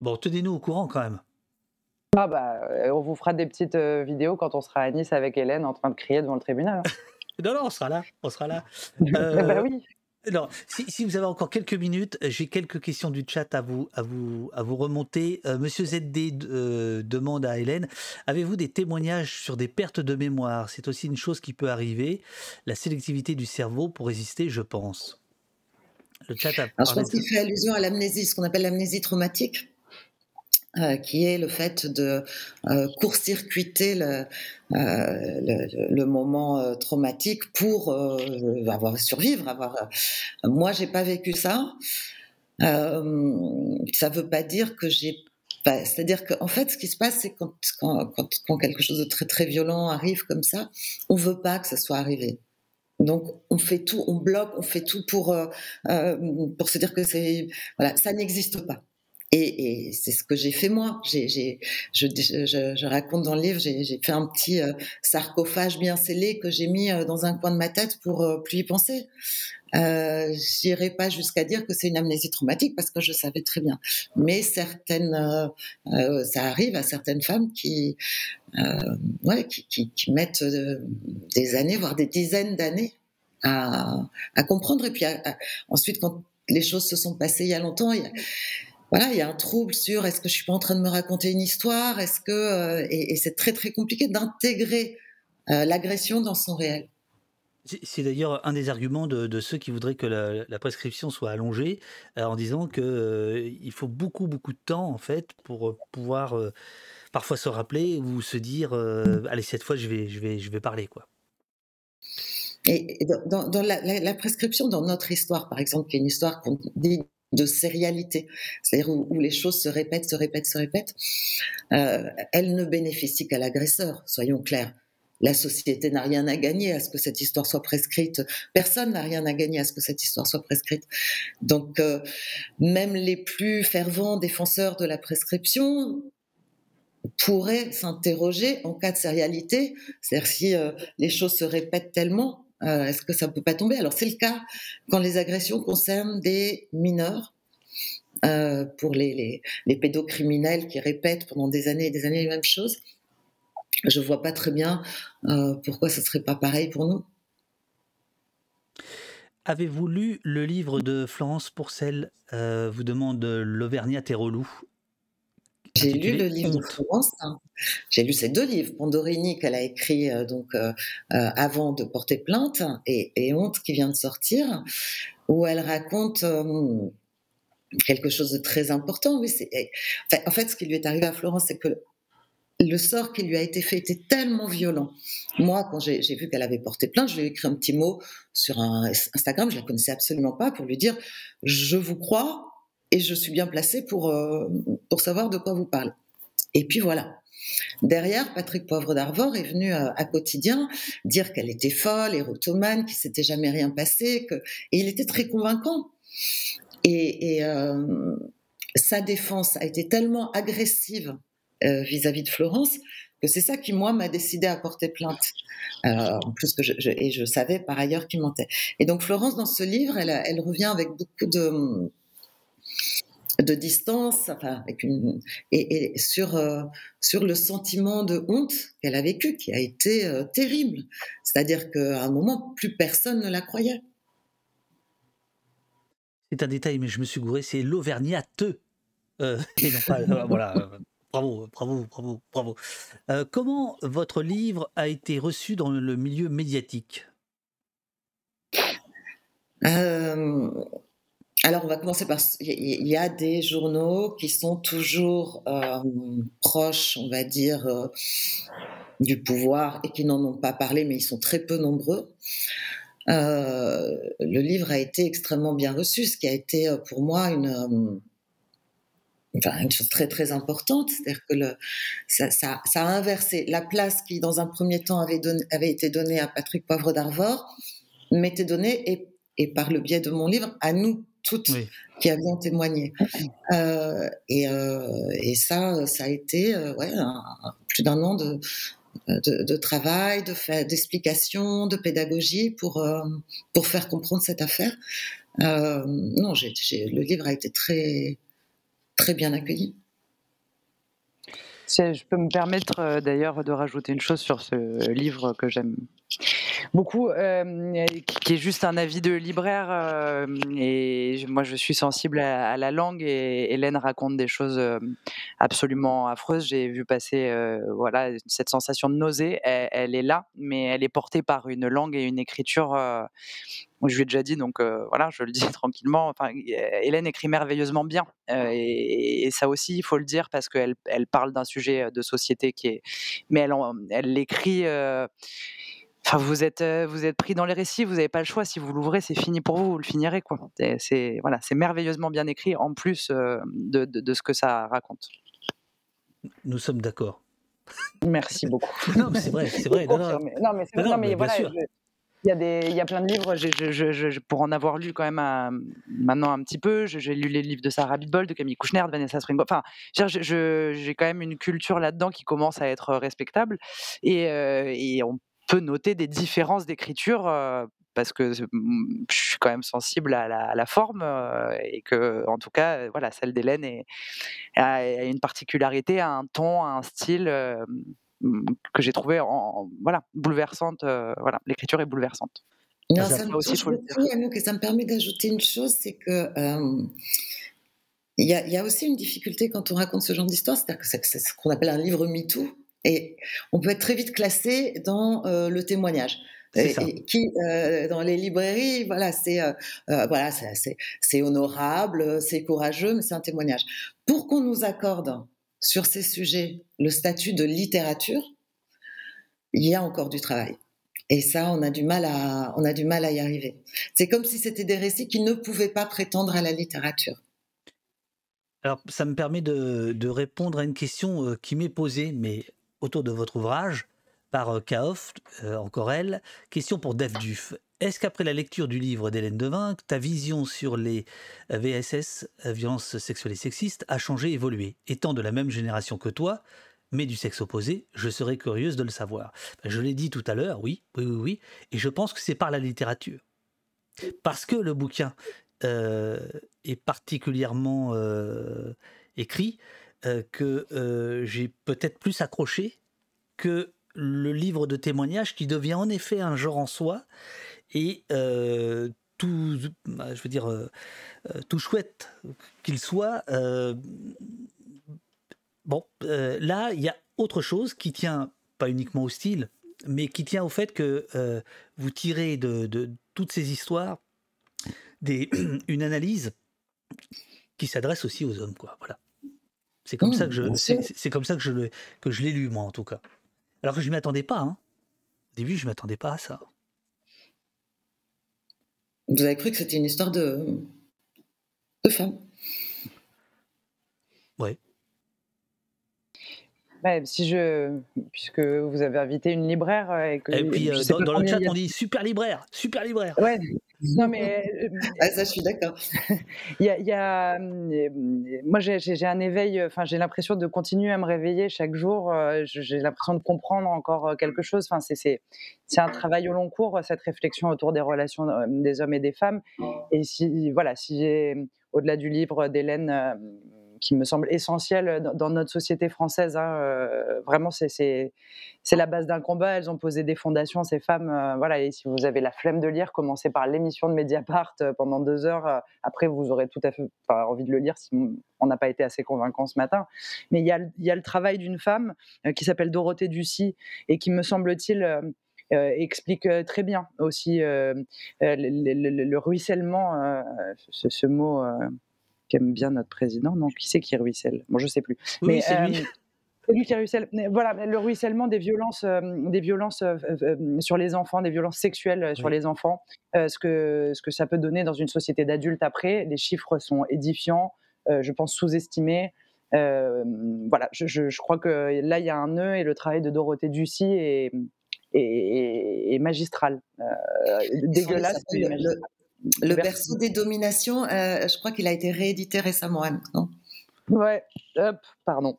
Bon, tenez-nous au courant quand même. Ah bah, on vous fera des petites euh, vidéos quand on sera à Nice avec Hélène en train de crier devant le tribunal. hein. Non, non, on sera là, on sera là. bah Euh, oui. non, si, si vous avez encore quelques minutes, j'ai quelques questions du chat à vous, à vous, à vous remonter. Euh, Monsieur ZD euh, demande à Hélène Avez-vous des témoignages sur des pertes de mémoire? C'est aussi une chose qui peut arriver. La sélectivité du cerveau pour résister, je pense. Le chat a Alors, je pense qu'il fait allusion à l'amnésie, ce qu'on appelle l'amnésie traumatique, euh, qui est le fait de euh, court-circuiter le, euh, moment traumatique pour avoir survivre. Avoir, moi, j'ai pas vécu ça. Ça veut pas dire que j'ai pas- c'est-à-dire qu'en fait, ce qui se passe, c'est quand, quand, quelque chose de très très violent arrive comme ça, on veut pas que ça soit arrivé. Donc on fait tout, on bloque, on fait tout pour pour se dire que c'est voilà, ça n'existe pas. Et, c'est ce que j'ai fait moi. Je, raconte dans le livre, j'ai, fait un petit euh, sarcophage bien scellé que j'ai mis euh, dans un coin de ma tête pour euh, plus y penser. Euh, J'irai pas jusqu'à dire que c'est une amnésie traumatique parce que je savais très bien. Mais certaines, ça arrive à certaines femmes qui, mettent des années, voire des dizaines d'années à, comprendre. Et puis ensuite, quand les choses se sont passées il y a longtemps, voilà, il y a un trouble sur est-ce que je suis pas en train de me raconter une histoire, est-ce que euh, et, et c'est très très compliqué d'intégrer euh, l'agression dans son réel. C'est d'ailleurs un des arguments de, de ceux qui voudraient que la, la prescription soit allongée, euh, en disant que euh, il faut beaucoup beaucoup de temps en fait pour pouvoir parfois se rappeler ou se dire allez cette fois je vais je vais je vais parler quoi. Et, dans, dans- dans la, la- la prescription, dans notre histoire, par exemple, qui est une histoire qu'on dit de sérialité, c'est-à-dire où, les choses se répètent, se répètent, se répètent, euh, elle ne bénéficie qu'à l'agresseur, soyons clairs. La société n'a rien à gagner à ce que cette histoire soit prescrite. Personne n'a rien à gagner à ce que cette histoire soit prescrite. Donc, euh, même les plus fervents défenseurs de la prescription pourraient s'interroger en cas de sérialité, c'est-à-dire si euh, les choses se répètent tellement, euh, est-ce que ça ne peut pas tomber? Alors c'est le cas quand les agressions concernent des mineurs. euh, pour les, les, les pédocriminels qui répètent pendant des années et des années les mêmes choses, je vois pas très bien euh, pourquoi ce serait pas pareil pour nous. Avez-vous lu le livre de Florence Pourcel Vous demande l'Auvergnat Terrelou. J'ai lu le livre de. Florence. hein. J'ai lu ces deux livres, Pandorini qu'elle a écrit euh, donc euh, euh, avant de porter plainte et, Honte qui vient de sortir, où elle raconte quelque chose de très important. En fait, ce qui lui est arrivé à Florence, c'est que le sort qui lui a été fait était tellement violent. Moi, quand j'ai, vu qu'elle avait porté plainte, je lui ai écrit un petit mot sur Instagram, je la connaissais absolument pas, pour lui dire je vous crois et je suis bien placée pour pour savoir de quoi vous parlez. Et puis voilà. Derrière, Patrick Poivre d'Arvor est venu euh, à quotidien dire qu'elle était folle, érotomane, qu'il s'était jamais rien passé, que et il était très convaincant. Et, euh, sa défense a été tellement agressive euh, vis-à-vis de Florence que c'est ça qui moi m'a décidé à porter plainte. En plus que et je savais par ailleurs qu'il mentait. Et donc Florence dans ce livre, elle revient avec beaucoup de de distance, enfin, avec une, et, et sur, euh, sur le sentiment de honte qu'elle a vécu, qui a été euh, terrible. C'est-à-dire qu'à un moment, plus personne ne la croyait. C'est un détail mais je me suis gouré. C'est l'Auvergnat Te. Euh, et non pas, voilà. Bravo, bravo, bravo, bravo. Comment votre livre a été reçu dans le milieu médiatique? Alors, on va commencer par. Il y- a des journaux qui sont toujours euh, proches, on va dire, euh, du pouvoir et qui n'en ont pas parlé, mais ils sont très peu nombreux. Euh, le livre a été extrêmement bien reçu, ce qui a été pour moi une, chose très très importante. C'est-à-dire que ça, a inversé la place qui, dans un premier temps, avait, été donnée à Patrick Poivre d'Arvor, m'était donnée, et par le biais de mon livre, à nous toutes Oui. qui avions témoigné. Euh, et, euh, et ça, ça a été euh, ouais, un- plus d'un an de, de, de travail, d'explication, de pédagogie pour, euh, pour faire comprendre cette affaire. Euh, non, le livre a été très, très bien accueilli. Si je peux me permettre d'ailleurs de rajouter une chose sur ce livre que j'aime beaucoup, euh, qui est juste un avis de libraire. euh, et moi, je suis sensible à, la langue et Hélène raconte des choses euh, absolument affreuses. J'ai vu passer voilà, cette sensation de nausée. Elle, est là, mais elle est portée par une langue et une écriture. je lui ai déjà dit, donc voilà, je le dis tranquillement. Enfin, Hélène écrit merveilleusement bien. et, ça aussi, il faut le dire, parce qu'elle elle parle d'un sujet de société qui est. Mais elle, elle l'écrit. Enfin, vous êtes, vous êtes pris dans les récits, vous n'avez pas le choix. Si vous l'ouvrez, c'est fini pour vous, vous le finirez. Quoi. C'est- voilà, c'est merveilleusement bien écrit, en plus de, de- de ce que ça raconte. Nous sommes d'accord. Merci beaucoup. Non, mais c'est vrai, c'est vrai. Non, non. Non, mais, c'est- Non, non, non, mais voilà, je- il y, a des, il y a plein de livres, j'ai- je- je- je- pour en avoir lu quand même maintenant un petit peu, j'ai lu les livres de Sarah Bitbol, de Camille Kouchner, de Vanessa Springborn. Enfin, j'ai quand même une culture là-dedans qui commence à être respectable. Et, euh, et on peut noter des différences d'écriture. parce que c'est- mm, je suis quand même sensible à la, à la forme euh, et que, en tout cas, voilà, celle d'Hélène est- a, a une particularité, a un ton, a un style euh, mm, que j'ai trouvé en, en- voilà, bouleversante. euh, voilà, l'écriture est bouleversante. Non, Ça, ça me aussi, ça me permet d'ajouter une chose, c'est que il y, y a aussi une difficulté quand on raconte ce genre d'histoire, c'est-à-dire que c'est c'est ce qu'on appelle un livre MeToo, et on peut être très vite classé dans euh, le témoignage. C'est Et- ça. et qui euh, dans les librairies, voilà, c'est euh, voilà, c'est- honorable, c'est courageux, mais c'est un témoignage. Pour qu'on nous accorde sur ces sujets le statut de littérature, il y a encore du travail. Et ça, on a du mal à, on a du mal à y arriver. C'est comme si c'était des récits qui ne pouvaient pas prétendre à la littérature. Alors, ça me permet de, de répondre à une question qui m'est posée, mais autour de votre ouvrage, par euh, Kaof, euh, encore elle. Question pour Dave Duf. Est-ce qu'après la lecture du livre d'Hélène Devin, ta vision sur les euh, VSS, euh, violences sexuelles et sexistes, a changé, évolué? Étant de la même génération que toi, mais du sexe opposé, je serais curieuse de le savoir. Ben, Je l'ai dit tout à l'heure, oui, oui, oui, oui, et je pense que c'est par la littérature. Parce que le bouquin est particulièrement écrit euh, que euh, j'ai peut-être plus accroché que le livre de témoignages qui devient en effet un genre en soi et euh, tout, bah, je veux dire, tout chouette qu'il soit. bon, là, il y a autre chose qui tient pas uniquement au style, mais qui tient au fait que vous tirez de, de toutes ces histoires des, une analyse qui s'adresse aussi aux hommes, quoi. Voilà. C'est comme Mmh, ça que je, c'est, comme ça que je le, que je l'ai lu moi en tout cas. Alors que je m'y attendais pas. Hein. Au début, je m'attendais pas à ça. Vous avez cru que c'était une histoire de, de femmes. Ouais. Ouais, si je, puisque vous avez invité une libraire euh, et que Et puis euh, dans, dans le chat, on dit super libraire, super libraire. Ouais. Non mais euh, Ah, ça, je suis d'accord. il y a, il y a, euh, moi j'ai un éveil, enfin j'ai l'impression de continuer à me réveiller chaque jour. euh, J'ai l'impression de comprendre encore euh, quelque chose. Enfin c'est un travail au long cours cette réflexion autour des relations euh, des hommes et des femmes. Et si voilà si j'ai au-delà du livre d'Hélène euh, qui me semble essentiel dans, notre société française. hein, euh, vraiment, c'est- la base d'un combat. Elles ont posé des fondations, ces femmes. euh, voilà. Et si vous avez la flemme de lire, commencez par l'émission de Mediapart euh, pendant deux heures. après, vous aurez tout à fait envie de le lire si on n'a pas été assez convaincant ce matin. Mais il y a, y a le travail d'une femme qui s'appelle Dorothée Ducy et qui, me semble-t-il, explique très bien aussi le, le- le- le ruissellement, ce, mot qu'aime bien notre président. Non, qui c'est qui ruisselle? Bon, je sais plus. Oui, c'est lui. c'est lui qui ruisselle. Mais Voilà, mais le ruissellement des violences, euh, des violences euh, euh, sur les enfants, des violences sexuelles euh, sur Oui. les enfants, euh, ce, que, ce que ça peut donner dans une société d'adultes après. Les chiffres sont édifiants, euh, je pense sous-estimés. Euh, voilà, je, je- je crois que là, il y a un nœud et le travail de Dorothée Ducy est, est, est- est magistral. Euh, dégueulasse, mais magistral. Le Berceau. des dominations, euh, je crois qu'il a été réédité récemment, non? Ouais, hop, pardon.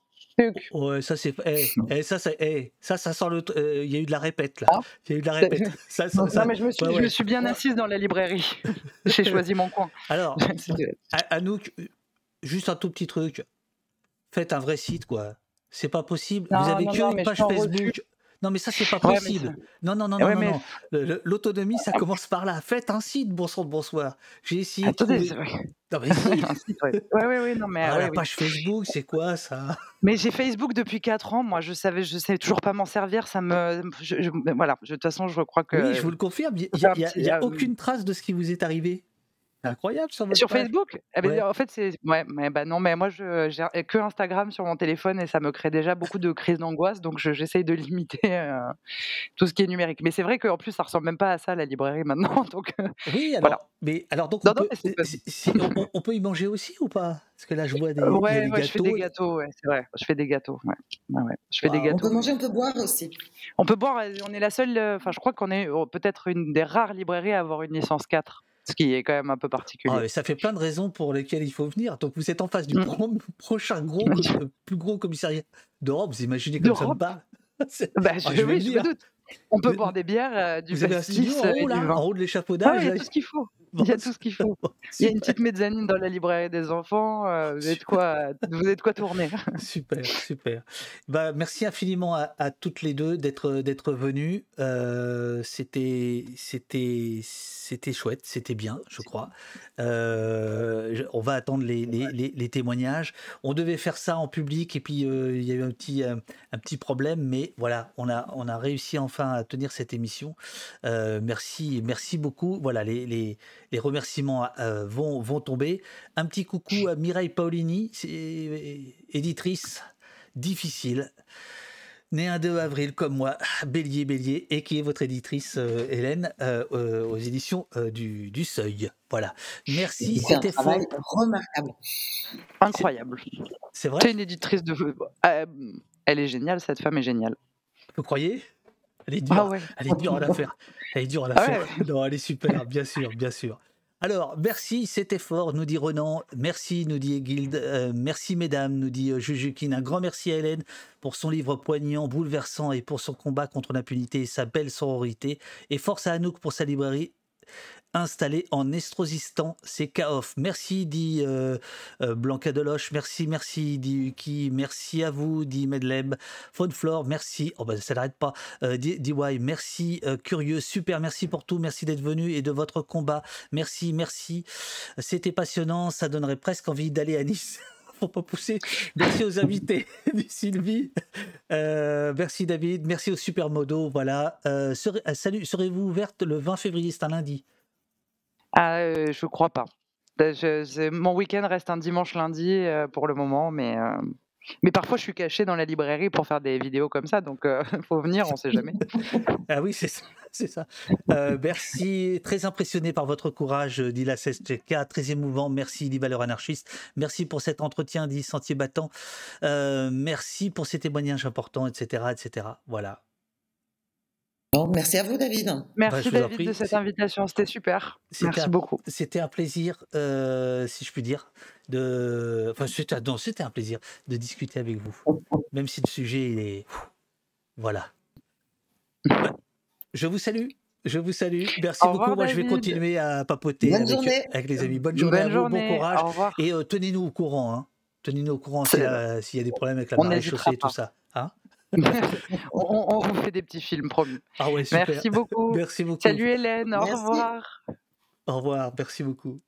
Ouais, ça c'est. eh, eh, ça, ça, eh, ça, ça sent le. euh, Il y a eu de la répète là. Ah. Il y a eu de la répète. Ça, ça- Non, ça- mais je me suis, ouais, je ouais. me suis bien assise dans la librairie. J'ai choisi mon coin. Alors, Anouk, juste un tout petit truc. Faites un vrai site, quoi. C'est pas possible. Non, Vous avez non, que non, une mais je page. Facebook. Non, mais ça, c'est pas possible. Non, non, non, Eh non, ouais, non, mais- non. L'autonomie, ça commence par là. Faites un site, bon sang de bonsoir. J'ai essayé de Attendez, vrai. Non, mais site, ouais. Ouais, ouais, ouais, non, mais, Ah, ouais, la page Facebook, c'est quoi ça? Mais j'ai Facebook depuis 4 ans. Moi, je savais, je sais toujours pas m'en servir. Ça me, je- je- voilà. De toute façon, je crois que. Oui, je vous le confirme. Il n'y a, y aucune trace de ce qui vous est arrivé. C'est incroyable sur votre Sur page. Facebook? Eh ben, Ouais. En fait, c'est. Ouais, mais bah non, mais moi, je j'ai que Instagram sur mon téléphone et ça me crée déjà beaucoup de crises d'angoisse. Donc, je- j'essaye de limiter euh, tout ce qui est numérique. Mais c'est vrai qu'en plus, ça ressemble même pas à ça, la librairie maintenant. Donc, euh, Oui, alors, voilà. mais alors donc Non, on, non, peut, on, peut y manger aussi ou pas? Parce que là, je vois des, Ouais, des ouais, je fais gâteaux. des gâteaux, ouais, c'est vrai. Je fais des gâteaux, ouais. Ouais, ouais, Je fais des Waouh. On gâteaux. peut manger, on peut boire aussi. On peut boire, euh, on est la seule, enfin, je crois qu'on est euh, peut-être une des rares librairies à avoir une licence 4, ce qui est quand même un peu Ah, particulier. mais ça fait plein de raisons pour lesquelles il faut venir. Donc vous êtes en face du Mm. pro- prochain gros, com- euh, plus gros commissariat d'Europe. Vous imaginez comme ça me parle Bah, Ah, je, je oui, je me doute. On peut boire des bières, euh, du Vous avez un studio pastis en euh, haut et du là, vin. en haut de Ah, l'échafaudage. là, tout ce qu'il faut. Il y a tout ce qu'il faut. Il y a une petite mezzanine dans la librairie des enfants. euh, vous de quoi, vous de quoi tourner? Super, super. Bah, merci infiniment à, à toutes les deux d'être d'être venues. Euh, c'était c'était c'était chouette, c'était bien, je crois. Euh, on va attendre les, les- les- les témoignages. On devait faire ça en public et puis euh, il y a eu un petit un petit problème, mais voilà, on a on a réussi enfin à tenir cette émission. Merci merci beaucoup. Voilà, les les, les remerciements euh, vont vont tomber. Un petit coucou à Mireille Paolini, c'est éditrice difficile. Née un 2 avril comme moi, Bélier Bélier, et qui est votre éditrice euh, Hélène euh, euh, aux éditions euh, du, du Seuil. Voilà. Merci, C'est un c'était fort. remarquable. Incroyable. C'est vrai? C'est une éditrice de. euh, elle est géniale, cette femme est géniale. Vous croyez? Elle est dure. Ah ouais. Elle est dure à la faire. Elle est dure à la Ah faire. ouais. Non, elle est super, bien sûr, bien sûr. Alors, merci, c'était fort, nous dit Renan. Merci, nous dit Guild. Euh, merci, mesdames, nous dit euh, Jujukin. Un grand merci à Hélène pour son livre poignant, bouleversant et pour son combat contre l'impunité et sa belle sororité. Et force à Anouk pour sa librairie installée en Estrosistan, c'est Kaof. Merci, dit euh, euh, Blanca Deloche. Merci, merci, dit Uki. Merci à vous, dit Medleb. Faune Flore, merci. Oh ben, ça n'arrête pas. Euh, DY, merci. Curieux, super, merci pour tout. Merci d'être venu et de votre combat. Merci, merci. C'était passionnant. Ça donnerait presque envie d'aller à Nice. Faut pas pousser. Merci aux invités, dit Sylvie. Merci David. Merci au Supermodo. Voilà. Serez- salut. Serez-vous ouverte le 20 février? C'est un lundi. Ah, euh, je crois pas. C'est- mon week-end reste un dimanche lundi euh, pour le moment, mais, parfois je suis caché dans la librairie pour faire des vidéos comme ça, donc il faut venir, on sait jamais. Ah oui, c'est ça. Merci, très impressionné par votre courage, dit la CSTK, très émouvant. Merci, dit Valeur Anarchiste. Merci pour cet entretien, dit Sentier Battant. Merci pour ces témoignages importants, etc., etc. Voilà. Bon, merci à vous, David. Merci David de cette invitation, c'était super. Merci un- beaucoup. C'était un plaisir, euh, si je puis dire, de. Enfin, c'était un plaisir de discuter avec vous, même si le sujet il est. Voilà. Ouais. Je vous salue. Je vous salue. Merci Au beaucoup. Moi, je vais continuer à papoter avec, les amis. Bonne journée Bonne à vous. journée, Bon courage. au revoir. Et euh, tenez-nous au courant. Hein. Tenez-nous au courant s'il y, a- s'il y a des problèmes avec la marée chaussée et tout ça. Hein on- on vous fait des petits films, promis. ah ouais, super. Merci beaucoup. Merci beaucoup. Salut Hélène, au Merci. revoir. Au revoir. Merci beaucoup.